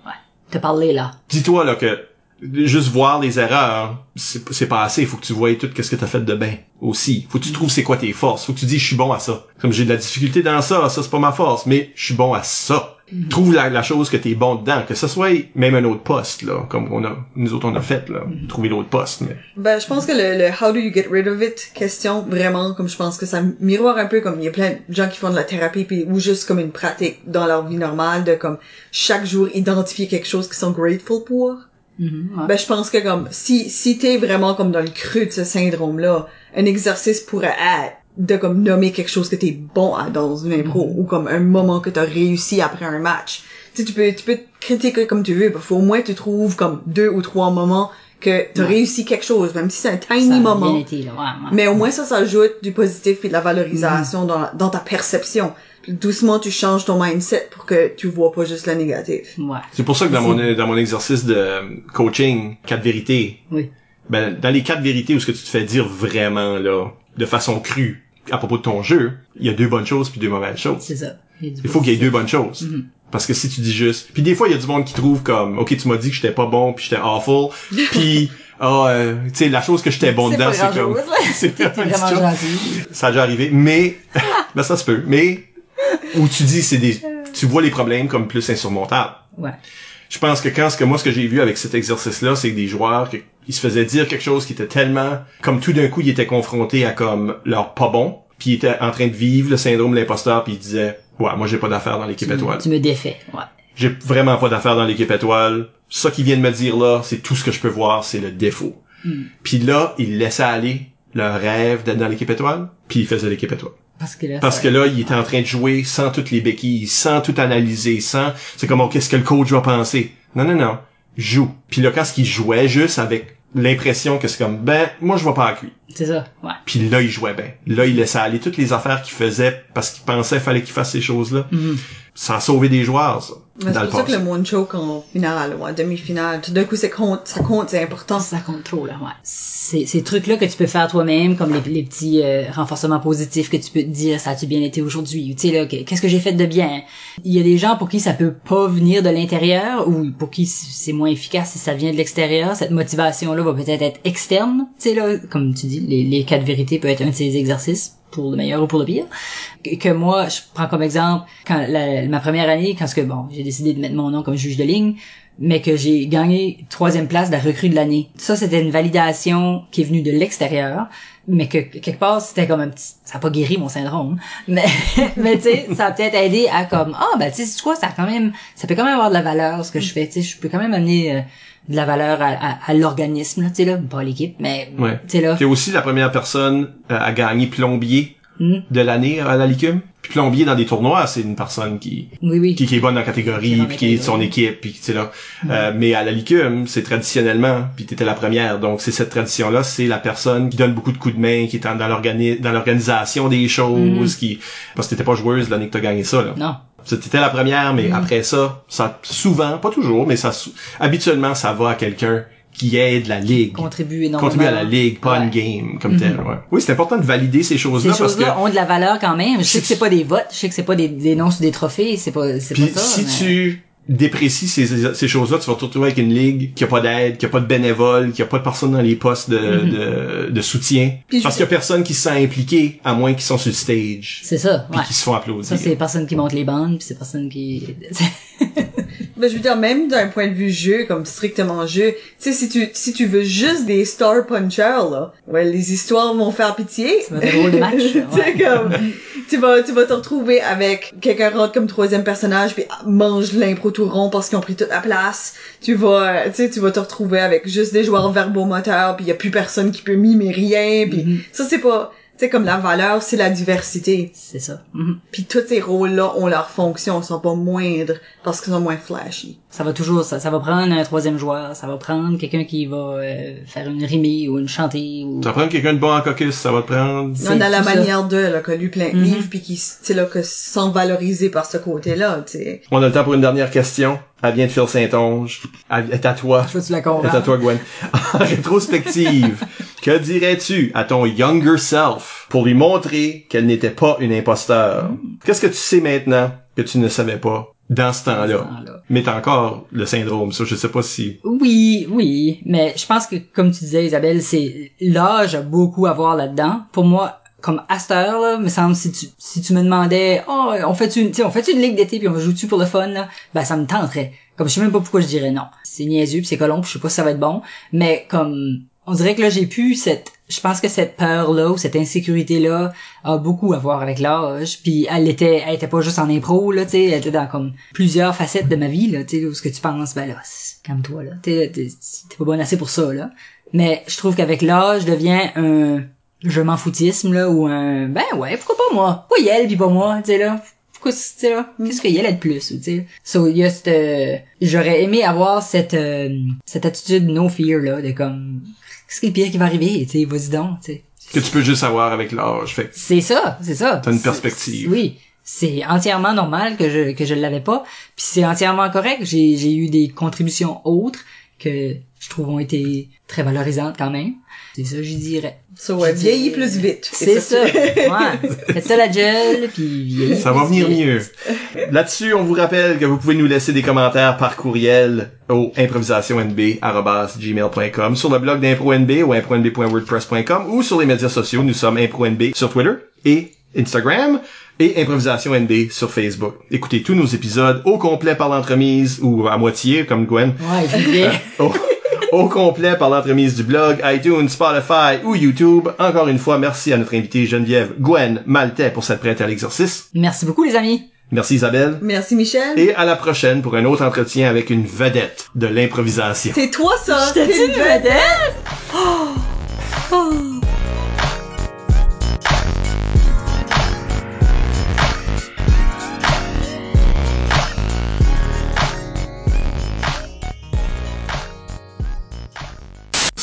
Te parler, là. Dis-toi, là, que juste voir les erreurs, c'est pas assez. Il faut que tu vois tout qu'est-ce que t'as fait de bien aussi. Faut que tu trouves c'est quoi tes forces. Faut que tu dis je suis bon à ça. Comme j'ai de la difficulté dans ça, ça c'est pas ma force, mais je suis bon à ça. Trouve la, la chose que t'es bon dedans, que ce soit même un autre poste là, comme on a nous autres on a fait là, trouver l'autre poste. Mais Ben, je pense que le, le how do you get rid of it question, vraiment, comme je pense que ça miroire un peu comme il y a plein de gens qui font de la thérapie puis, ou juste comme une pratique dans leur vie normale de comme chaque jour identifier quelque chose qu'ils sont grateful pour. Mhm, ouais. Ben, je pense que comme, si, si t'es vraiment comme dans le creux de ce syndrome-là, un exercice pourrait être de comme nommer quelque chose que t'es bon à dans une impro, ou comme un moment que t'as réussi après un match. Tu sais, tu peux, tu peux te critiquer comme tu veux, il faut au moins que tu trouves comme deux ou trois moments que t'as Ouais. réussi quelque chose, même si c'est un tiny Ça moment. bien été, là, ouais, ouais. Mais au moins ça, ça ajoute du positif et de la valorisation dans, la- dans ta perception. Puis doucement, tu changes ton mindset pour que tu vois pas juste le négatif. Ouais. c'est pour ça que dans mon dans mon exercice de coaching, quatre vérités, Oui. ben dans les quatre vérités où ce que tu te fais dire vraiment là, de façon crue à propos de ton jeu, il y a deux bonnes choses puis deux mauvaises choses. C'est ça. Il faut qu'il y ait deux bonnes choses. Mhm. Parce que si tu dis juste... Puis des fois, il y a du monde qui trouve comme... OK, tu m'as dit que j'étais pas bon, puis j'étais awful. Puis, ah, euh, tu sais, la chose que j'étais bon dedans, c'est comme... c'est vraiment gentil. Ça a déjà arrivé. Mais... ben, ça se peut. Mais... Où tu dis, c'est des... Tu vois les problèmes comme plus insurmontables. Ouais. Je pense que quand ce que moi, ce que j'ai vu avec cet exercice-là, c'est que des joueurs, que, ils se faisaient dire quelque chose qui était tellement... Comme tout d'un coup, ils étaient confrontés à comme leur pas bon, puis ils étaient en train de vivre le syndrome de l'imposteur, puis ils disaient... Ouais, moi j'ai pas d'affaires dans l'équipe étoile. tu me défais. Ouais. J'ai vraiment pas d'affaires dans l'équipe étoile. Ça qu'il vient de me dire là, c'est tout ce que je peux voir, c'est le défaut. Hmm. Puis là, il laissait aller leur rêve d'être dans l'équipe étoile, puis il faisait l'équipe étoile. Parce que là, Parce ça- que là, il était en train de jouer sans toutes les béquilles, sans tout analyser, sans... C'est comme, oh, qu'est-ce que le coach va penser? Non, non, non. Joue. Puis là, quand il jouait juste avec l'impression que c'est comme, ben, moi, je vais pas avec lui. c'est ça. Ouais. Puis là, il jouait bien. Là, il laissait aller toutes les affaires qu'il faisait parce qu'il pensait qu'il fallait qu'il fasse ces choses-là. Mhm. Ça a sauvé des joueurs, ça. C'est le pour ça que le one choke en finale ou en demi-finale, tout d'un coup, c'est compte, ça compte, c'est important. Ça compte trop, là, ouais. Ces, ces trucs-là que tu peux faire toi-même, comme les, les petits euh, renforcements positifs que tu peux te dire, ça a-tu bien été aujourd'hui? Ou tu sais, là, que- qu'est-ce que j'ai fait de bien? Il y a des gens pour qui ça peut pas venir de l'intérieur, ou pour qui c'est moins efficace si ça vient de l'extérieur. Cette motivation-là va peut-être être externe. Tu sais, là, comme tu dis, les, les quatre vérités peut être un de ces exercices pour le meilleur ou pour le pire. Que, moi, je prends comme exemple, quand la- ma première année, quand ce que, bon, j'ai décidé de mettre mon nom comme juge de ligne, mais que j'ai gagné troisième place de la recrue de l'année. Ça, c'était une validation qui est venue de l'extérieur, mais que quelque part, c'était comme un petit... Ça a pas guéri mon syndrome, mais, mais tu sais, ça a peut-être aidé à comme, ah, ben, tu sais, quoi, ça a quand même... Ça peut quand même avoir de la valeur, ce que je fais, tu sais, je peux quand même amener euh, de la valeur à, à, à l'organisme, là, tu sais, là, pas à l'équipe, mais, Ouais. tu sais, là... T'es aussi la première personne euh, à gagner plombier Hmm. de l'année à la Licume. Puis plombier dans des tournois, c'est une personne qui, Oui, oui. qui, qui est bonne dans la Qui est catégorie, puis qui est de son équipe, puis tu sais là. Euh, mais à la Licume, c'est traditionnellement, puis t'étais la première. Donc c'est cette tradition-là, c'est la personne qui donne beaucoup de coups de main, qui est en- dans dans l'organisation des choses, qui parce que t'étais pas joueuse l'année que t'as gagné ça là. Non. C'était la première, mais après ça, ça souvent, pas toujours, mais ça habituellement ça va à quelqu'un qui aide la ligue Contribue énormément. contribuer à la ligue, pas une Ouais. game comme tel. Ouais. Oui, c'est important de valider ces Ces choses-là parce que choses-là ont de la valeur quand même. Je sais que c'est pas des votes, je sais que c'est pas des, des noms sur des trophées, c'est pas, c'est pas ça. si mais- tu déprécies ces, ces choses-là, tu vas te retrouver avec une ligue qui a pas d'aide, qui a pas de bénévoles, qui a pas de personnes dans les postes de, de, de soutien. Puis parce qu'il y a personne qui se sent impliqué, à moins qu'ils sont sur le stage, C'est ça, puis ouais. qui se font applaudir. Ça, c'est les personnes qui montent les bandes, puis c'est personnes qui... Ben, je veux dire, même d'un point de vue jeu, comme strictement jeu, tu sais, si tu, si tu veux juste des star punchers, là, ouais, les histoires vont faire pitié. Va être drôle de match, tu sais, ouais. comme, tu vas, tu vas te retrouver avec quelqu'un rentre comme troisième personnage puis mange l'impro tout rond parce qu'ils ont pris toute la place. Tu vas, tu sais, tu vas te retrouver avec juste des joueurs verbomoteurs puis y a plus personne qui peut mimer rien puis Mhm. ça c'est pas, sais, comme la valeur, c'est la diversité. C'est ça. Mhm. Puis tous ces rôles-là ont leur fonction, ils sont pas moindres parce qu'ils sont moins flashy. Ça va toujours, ça, ça va prendre un troisième joueur, ça va prendre quelqu'un qui va euh, faire une rimée ou une chantée ou... Ça va prendre quelqu'un de bon en caucus, ça va te prendre... On a la manière de, là, qui a lu plein de Mhm. livres puis qui, tu sais, là, que se sent valorisé par ce côté-là, tu sais. On a le temps pour une dernière question. Elle vient de Phil Saint-Onge. Elle est à toi. Je veux tu la C'est comprends. à toi, Gwen. En rétrospective, que dirais-tu à ton younger self pour lui montrer qu'elle n'était pas une imposteur? Qu'est-ce que tu sais maintenant que tu ne savais pas dans ce temps-là. Mais t'as encore le syndrome, ça, je sais pas si... Oui, oui, mais je pense que comme tu disais Isabelle, c'est l'âge a beaucoup à voir là-dedans. Pour moi, comme à cette heure là, me semble si tu si tu me demandais "Oh, on fait une on fait une ligue d'été puis on joue tu pour le fun là?" Ben ça me tenterait. Comme je sais même pas pourquoi je dirais non. C'est niaiseux, puis c'est puis je sais pas si ça va être bon, mais comme on dirait que là j'ai pu cette je pense que cette peur là ou cette insécurité là a beaucoup à voir avec l'âge puis elle était elle était pas juste en impro là tu sais elle était dans comme plusieurs facettes de ma vie là tu sais où ce que tu penses ben là c'est- calme-toi là t'es t'es pas bonne assez pour ça là mais je trouve qu'avec l'âge devient un je m'en foutisme là ou un ben ouais pourquoi pas moi? Pourquoi elle puis pas moi tu sais là? Pourquoi tu sais là? Qu'est-ce qu'il y a de plus tu sais? So il y a cette euh, j'aurais aimé avoir cette euh, cette attitude no fear là de comme qu'est-ce qui est le pire qui va arriver tu sais? Vas-y donc tu sais. Que tu peux juste avoir avec l'âge. Fait c'est ça c'est ça. T'as une perspective. oui c'est entièrement normal que je que je l'avais pas puis c'est entièrement correct. J'ai j'ai eu des contributions autres que je trouve ont été très valorisantes quand même c'est ça je dirais So, ouais, vieillis plus vite. c'est ça ouais faites ça la gel puis vieillis Ça va venir vite. mieux. Là-dessus, on vous rappelle que vous pouvez nous laisser des commentaires par courriel au improvisationnb.gmail.com, sur le blog d'ImproNB ou impronb.wordpress.com ou sur les médias sociaux. Nous sommes ImproNB sur Twitter et Instagram et Improvisation NB sur Facebook. Écoutez tous nos épisodes au complet par l'entremise ou à moitié comme Gwen ouais je vais au, au complet par l'entremise du blog, iTunes, Spotify ou YouTube. Encore une fois, merci à notre invitée Geneviève Gwen Maltais pour cette prête à l'exercice. merci beaucoup les amis Merci Isabelle. Merci, Michel. Et à la prochaine pour un autre entretien avec une vedette de l'improvisation. C'est toi, ça! C'est une vedette?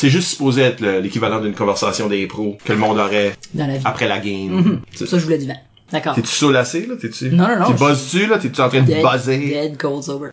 C'est juste supposé être le- l'équivalent d'une conversation d'impro que le monde aurait dans la vie après la game. Mhm. Tu- ça je voulais du vent d'accord T'es-tu saoulassé, là? T'es-tu? Non, non, non, Tu je- buzzes-tu, là? T'es-tu en train de buzzer? dead cold sober